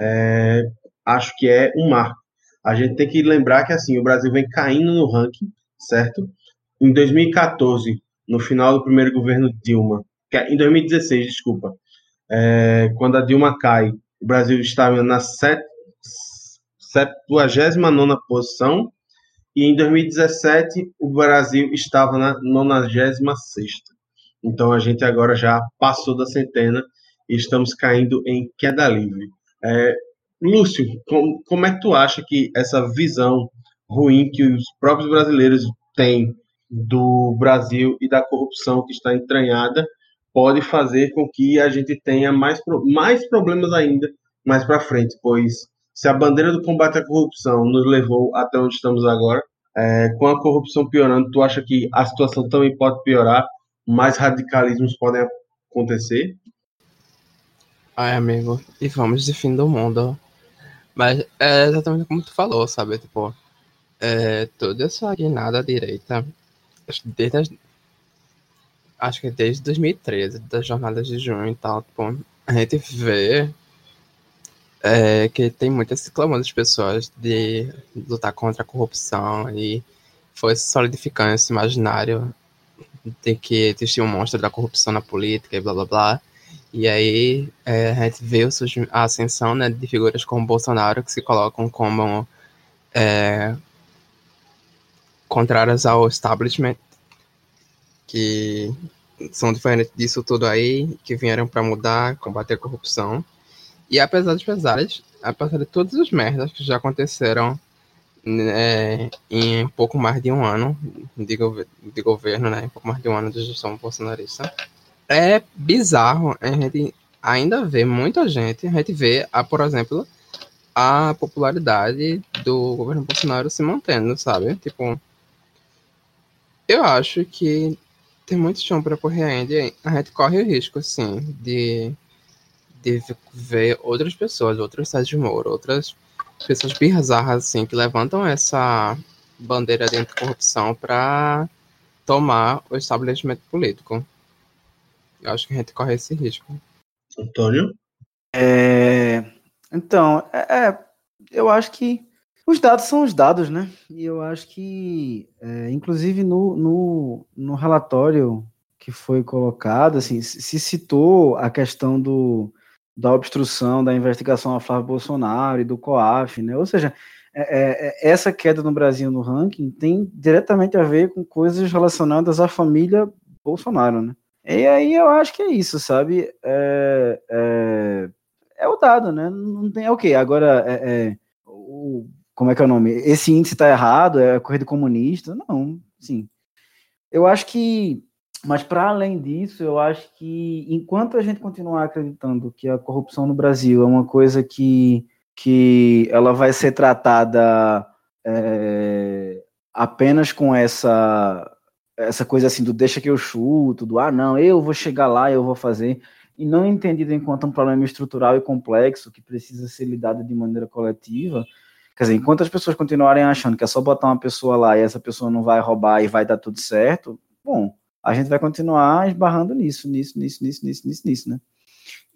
é, acho que é um marco. A gente tem que lembrar que assim o Brasil vem caindo no ranking, certo? Em 2014, no final do primeiro governo Dilma, é, em 2016, desculpa, é, quando a Dilma cai, o Brasil estava na 79 posição e em 2017 o Brasil estava na 96. Então a gente agora já passou da centena e estamos caindo em queda livre. É, Lúcio, como, como é que tu acha que essa visão ruim que os próprios brasileiros têm do Brasil e da corrupção que está entranhada pode fazer com que a gente tenha mais, mais problemas ainda mais para frente, pois se a bandeira do combate à corrupção nos levou até onde estamos agora, é, com a corrupção piorando, tu acha que a situação também pode piorar? Mais radicalismos podem acontecer? Ai, amigo, e vamos de fim do mundo. Mas é exatamente como tu falou, sabe? Tipo, é, toda essa guinada direita, desde as, acho que desde 2013, das jornadas de junho e tal, tipo, a gente vê é, que tem muita esse clamor das pessoas de lutar contra a corrupção e foi solidificando esse imaginário de que existia um monstro da corrupção na política e blá blá blá. E aí é, a gente vê a ascensão né, de figuras como Bolsonaro que se colocam como, é, contrárias ao establishment, que são diferentes disso tudo aí, que vieram para mudar, combater a corrupção. E apesar dos pesares, apesar de todas as merdas que já aconteceram é, em pouco mais de um ano de, de governo, né, em pouco mais de um ano de gestão bolsonarista, é bizarro a gente ainda ver muita gente, a gente vê, a, por exemplo, a popularidade do governo Bolsonaro se mantendo, sabe? Tipo, eu acho que tem muito chão para correr ainda a gente corre o risco, assim, de, de ver outras pessoas, outros Sérgio Moro, outras pessoas bizarras, assim, que levantam essa bandeira de corrupção para tomar o estabelecimento político. Eu acho que a gente corre esse risco. Antônio? É... Então, é, é, eu acho que os dados são os dados, né? E eu acho que, é, inclusive no, no, no, relatório que foi colocado, assim, se citou a questão do, da obstrução da investigação ao Flávio Bolsonaro e do COAF, né? Ou seja, é, é, é, essa queda no Brasil no ranking tem diretamente a ver com coisas relacionadas à família Bolsonaro, né? E aí eu acho que é isso, sabe? É, é, é o dado, né? Não tem. É o quê? Agora, é, é, o, como é que é o nome? Esse índice está errado? É corrida comunista? Não, sim. Eu acho que. Mas, para além disso, eu acho que enquanto a gente continuar acreditando que a corrupção no Brasil é uma coisa que, que ela vai ser tratada é, apenas com essa essa coisa assim do deixa que eu chuto, do ah, não, eu vou chegar lá, eu vou fazer, e não entendido enquanto um problema estrutural e complexo que precisa ser lidado de maneira coletiva. Quer dizer, enquanto as pessoas continuarem achando que é só botar uma pessoa lá e essa pessoa não vai roubar e vai dar tudo certo, bom, a gente vai continuar esbarrando nisso, nisso, nisso, nisso, nisso, nisso, nisso né?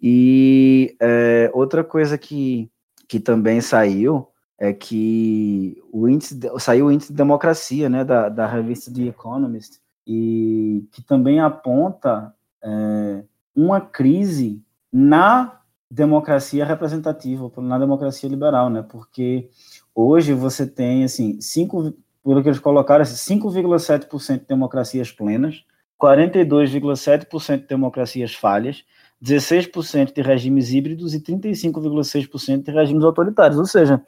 E é, outra coisa que, que também saiu é que o índice saiu o índice de democracia, né, da, da revista The Economist, e que também aponta é, uma crise na democracia representativa, na democracia liberal, né, porque hoje você tem, assim, 5, pelo que eles colocaram, 5,7% assim, de democracias plenas, 42,7% de democracias falhas, 16% de regimes híbridos e 35,6% de regimes autoritários, ou seja,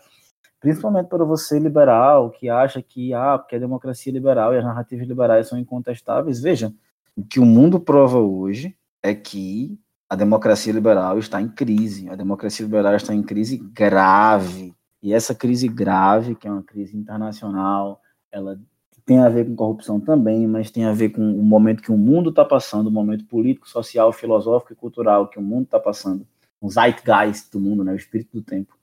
principalmente para você liberal, que acha que, ah, porque a democracia liberal e as narrativas liberais são incontestáveis, veja, o que o mundo prova hoje é que a democracia liberal está em crise, a democracia liberal está em crise grave, e essa crise grave, que é uma crise internacional, ela tem a ver com corrupção também, mas tem a ver com o momento que o mundo está passando, o momento político, social, filosófico e cultural que o mundo está passando, o zeitgeist do mundo, né, o espírito do tempo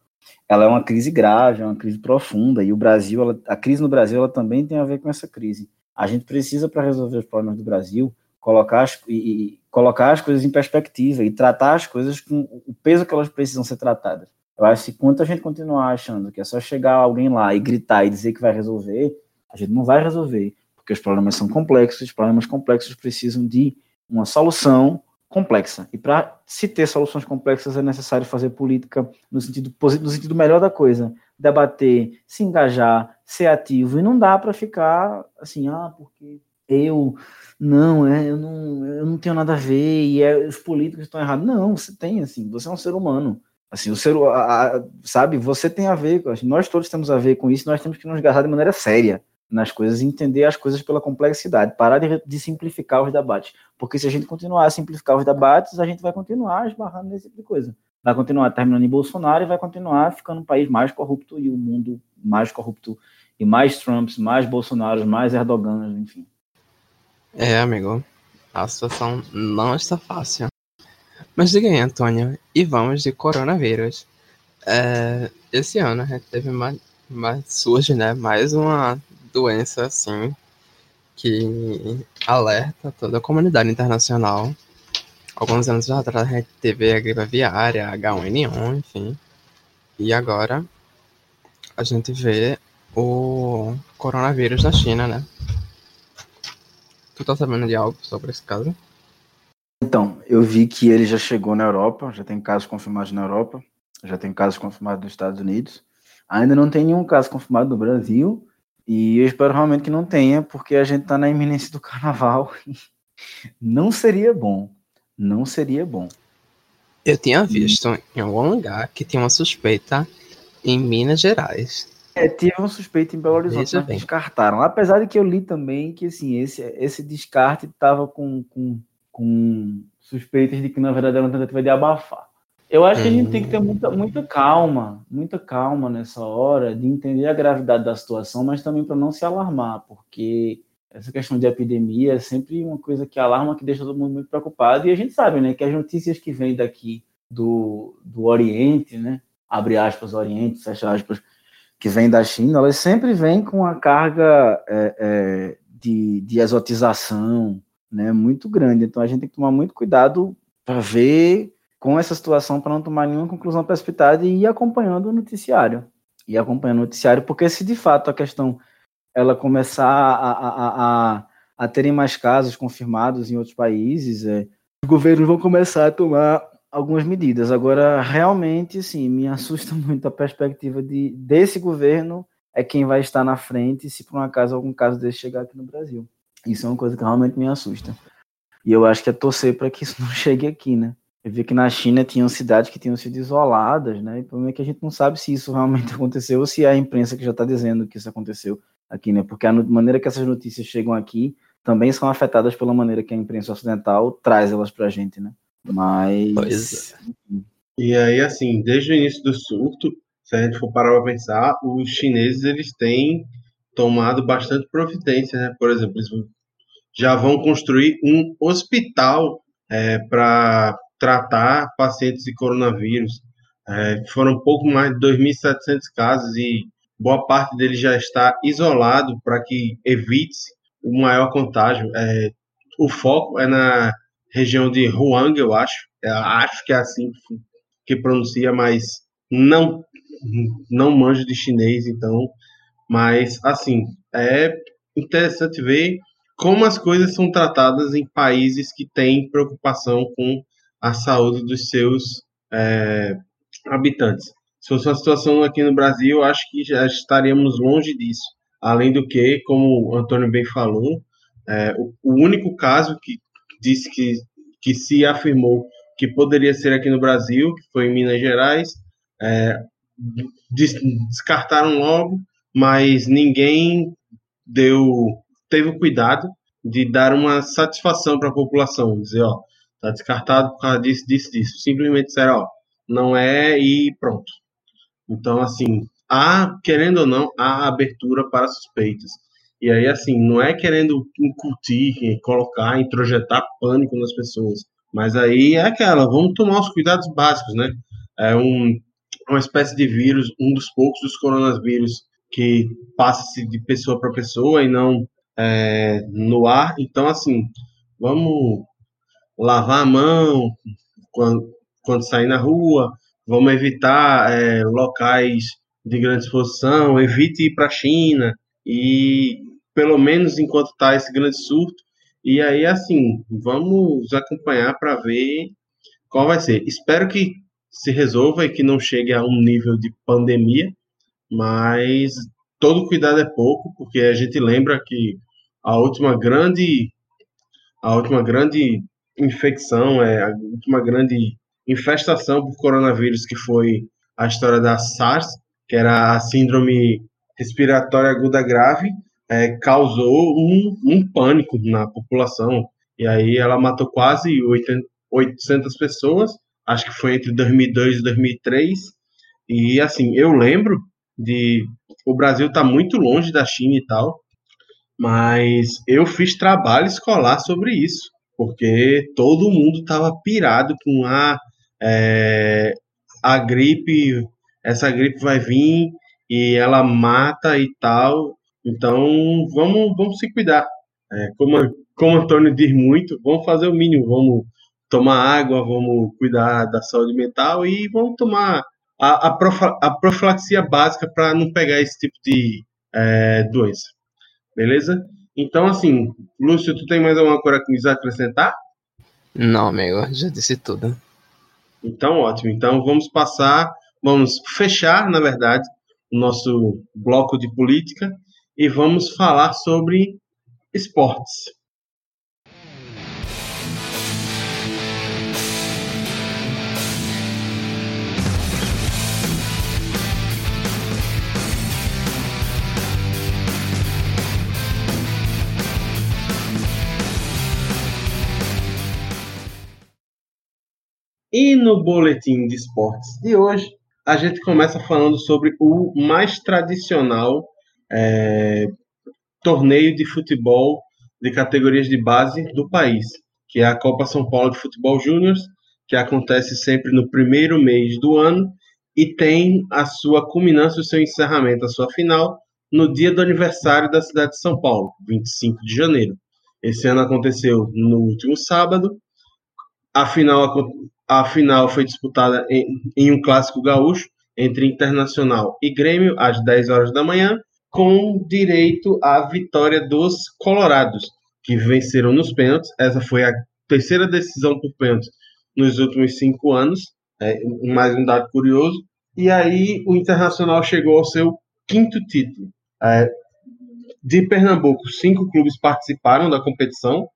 ela é uma crise grave, é uma crise profunda, e o Brasil, ela, a crise no Brasil, ela também tem a ver com essa crise. A gente precisa, para resolver os problemas do Brasil, colocar as, e, e, colocar as coisas em perspectiva e tratar as coisas com o peso que elas precisam ser tratadas. Eu acho que quanto a gente continuar achando que é só chegar alguém lá e gritar e dizer que vai resolver, a gente não vai resolver, porque os problemas são complexos, os problemas complexos precisam de uma solução complexa. E para se ter soluções complexas é necessário fazer política no sentido no sentido melhor da coisa, debater, se engajar, ser ativo e não dá para ficar assim, ah, porque eu não, é, eu não, eu não tenho nada a ver e é, os políticos estão errados. Não, você tem assim, você é um ser humano. Assim, o ser, a, a, sabe, você tem a ver, nós todos temos a ver com isso, nós temos que nos engajar de maneira séria nas coisas e entender as coisas pela complexidade, parar de, de, simplificar os debates. Porque se a gente continuar a simplificar os debates, a gente vai continuar esbarrando nesse tipo de coisa. Vai continuar terminando em Bolsonaro e vai continuar ficando um país mais corrupto e o mundo mais corrupto e mais Trumps, mais Bolsonaros, mais Erdogans, enfim. É, amigo, a situação não está fácil. Mas diga aí, Antônio, e vamos de coronavírus. É, esse ano a gente teve uma, uma surge, né, mais uma doença assim que alerta toda a comunidade internacional. Alguns anos atrás a gente teve a gripe aviária, H1N1, enfim. E agora a gente vê o coronavírus na China, né? Tu tá sabendo de algo sobre esse caso? Então, eu vi que ele já chegou na Europa, já tem casos confirmados na Europa, já tem casos confirmados nos Estados Unidos. Ainda não tem nenhum caso confirmado no Brasil, E eu espero realmente que não tenha, porque a gente está na iminência do carnaval. [LAUGHS] não seria bom. Não seria bom. Eu tinha visto em algum lugar que tinha uma suspeita em Minas Gerais. É, tive um suspeito em Belo Horizonte, mas descartaram. Apesar de que eu li também que assim, esse, esse descarte estava com, com, com suspeitas de que na verdade era uma tentativa de abafar. Eu acho que a gente tem que ter muita, muita calma, muita calma nessa hora de entender a gravidade da situação, mas também para não se alarmar, porque essa questão de epidemia é sempre uma coisa que alarma, que deixa todo mundo muito preocupado, e a gente sabe, né, que as notícias que vêm daqui do, do Oriente, né, abre aspas, Oriente, fecha aspas, que vem da China, elas sempre vêm com uma carga é, é, de, de exotização, né, muito grande, então a gente tem que tomar muito cuidado para ver com essa situação para não tomar nenhuma conclusão precipitada e ir acompanhando o noticiário. E acompanhando o noticiário, porque se de fato a questão ela começar a, a, a, a terem mais casos confirmados em outros países, é, os governos vão começar a tomar algumas medidas. Agora, realmente, sim, me assusta [LAUGHS] muito a perspectiva de desse governo é quem vai estar na frente se por um acaso algum caso desse chegar aqui no Brasil. Isso é uma coisa que realmente me assusta. E eu acho que é torcer para que isso [LAUGHS] não chegue aqui, né? Eu vi que na China tinham cidades que tinham sido isoladas, né? E o problema é que a gente não sabe se isso realmente [LAUGHS] aconteceu ou se é a imprensa que já está dizendo que isso aconteceu aqui, né? Porque a maneira que essas notícias chegam aqui também são afetadas pela maneira que a imprensa ocidental traz elas para a gente, né? Mas. Pois é. E aí, assim, desde o início do surto, se a gente for parar para pensar, os chineses eles têm tomado bastante providência, né? Por exemplo, eles já vão construir um hospital é, para tratar pacientes de coronavírus. É, foram pouco mais de 2.700 casos e boa parte deles já está isolado para que evite o maior contágio. É, o foco é na região de Huang, eu acho. Eu acho que é assim que pronuncia, mas não não manjo de chinês, então. Mas, assim, é interessante ver como as coisas são tratadas em países que têm preocupação com a saúde dos seus é, habitantes. Se fosse uma situação aqui no Brasil, acho que já estaríamos longe disso. Além do que, como o Antônio bem falou, é, o, o, único caso que disse que, que se afirmou que poderia ser aqui no Brasil, que foi em Minas Gerais, é, des, descartaram logo, mas ninguém deu teve o cuidado de dar uma satisfação para a população, dizer, ó, Tá descartado por causa disso, disso, disso. Simplesmente disseram, ó, não é e pronto. Então, assim, há, querendo ou não, há abertura para suspeitas. E aí, assim, não é querendo incutir, colocar, introjetar pânico nas pessoas. Mas aí é aquela, vamos tomar os cuidados básicos, né? É um, uma espécie de vírus, um dos poucos dos coronavírus que passa-se de pessoa para pessoa e não é, no ar. Então, assim, vamos lavar a mão quando, quando sair na rua, vamos evitar é, locais de grande exposição, evite ir para a China e pelo menos enquanto está esse grande surto. E aí, assim, vamos acompanhar para ver qual vai ser. Espero que se resolva e que não chegue a um nível de pandemia, mas todo cuidado é pouco, porque a gente lembra que a última grande a última grande infecção, é a última grande infestação por coronavírus, que foi a história da SARS, que era a síndrome respiratória aguda grave, é, causou um, um, pânico na população. E aí ela matou quase 800 pessoas, acho que foi entre 2002 e 2003. E assim, eu lembro de. O Brasil está muito longe da China e tal, mas eu fiz trabalho escolar sobre isso porque todo mundo estava pirado com a, é, a gripe, essa gripe vai vir e ela mata e tal. Então vamos, vamos se cuidar. É, como, como Antônio diz muito, vamos fazer o mínimo, vamos tomar água, vamos cuidar da saúde mental e vamos tomar a, a, a profilaxia básica para não pegar esse tipo de é, doença. Beleza? Então, assim, Lúcio, tu tem mais alguma coisa a acrescentar? Não, amigo, já disse tudo. Então, ótimo. Então, vamos passar, vamos fechar, na verdade, o nosso bloco de política e vamos falar sobre esportes. E no boletim de esportes de hoje, a gente começa falando sobre o mais tradicional é, torneio de futebol de categorias de base do país, que é a Copa São Paulo de Futebol Júnior, que acontece sempre no primeiro mês do ano e tem a sua culminância, o seu encerramento, a sua final, no dia do aniversário da cidade de São Paulo, 25 de janeiro. Esse ano aconteceu no último sábado. A final a final foi disputada em, em um clássico gaúcho entre Internacional e Grêmio às 10 horas da manhã, com direito à vitória dos Colorados, que venceram nos pênaltis. Essa foi a terceira decisão por pênaltis nos últimos cinco anos, é, mais um dado curioso. E aí o Internacional chegou ao seu quinto título. É, de Pernambuco, cinco clubes participaram da competição,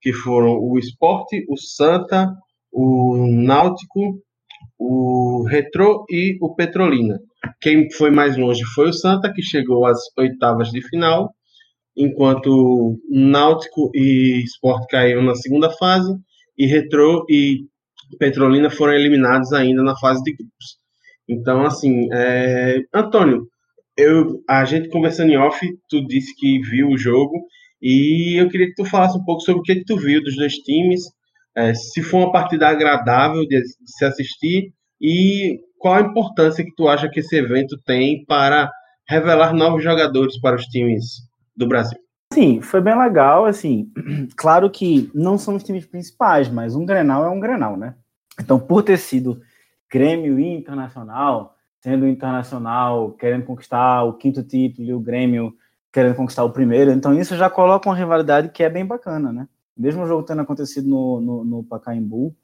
que foram o Esporte, o Santa, o Náutico, o Retrô e o Petrolina. Quem foi mais longe foi o Santa, que chegou às oitavas de final, enquanto Náutico e Sport caíram na segunda fase, e Retrô e Petrolina foram eliminados ainda na fase de grupos. Então, assim, é... Antônio, eu, a gente conversando em off, tu disse que viu o jogo, e eu queria que tu falasse um pouco sobre o que, que tu viu dos dois times, é, se for uma partida agradável de, de, se assistir e qual a importância que tu acha que esse evento tem para revelar novos jogadores para os times do Brasil. Sim, foi bem legal, assim, [CLEARS THROAT] claro que não são os times principais, mas um Grenal é um Grenal, né? Então, por ter sido Grêmio e Internacional, sendo o Internacional querendo conquistar o quinto título e o Grêmio querendo conquistar o primeiro, então isso já coloca uma rivalidade que é bem bacana, né? Mesmo o jogo tendo acontecido no, no, no Pacaembu,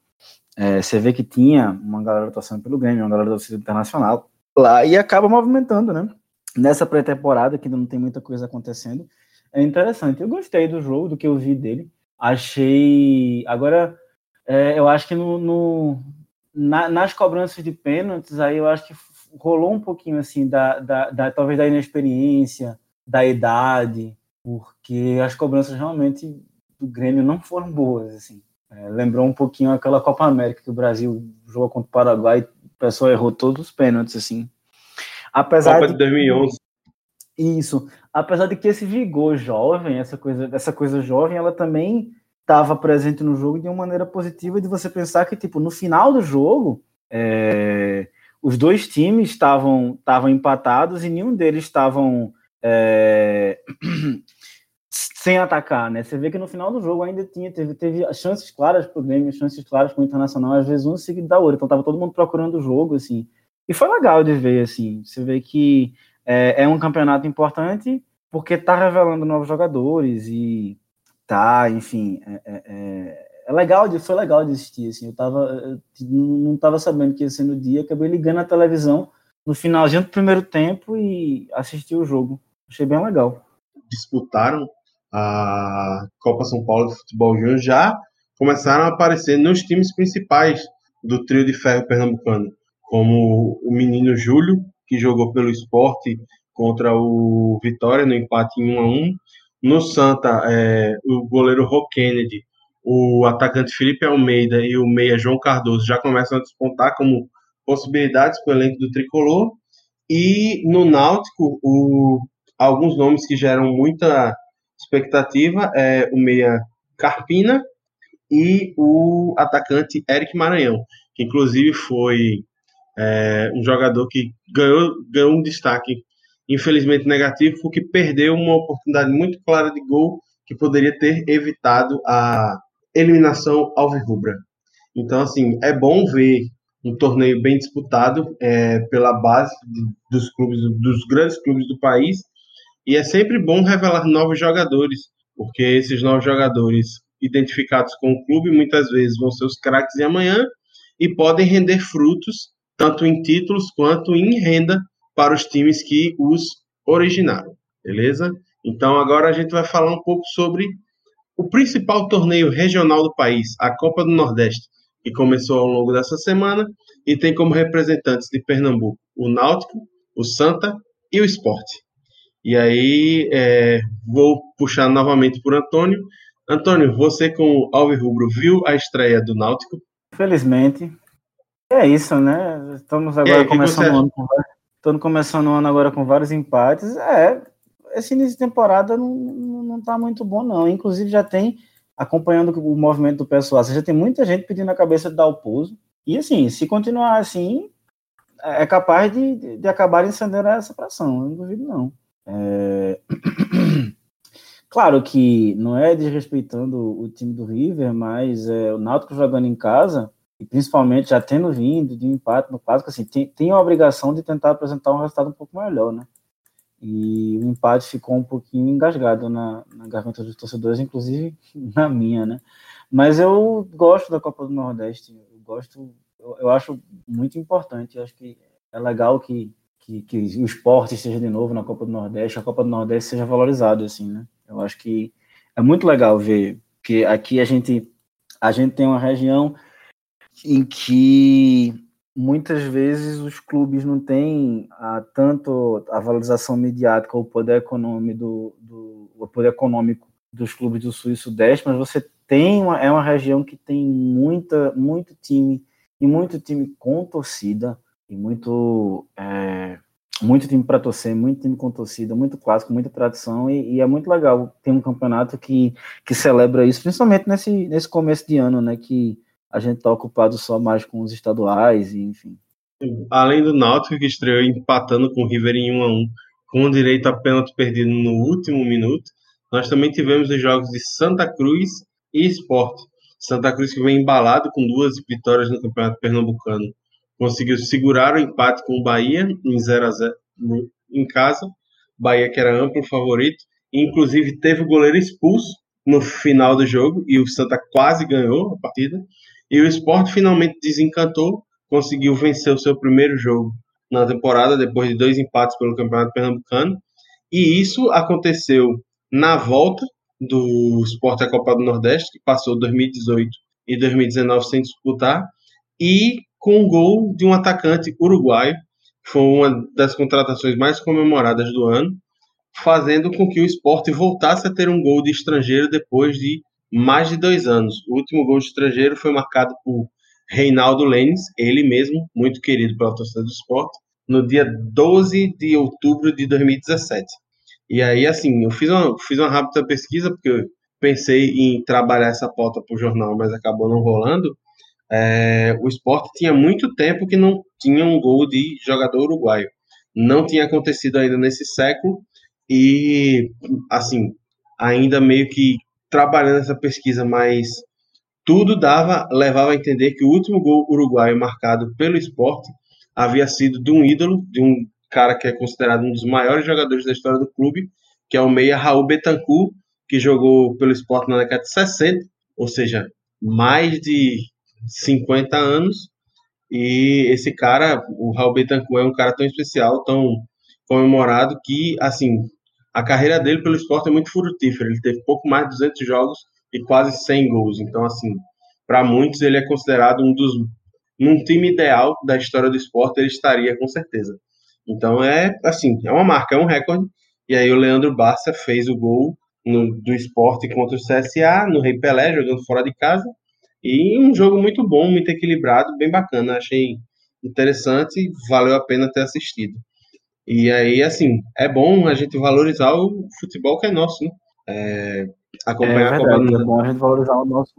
é, você vê que tinha uma galera torcendo pelo Grêmio, uma galera torcendo internacional lá, e acaba movimentando, né? Nessa pré-temporada, que ainda não tem muita coisa acontecendo, é interessante. Eu gostei do jogo, do que eu vi dele. Achei. Agora, é, eu acho que no, no na, nas cobranças de pênaltis, aí eu acho que rolou um pouquinho assim, da, da, da talvez da inexperiência, da idade, porque as cobranças realmente do Grêmio não foram boas, assim. É, lembrou um pouquinho aquela Copa América que o Brasil jogou contra o Paraguai, o pessoal errou todos os pênaltis, assim. Apesar Copa de, de 2011. Isso. Apesar de que esse vigor jovem, essa coisa, essa coisa jovem, ela também estava presente no jogo de uma maneira positiva de você pensar que, tipo, no final do jogo, é, os dois times estavam estavam empatados e nenhum deles estavam é, [CLEARS THROAT] sem atacar, né? Você vê que no final do jogo ainda tinha, teve, teve chances claras pro Grêmio, chances claras pro Internacional, às vezes um seguido da outra, então tava todo mundo procurando o jogo, assim, e foi legal de ver, assim, você vê que é, é um campeonato importante porque tá revelando novos jogadores e tá, enfim, é, é, é, é legal, de, foi legal de assistir, assim, eu tava, eu não tava sabendo que ia ser no dia, acabei ligando a televisão no finalzinho do primeiro tempo e assisti o jogo, achei bem legal. Disputaram a Copa São Paulo de Futebol Júnior já começaram a aparecer nos times principais do trio de ferro pernambucano, como o menino Júlio, que jogou pelo esporte contra o Vitória no empate em 1 a 1 No Santa, é, o goleiro Rô Kennedy, o atacante Felipe Almeida e o meia João Cardoso já começam a despontar como possibilidades para o elenco do tricolor. E no Náutico, o, alguns nomes que geram muita expectativa é o meia Carpina e o atacante Eric Maranhão, que inclusive foi é, um jogador que ganhou, ganhou um destaque infelizmente negativo, porque perdeu uma oportunidade muito clara de gol que poderia ter evitado a eliminação alvirrubra. Então, assim, é bom ver um torneio bem disputado é, pela base dos clubes, dos grandes clubes do país, e é sempre bom revelar novos jogadores, porque esses novos jogadores identificados com o clube muitas vezes vão ser os craques de amanhã e podem render frutos tanto em títulos quanto em renda para os times que os originaram, beleza? Então agora a gente vai falar um pouco sobre o principal torneio regional do país, a Copa do Nordeste, que começou ao longo dessa semana e tem como representantes de Pernambuco o Náutico, o Santa e o Esporte. E aí é, vou puxar novamente por Antônio. Antônio, você com o Alves Rubro viu a estreia do Náutico? Felizmente. É isso, né? Estamos agora aí, começando o ano com Estamos começando o ano agora com vários empates. É, esse início de temporada não, não tá muito bom, não. Inclusive, já tem, acompanhando o movimento do pessoal, já tem muita gente pedindo a cabeça de dar o pouso. E assim, se continuar assim, é capaz de, de, acabar incendendo essa pressão. Eu não duvido, não. É... [CLEARS THROAT] Claro que não é desrespeitando o time do River, mas é, o Náutico jogando em casa, e principalmente já tendo vindo de empate no clássico, assim, tem, tem a obrigação de tentar apresentar um resultado um pouco melhor, né? E o empate ficou um pouquinho engasgado na, na garganta dos torcedores, inclusive [LAUGHS] na minha, né? Mas eu gosto da Copa do Nordeste, eu gosto, eu, eu acho muito importante, eu acho que é legal que, que, que o esporte esteja de novo na Copa do Nordeste, a Copa do Nordeste seja valorizado, assim, né? Eu acho que é muito legal ver que aqui a gente a gente tem uma região em que muitas vezes os clubes não têm a, tanto a valorização midiática ou o poder econômico do, do o poder econômico dos clubes do Sul e Sudeste, mas você tem uma, é uma região que tem muita muito time e muito time com torcida e muito é, muito time para torcer, muito time com torcida, muito clássico, muita tradição e, e, é muito legal ter um campeonato que, que celebra isso, principalmente nesse, nesse começo de ano, né, que a gente está ocupado só mais com os estaduais e enfim. Além do Náutico que estreou empatando com o River em 1 a 1, com direito a pênalti perdido no último minuto, nós também tivemos os jogos de Santa Cruz e Sport. Santa Cruz que vem embalado com duas vitórias no Campeonato Pernambucano conseguiu segurar o empate com o Bahia em 0 a 0 no, em casa. Bahia que era amplo favorito, inclusive teve o goleiro expulso no final do jogo e o Santa quase ganhou a partida. E o Sport finalmente desencantou, conseguiu vencer o seu primeiro jogo na temporada depois de dois empates pelo Campeonato Pernambucano. E isso aconteceu na volta do Sport à Copa do Nordeste, que passou 2018 e 2019 sem disputar, e com um gol de um atacante uruguaio, foi uma das contratações mais comemoradas do ano, fazendo com que o esporte voltasse a ter um gol de estrangeiro depois de mais de dois anos. O último gol de estrangeiro foi marcado por Reinaldo Lênis, ele mesmo, muito querido pela torcida do esporte, no dia 12 de outubro de 2017. E aí, assim, eu fiz uma, fiz uma rápida pesquisa, porque eu pensei em trabalhar essa pauta para o jornal, mas acabou não rolando. É, o esporte tinha muito tempo que não tinha um gol de jogador uruguaio. Não tinha acontecido ainda nesse século e, assim, ainda meio que trabalhando essa pesquisa, mas tudo dava, levava a entender que o último gol uruguaio marcado pelo esporte havia sido de um ídolo, de um cara que é considerado um dos maiores jogadores da história do clube, que é o meia Raul Betancourt, que jogou pelo esporte na década de 60, ou seja, mais de 50 anos. E esse cara, o Raul Betancourt, é um cara tão especial, tão comemorado, que, assim, a carreira dele pelo esporte é muito frutífera. Ele teve pouco mais de 200 jogos e quase 100 gols. Então, assim, para muitos ele é considerado um dos. Num time ideal da história do esporte, ele estaria com certeza. Então, é, assim, é uma marca, é um recorde. E aí o Leandro Barça fez o gol no, do esporte contra o CSA, no Rei Pelé, jogando fora de casa. E um jogo muito bom, muito equilibrado, bem bacana. Achei interessante, valeu a pena ter assistido. E aí, assim, é bom a gente valorizar o futebol que é nosso, né? É, acompanhar é verdade, a Copa do... É bom a gente valorizar o nosso.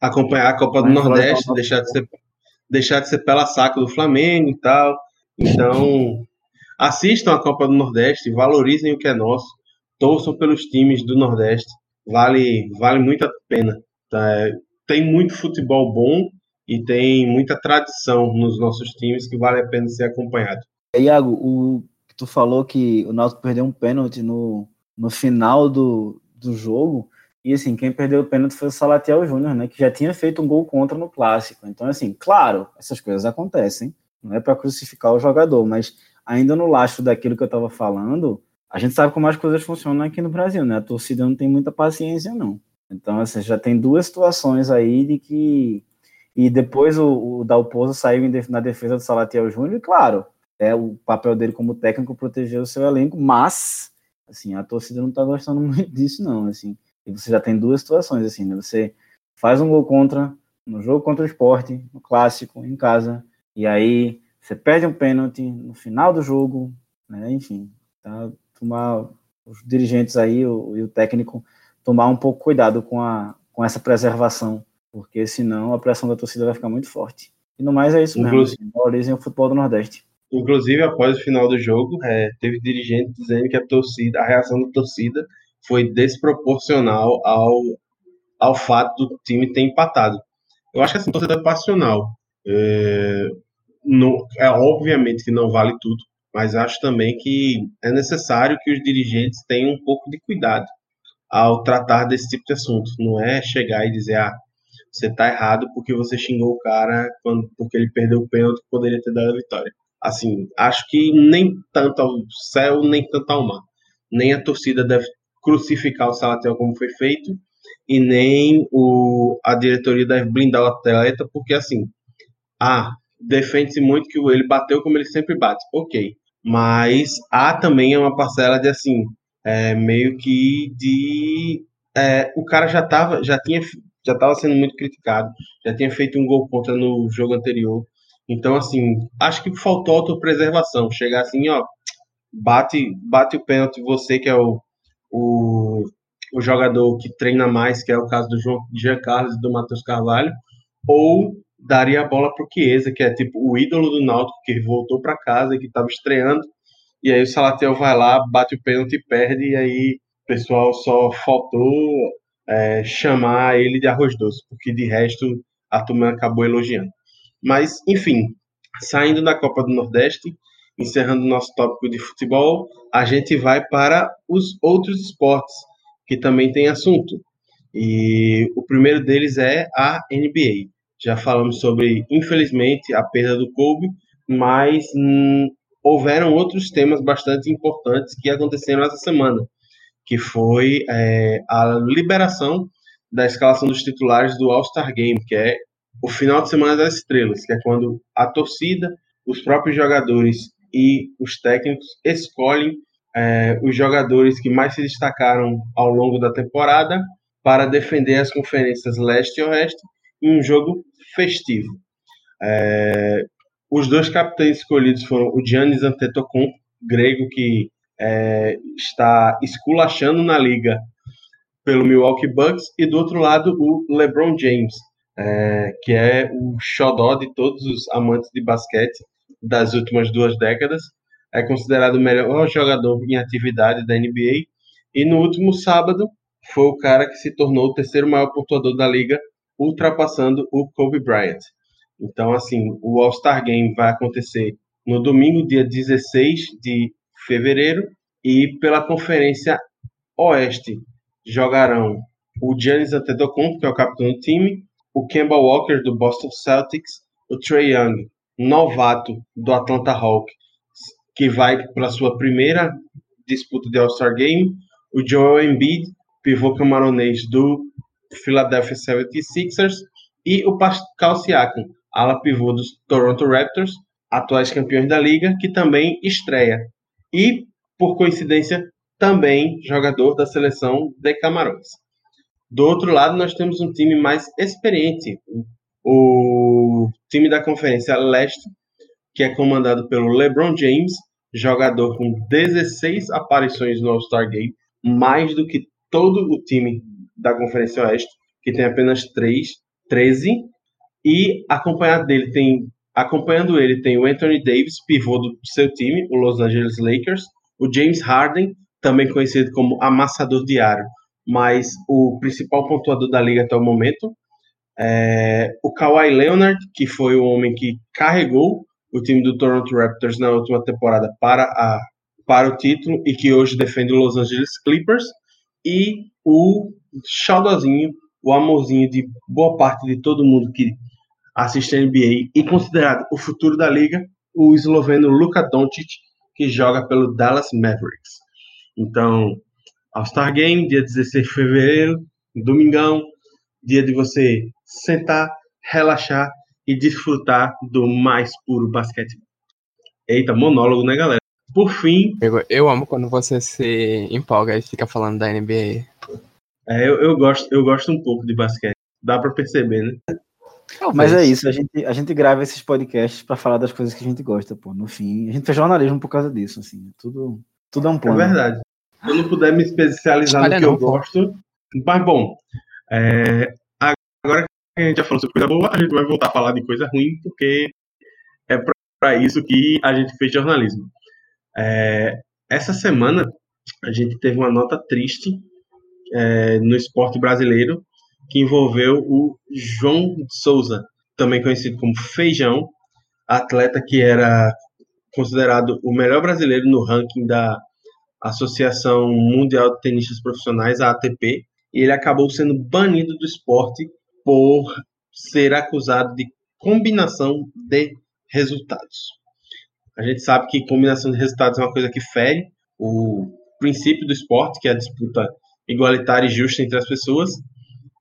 Acompanhar a Copa do Nordeste, deixar de, ser, deixar de ser pela saco do Flamengo e tal. Então, assistam a Copa do Nordeste, valorizem o que é nosso, torçam pelos times do Nordeste. Vale, vale muito a pena. Tá? Tem muito futebol bom e tem muita tradição nos nossos times que vale a pena ser acompanhado. Iago, o, tu falou que o Náutico perdeu um pênalti no, no final do, do jogo, e assim, quem perdeu o pênalti foi o Salatiel Júnior, né, que já tinha feito um gol contra no Clássico. Então, assim, claro, essas coisas acontecem, não é para crucificar o jogador, mas ainda no lastro daquilo que eu estava falando, a gente sabe como as coisas funcionam aqui no Brasil, né? A torcida não tem muita paciência, não. Então, assim, já tem duas situações aí de que. E depois o, o Dalpozo saiu na defesa do Salatiel Júnior, e claro, é o papel dele como técnico proteger o seu elenco, mas, assim, a torcida não tá gostando [LAUGHS] muito disso, não, assim. E você já tem duas situações, assim, né? Você faz um gol contra no jogo contra o esporte, no clássico, em casa, e aí você perde um pênalti no final do jogo, né? Enfim, tá? tomar os dirigentes aí o, e o técnico tomar um pouco cuidado com, a, com essa preservação, porque senão a pressão da torcida vai ficar muito forte. E no mais é isso Inclusive, mesmo, valorizem o futebol do Nordeste. Inclusive, após o final do jogo, é, teve dirigente dizendo que a torcida, a reação da torcida foi desproporcional ao, ao fato do time ter empatado. Eu acho que assim, torcida é passional. É, não, é obviamente que não vale tudo, mas acho também que é necessário que os dirigentes tenham um pouco de cuidado ao tratar desse tipo de assunto. Não é chegar e dizer, ah, você está errado porque você xingou o cara quando, porque ele perdeu o pênalti que poderia ter dado a vitória. Assim, acho que nem tanto ao céu, nem tanto ao mar. Nem a torcida deve crucificar o Salatel como foi feito, e nem o, a diretoria deve blindar o atleta, porque assim, ah, defende-se muito que ele bateu como ele sempre bate. Ok mas há também uma parcela de assim, é, meio que de é, o cara já tava, já tinha, já estava sendo muito criticado, já tinha feito um gol contra no jogo anterior. Então, assim, acho que faltou autopreservação. Chegar assim, ó, bate, bate o pênalti, você que é o, o, o jogador que treina mais, que é o caso do João Jean Carlos e do Matheus Carvalho, ou daria a bola para o Chiesa, que é tipo o ídolo do Náutico, que voltou para casa e que estava estreando. E aí o Salatiel vai lá, bate o pênalti e perde, e aí o pessoal só faltou é, chamar ele de arroz doce, porque de resto a turma acabou elogiando. Mas, enfim, saindo da Copa do Nordeste, encerrando o nosso tópico de futebol, a gente vai para os outros esportes, que também tem assunto. E o primeiro deles é a NBA. Já falamos sobre, infelizmente, a perda do Kobe, mas hum, houveram outros temas bastante importantes que aconteceram essa semana, que foi é, a liberação da escalação dos titulares do All-Star Game, que é o final de semana das estrelas, que é quando a torcida, os próprios jogadores e os técnicos escolhem é, os jogadores que mais se destacaram ao longo da temporada para defender as conferências leste e oeste em um jogo festivo. É, os dois capitães escolhidos foram o Giannis Antetokounmpo, grego que é, está esculachando na liga pelo Milwaukee Bucks, e do outro lado o LeBron James, é, que é o xodó de todos os amantes de basquete das últimas duas décadas. É considerado o melhor jogador em atividade da NBA. E no último sábado foi o cara que se tornou o terceiro maior pontuador da liga ultrapassando o Kobe Bryant. Então, assim, o All-Star Game vai acontecer no domingo, dia 16 de fevereiro, e pela Conferência Oeste jogarão o Giannis Antetokounmpo, que é o capitão do time, o Kemba Walker, do Boston Celtics, o Trey Young, novato do Atlanta Hawks, que vai para sua primeira disputa de All-Star Game, o Joel Embiid, pivô camaronês do Philadelphia 76ers, e o Pascal Siakam, ala pivô dos Toronto Raptors, atuais campeões da liga, que também estreia. E, por coincidência, também jogador da seleção de Camarões. Do outro lado, nós temos um time mais experiente, o time da Conferência Leste, que é comandado pelo LeBron James, jogador com 16 aparições no All-Star Game, mais do que todo o time da Conferência Oeste, que tem apenas 3, 13, e acompanhado dele tem acompanhando ele tem o Anthony Davis, pivô do seu time, o Los Angeles Lakers, o James Harden, também conhecido como amassador diário, mas o principal pontuador da liga até o momento, é, o Kawhi Leonard, que foi o homem que carregou o time do Toronto Raptors na última temporada para, a, para o título e que hoje defende o Los Angeles Clippers, e o xodózinho, o amorzinho de boa parte de todo mundo que assiste a NBA e considerado o futuro da liga, o esloveno Luka Doncic, que joga pelo Dallas Mavericks. Então, All-Star Game, dia 16 de fevereiro, domingão, dia de você sentar, relaxar e desfrutar do mais puro basquete. Eita, monólogo, né, galera? Por fim. Eu amo quando você se empolga e fica falando da NBA. É, eu, eu, gosto, eu gosto um pouco de basquete. Dá pra perceber, né? Talvez. Mas é isso, a gente, a gente grava esses podcasts para falar das coisas que a gente gosta, pô. No fim, a gente fez jornalismo por causa disso, assim. Tudo, tudo é um plano. É verdade. Se eu não puder me especializar Olha no que não, eu pô. gosto. Mas bom, é, agora que a gente já falou sobre coisa boa, a gente vai voltar a falar de coisa ruim, porque é para isso que a gente fez jornalismo. É, essa semana a gente teve uma nota triste é, no esporte brasileiro que envolveu o João Souza, também conhecido como Feijão, atleta que era considerado o melhor brasileiro no ranking da Associação Mundial de Tenistas Profissionais, a ATP, e ele acabou sendo banido do esporte por ser acusado de combinação de resultados. A gente sabe que combinação de resultados é uma coisa que fere o princípio do esporte, que é a disputa igualitária e justa entre as pessoas.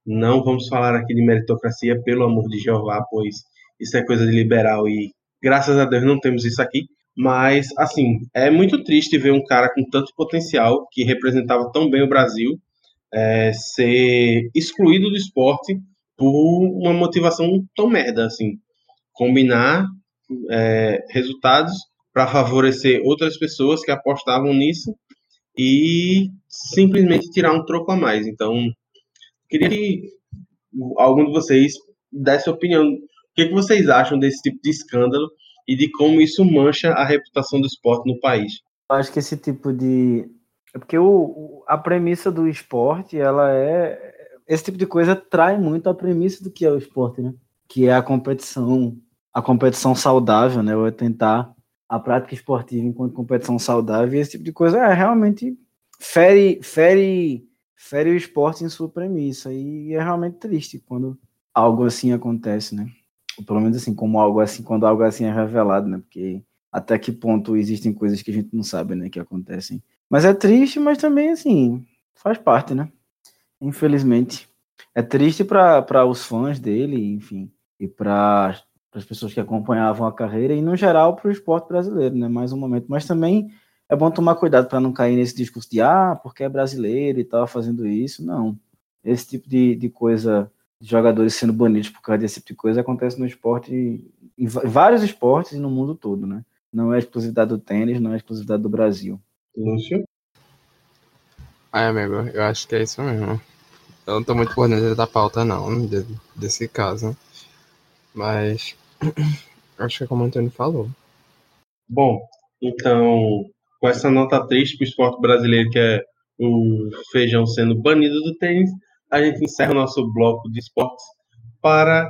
Não vamos falar aqui de meritocracia, pelo amor de Jeová, pois isso é coisa de liberal e graças a Deus não temos isso aqui. Mas, assim, é muito triste ver um cara com tanto potencial, que representava tão bem o Brasil, é, ser excluído do esporte por uma motivação tão merda, assim. Combinar é, resultados para favorecer outras pessoas que apostavam nisso e simplesmente tirar um troco a mais. Então, queria que algum de vocês desse opinião. O que, que vocês acham desse tipo de escândalo e de como isso mancha a reputação do esporte no país? Eu acho que esse tipo de. É porque o, a premissa do esporte, ela é. Esse tipo de coisa trai muito a premissa do que é o esporte, né? Que é a competição a competição saudável, né? Ou é tentar a prática esportiva enquanto competição saudável, e esse tipo de coisa é realmente fere, fere, fere o esporte em sua premissa. E é realmente triste quando algo assim acontece, né? Ou pelo menos assim, como algo assim, quando algo assim é revelado, né? Porque até que ponto existem coisas que a gente não sabe, né, que acontecem. Mas é triste, mas também assim, faz parte, né? Infelizmente. É triste para os fãs dele, enfim, e para as pessoas que acompanhavam a carreira e, no geral, para o esporte brasileiro, né? Mais um momento. Mas também é bom tomar cuidado para não cair nesse discurso de ah, porque é brasileiro e tal, fazendo isso. Não. Esse tipo de, de coisa, de jogadores sendo banidos por causa desse tipo de coisa, acontece no esporte, em vários esportes e no mundo todo, né? Não é exclusividade do tênis, não é exclusividade do Brasil. Lúcio? Ai, amigo, eu acho que é isso mesmo. Eu não tô muito por dentro da pauta, não, desse caso. Mas [CLEARS THROAT] Acho que é como o Antônio falou. Bom, então, com essa nota triste para o esporte brasileiro, que é o feijão sendo banido do tênis, a gente encerra o nosso bloco de esportes para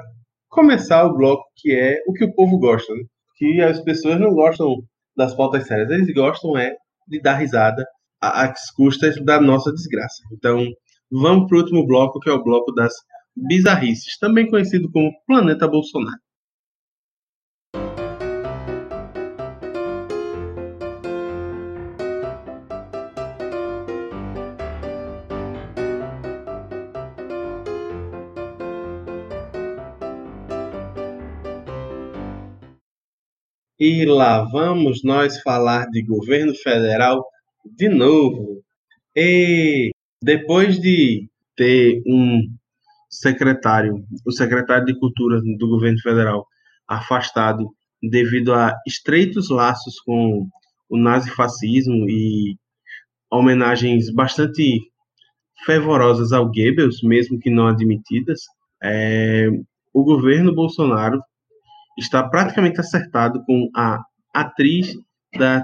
começar o bloco que é o que o povo gosta. Né? Que as pessoas não gostam das pautas sérias, eles gostam é de dar risada às custas da nossa desgraça. Então, vamos para o último bloco, que é o bloco das bizarrices, também conhecido como Planeta Bolsonaro. E lá vamos nós falar de governo federal de novo. E depois de ter um secretário, o secretário de Cultura do governo federal, afastado devido a estreitos laços com o nazifascismo e homenagens bastante fervorosas ao Goebbels, mesmo que não admitidas, é, o governo Bolsonaro está praticamente acertado com a atriz da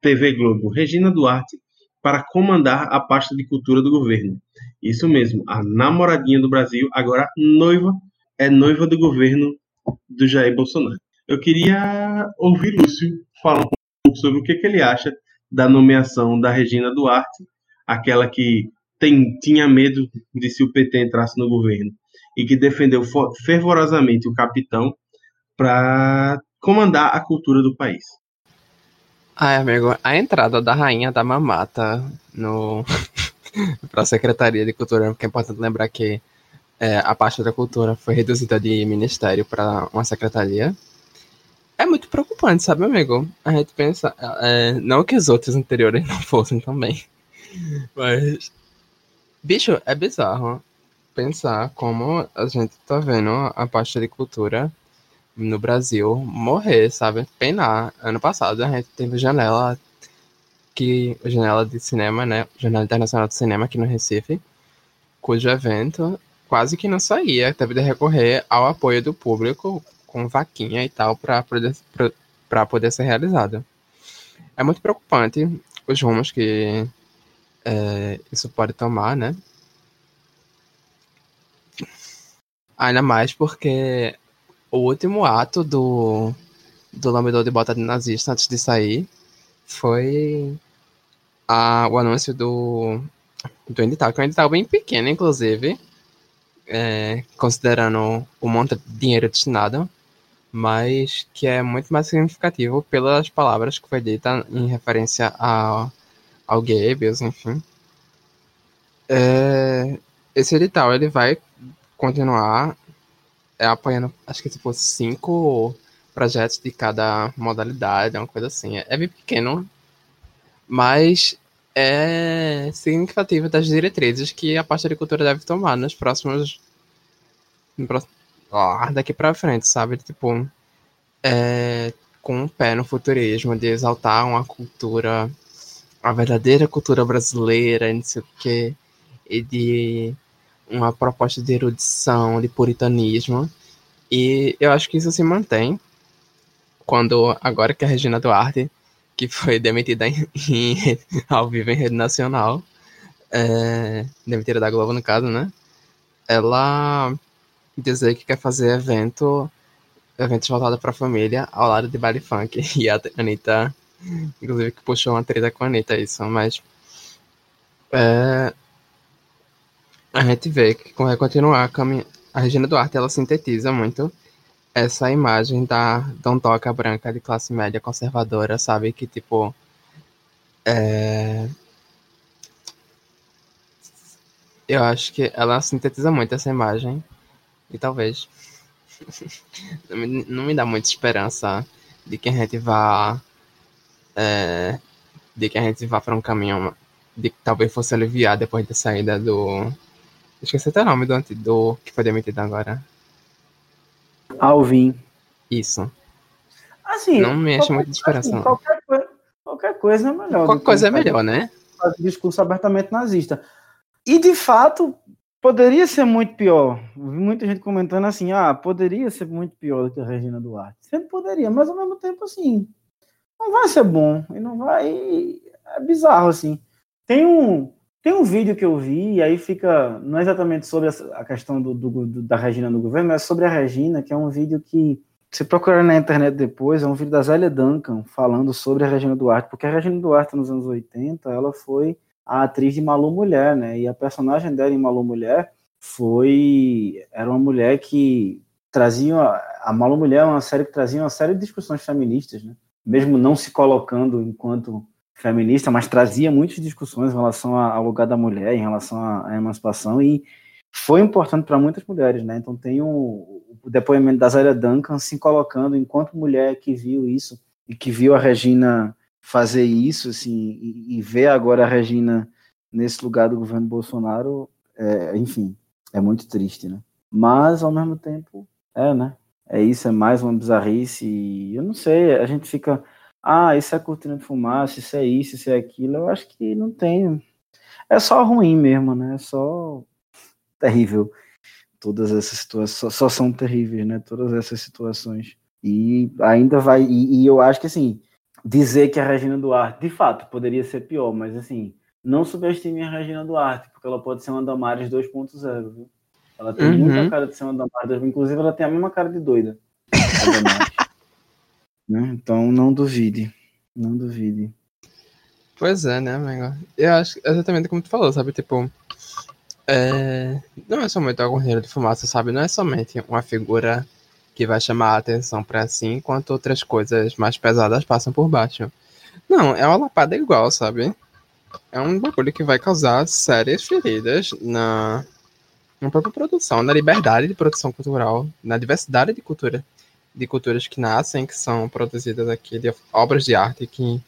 TV Globo, Regina Duarte, para comandar a pasta de cultura do governo. Isso mesmo, a namoradinha do Brasil, agora noiva, é noiva do governo do Jair Bolsonaro. Eu queria ouvir Lúcio falar um pouco sobre o que, que ele acha da nomeação da Regina Duarte, aquela que tem, tinha medo de se o PT entrasse no governo e que defendeu fervorosamente o capitão para comandar a cultura do país. Ai, amigo, a entrada da rainha da mamata no [LAUGHS] para a Secretaria de Cultura, porque é importante lembrar que é, a parte da cultura foi reduzida de ministério para uma secretaria. É muito preocupante, sabe, amigo? A gente pensa, é, não que os outros anteriores não fossem também, [LAUGHS] mas bicho, é bizarro pensar como a gente tá vendo a parte de cultura no Brasil morrer, sabe? Penar. Ano passado a gente teve janela que janela de cinema, né? Janela Internacional de Cinema aqui no Recife, cujo evento quase que não saía, teve de recorrer ao apoio do público com vaquinha e tal para poder, para poder ser realizado. É muito preocupante os rumos que é, isso pode tomar, né? Ainda mais porque o último ato do, do lambedor de bota de nazista antes de sair foi a, o anúncio do, do edital, que é um edital bem pequeno, inclusive, é, considerando o monte de dinheiro destinado, mas que é muito mais significativo pelas palavras que foi dita em referência a, ao Goebbels, enfim. É, esse edital ele vai continuar apoiando, acho que tipo, cinco projetos de cada modalidade, uma coisa assim. É bem pequeno, mas é significativo das diretrizes que a pasta de cultura deve tomar nos próximos. daqui pra frente, sabe? Tipo, é, com um pé no futurismo, de exaltar uma cultura, a verdadeira cultura brasileira, não sei o quê, e de uma proposta de erudição, de puritanismo. E eu acho que isso se mantém quando agora que a Regina Duarte, que foi demitida em, em, [LAUGHS] ao vivo em rede nacional, é, demitida da Globo no caso, né? Ela dizer que quer fazer evento, eventos voltados para a família ao lado de baile funk. [LAUGHS] E a Anitta, inclusive, que puxou uma treta com a Anitta isso, mas é, a gente vê que vai continuar a. A Regina Duarte ela sintetiza muito essa imagem da dondoca branca de classe média conservadora, sabe? Que tipo. É... Eu acho que ela sintetiza muito essa imagem. E talvez. [LAUGHS] não me dá muita esperança de que a gente vá. É... De que a gente vá para um caminho de que talvez fosse aliviar depois da saída do Esqueci até o nome do, do que foi demitido agora. Alvin. Isso. Assim, não me enche muito de esperança. Assim, qualquer, coisa, qualquer coisa é melhor. Qualquer coisa é melhor, né? Fazer discurso abertamente nazista. E de fato, poderia ser muito pior. Vi muita gente comentando assim: ah, poderia ser muito pior do que a Regina Duarte. Sempre poderia, mas ao mesmo tempo, assim, não vai ser bom. E não vai. É bizarro, assim. Tem um. Tem um vídeo que eu vi, e aí fica, não é exatamente sobre a questão do, do, do, da Regina no governo, mas sobre a Regina, que é um vídeo que, se procurar na internet depois, é um vídeo da Zélia Duncan falando sobre a Regina Duarte, porque a Regina Duarte, nos anos 80, ela foi a atriz de Malu Mulher, né? E a personagem dela em Malu Mulher foi. Era uma mulher que trazia. A Malu Mulher é uma série que trazia uma série de discussões feministas, né? Mesmo não se colocando enquanto feminista, mas trazia muitas discussões em relação ao lugar da mulher, em relação à, emancipação, e foi importante para muitas mulheres, né? Então tem o, o depoimento da Zélia Duncan se colocando enquanto mulher que viu isso e que viu a Regina fazer isso, assim, e, e ver agora a Regina nesse lugar do governo Bolsonaro, é, enfim, é muito triste, né? Mas ao mesmo tempo, é, né? É isso, é mais uma bizarrice, e eu não sei, a gente fica ah, isso é cortina de fumaça, isso é isso, isso é aquilo, eu acho que não tem. É só ruim mesmo, né? É só terrível. Todas essas situações só, são terríveis, né? Todas essas situações. E ainda vai. E, e, eu acho que assim, dizer que a Regina Duarte, de fato, poderia ser pior, mas assim, não subestime a Regina Duarte, porque ela pode ser uma Damares 2.0, viu? Ela tem uhum. muita cara de ser uma Damares, inclusive ela tem a mesma cara de doida. Né? Então não duvide. Não duvide. Pois é, né, amigo? Eu acho exatamente como tu falou, sabe? Tipo, é... não é somente algum correio de fumaça, sabe? Não é somente uma figura que vai chamar a atenção para si, enquanto outras coisas mais pesadas passam por baixo. Não, é uma lapada igual, sabe? É um bagulho que vai causar sérias feridas na, na própria produção, na liberdade de produção cultural, na diversidade de cultura, de culturas que nascem, que são produzidas aqui, de obras de arte que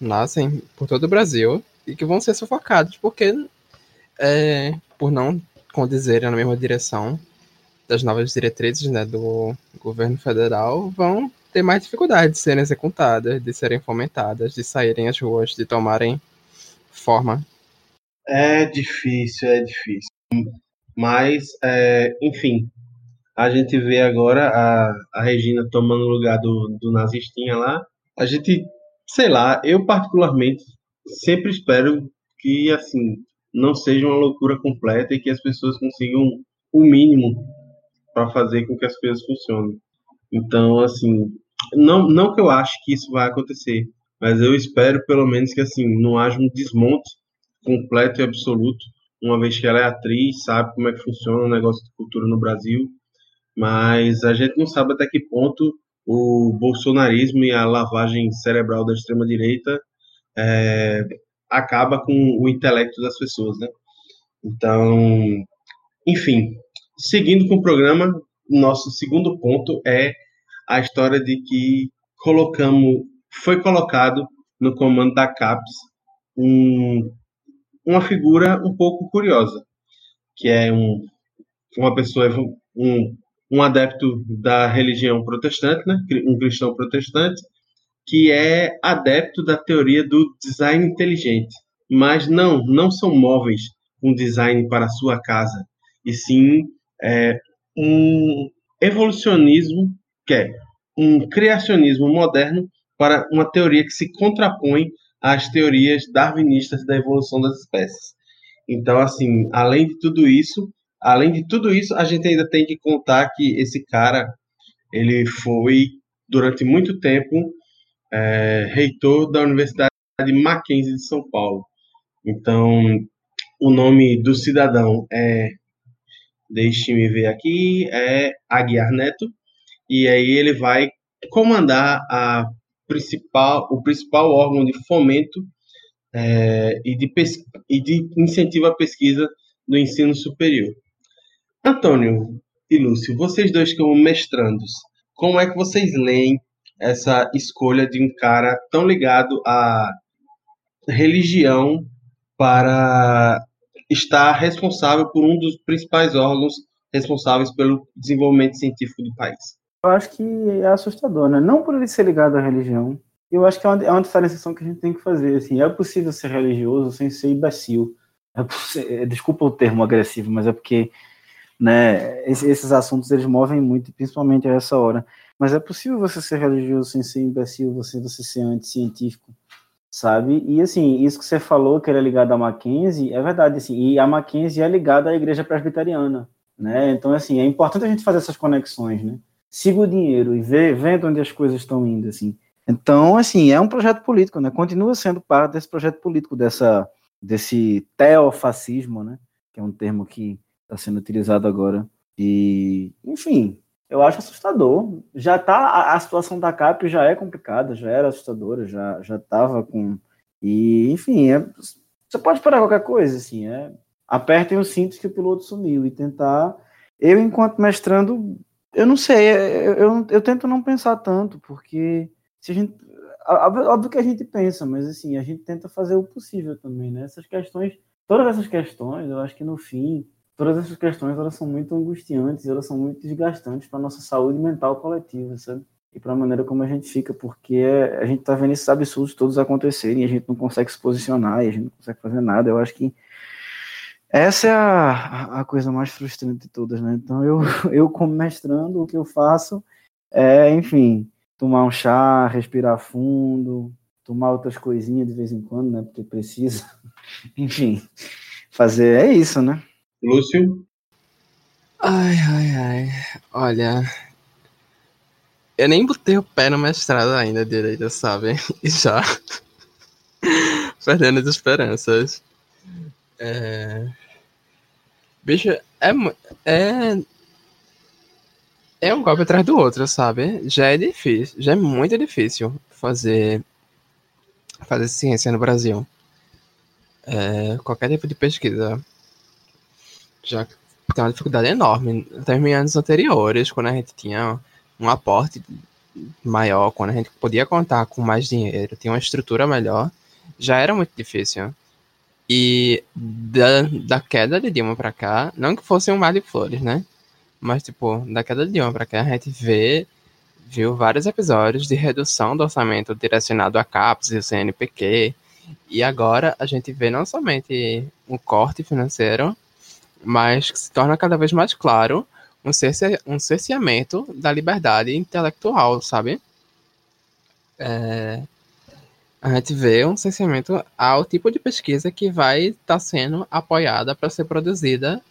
nascem por todo o Brasil e que vão ser sufocados porque é, por não condizerem na mesma direção das novas diretrizes né, do governo federal, vão ter mais dificuldade de serem executadas, de serem fomentadas, de saírem às ruas, de tomarem forma. É difícil, é difícil. Mas, é, enfim, a gente vê agora a, a Regina tomando o lugar do, do nazistinha lá. A gente, sei lá, eu particularmente sempre espero que, assim, não seja uma loucura completa e que as pessoas consigam o mínimo para fazer com que as coisas funcionem. Então, assim, não, não que eu ache que isso vai acontecer, mas eu espero pelo menos que assim não haja um desmonte completo e absoluto, uma vez que ela é atriz, sabe como é que funciona o negócio de cultura no Brasil, mas a gente não sabe até que ponto o bolsonarismo e a lavagem cerebral da extrema direita é, acaba com o intelecto das pessoas, né? Então, enfim, seguindo com o programa, nosso segundo ponto é a história de que colocamos, foi colocado no comando da CAPES um, uma figura um pouco curiosa, que é um, uma pessoa, um, um adepto da religião protestante, né? um cristão protestante, que é adepto da teoria do design inteligente. Mas não, não são móveis com design para a sua casa, e sim é, um evolucionismo que é um criacionismo moderno para uma teoria que se contrapõe às teorias darwinistas da evolução das espécies. Então, assim, além de tudo isso, além de tudo isso, a gente ainda tem que contar que esse cara, ele foi durante muito tempo é, reitor da Universidade Mackenzie de São Paulo. Então, o nome do cidadão é, deixe-me ver aqui, é Aguiar Neto e aí ele vai comandar a principal, o principal órgão de fomento é, e, de e de incentivo à pesquisa do ensino superior. Antônio e Lúcio, vocês dois como mestrandos, como é que vocês leem essa escolha de um cara tão ligado à religião para estar responsável por um dos principais órgãos responsáveis pelo desenvolvimento científico do país? eu acho que é assustador, né? Não por ele ser ligado à religião. Eu acho que é uma, é uma diferenciação que a gente tem que fazer. Assim, é possível ser religioso sem ser imbecil. É, desculpa o termo agressivo, mas é porque né, esses assuntos eles movem muito, principalmente a essa hora. Mas é possível você ser religioso sem ser imbecil, você, você ser anticientífico, sabe? E assim, isso que você falou, que ele é ligado à Mackenzie, é verdade, assim, e a Mackenzie é ligada à igreja presbiteriana, né? Então, assim, é importante a gente fazer essas conexões, né? siga o dinheiro e vê, vendo onde as coisas estão indo, assim. Então, assim, é um projeto político, né? Continua sendo parte desse projeto político, dessa, desse teofascismo, né? Que é um termo que está sendo utilizado agora. E, enfim, eu acho assustador. Já tá, a, a, situação da CAP já é complicada, já era assustadora, já já estava com e, enfim, é, você pode esperar qualquer coisa, assim, é, apertem os cintos que o piloto sumiu e tentar. Eu, enquanto mestrando, eu não sei, eu, eu, eu, tento não pensar tanto, porque se a gente. Óbvio que a gente pensa, mas assim, a gente tenta fazer o possível também, né? Essas questões, todas essas questões, eu acho que no fim, todas essas questões elas são muito angustiantes, elas são muito desgastantes para nossa saúde mental coletiva, sabe? E para a maneira como a gente fica, porque a gente tá vendo esses absurdos todos acontecerem e a gente não consegue se posicionar e a gente não consegue fazer nada. Eu acho que essa é a, a coisa mais frustrante de todas, né? Então, eu, [LAUGHS] eu como mestrando, o que eu faço é, enfim, tomar um chá, respirar fundo, tomar outras coisinhas de vez em quando, né? Porque precisa. [LAUGHS] Enfim, fazer é isso, né? Lúcio? Ai, ai, ai. Olha, eu nem botei o pé no mestrado ainda direito, sabe? [LAUGHS] E já [LAUGHS] perdendo as esperanças. É... Bicho, é, é. É um golpe atrás do outro, sabe? Já é difícil, já é muito difícil fazer fazer ciência no Brasil. É, qualquer tipo de pesquisa já tem uma dificuldade enorme. Até em anos anteriores, quando a gente tinha um aporte maior, quando a gente podia contar com mais dinheiro, tinha uma estrutura melhor, já era muito difícil. E da, da queda de Dilma pra cá, não que fosse um mar de flores, né? Mas, tipo, da queda de Dilma pra cá, a gente vê, viu vários episódios de redução do orçamento direcionado a CAPES e o CNPq. E agora a gente vê não somente um corte financeiro, mas que se torna cada vez mais claro um, cerce, um cerceamento da liberdade intelectual, sabe? É, a gente vê um cerceamento ao tipo de pesquisa que vai estar tá sendo apoiada para ser produzida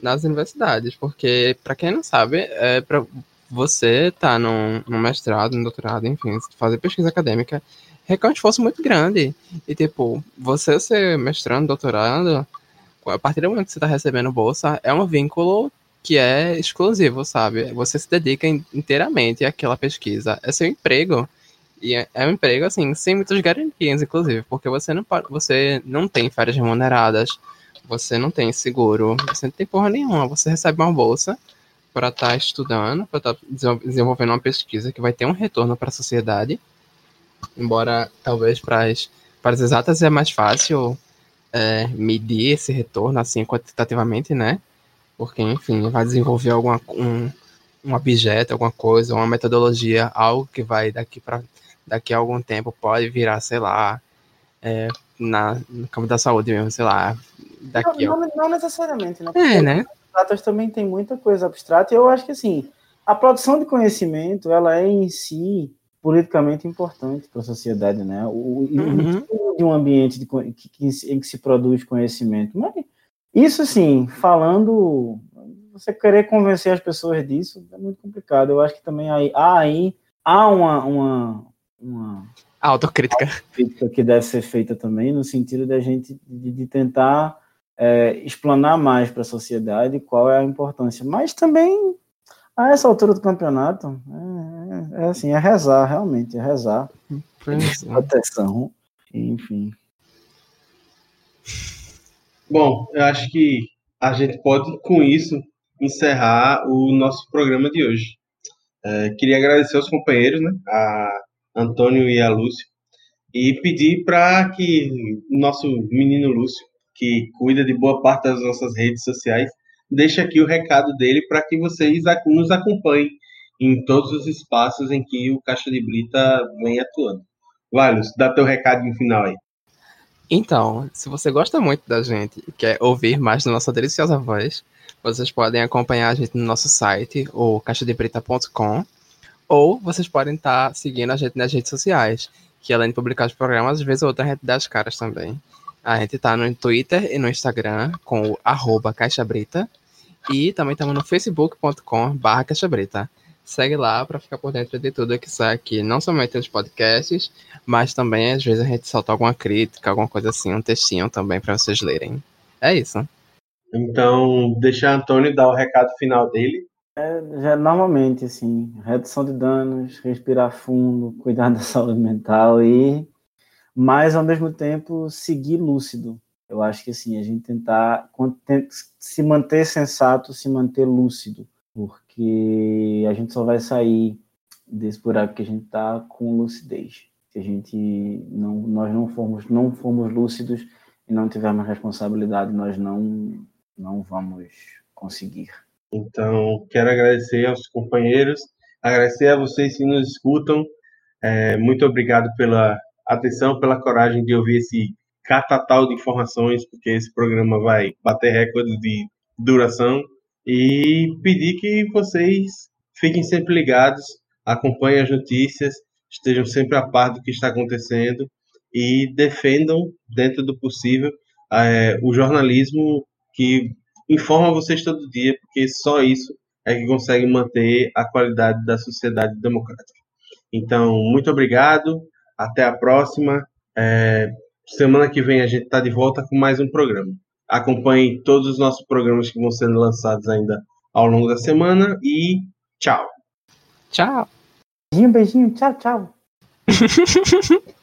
nas universidades, porque, para quem não sabe, é para você estar tá num, num mestrado, num doutorado, enfim, fazer pesquisa acadêmica, requer um esforço muito grande. E, tipo, você ser mestrando, doutorando, a partir do momento que você está recebendo bolsa, é um vínculo que é exclusivo, sabe? Você se dedica inteiramente àquela pesquisa. É seu emprego. E é, é um emprego, assim, sem muitas garantias, inclusive, porque você não, você não tem férias remuneradas, você não tem seguro, você não tem porra nenhuma. Você recebe uma bolsa para estar tá estudando, para estar tá desenvolvendo uma pesquisa que vai ter um retorno para a sociedade. Embora talvez para as, para as exatas é mais fácil é, medir esse retorno assim quantitativamente, né? Porque, enfim, vai desenvolver alguma, um, um objeto, alguma coisa, uma metodologia, algo que vai daqui para daqui a algum tempo pode virar, sei lá, é, na, no campo da saúde mesmo, sei lá. Daqui não, não, não necessariamente, né? Porque é, né? Datas também tem muita coisa abstrata e eu acho que assim, a produção de conhecimento, ela é em si politicamente importante para a sociedade, né? O, uhum. De um ambiente de, que, que, em que se produz conhecimento. Mas isso, assim, falando, você querer convencer as pessoas disso é muito complicado. Eu acho que também aí, há aí há uma, uma, uma autocrítica. autocrítica que deve ser feita também, no sentido da gente de, de tentar é, explanar mais para a sociedade qual é a importância. Mas também a essa altura do campeonato, é, é, é assim, é rezar, realmente, é rezar. Proteção, enfim. Bom, eu acho que a gente pode, com isso, encerrar o nosso programa de hoje. É, queria agradecer aos companheiros, né, a Antônio e a Lúcio, e pedir para que nosso menino Lúcio, que cuida de boa parte das nossas redes sociais, deixa aqui o recado dele para que vocês nos acompanhem em todos os espaços em que o Caixa de Brita vem atuando. Vai, dá teu recado final aí. Então, se você gosta muito da gente e quer ouvir mais da nossa deliciosa voz, vocês podem acompanhar a gente no nosso site, o caixadebrita.com, ou vocês podem estar tá seguindo a gente nas redes sociais, que além de publicar os programas, às vezes outra a gente dá as caras também. A gente tá no Twitter e no Instagram com o arroba caixabrita. E também estamos no facebook.com barra caixabrita. Segue lá para ficar por dentro de tudo que sai aqui, não somente nos podcasts, mas também às vezes a gente solta alguma crítica, alguma coisa assim, um textinho também para vocês lerem. É isso. Então, deixa Antônio dar o recado final dele. É, já normalmente, assim, redução de danos, respirar fundo, cuidar [LAUGHS] da saúde mental e mas ao mesmo tempo seguir lúcido. Eu acho que assim, a gente tentar se manter sensato, se manter lúcido, porque a gente só vai sair desse buraco que a gente está com lucidez. Se a gente não, nós não formos, não formos lúcidos e não tivermos responsabilidade, nós não, não vamos conseguir. Então, quero agradecer aos companheiros, agradecer a vocês que nos escutam. É, muito obrigado pela atenção, pela coragem de ouvir esse catatal de informações, porque esse programa vai bater recorde de duração. E pedir que vocês fiquem sempre ligados, acompanhem as notícias, estejam sempre a par do que está acontecendo e defendam, dentro do possível, é, o jornalismo que informa vocês todo dia, porque só isso é que consegue manter a qualidade da sociedade democrática. Então, muito obrigado. Até a próxima. É, semana que vem a gente está de volta com mais um programa. Acompanhe todos os nossos programas que vão sendo lançados ainda ao longo da semana e tchau. Tchau. Beijinho, beijinho. Tchau, tchau. [LAUGHS]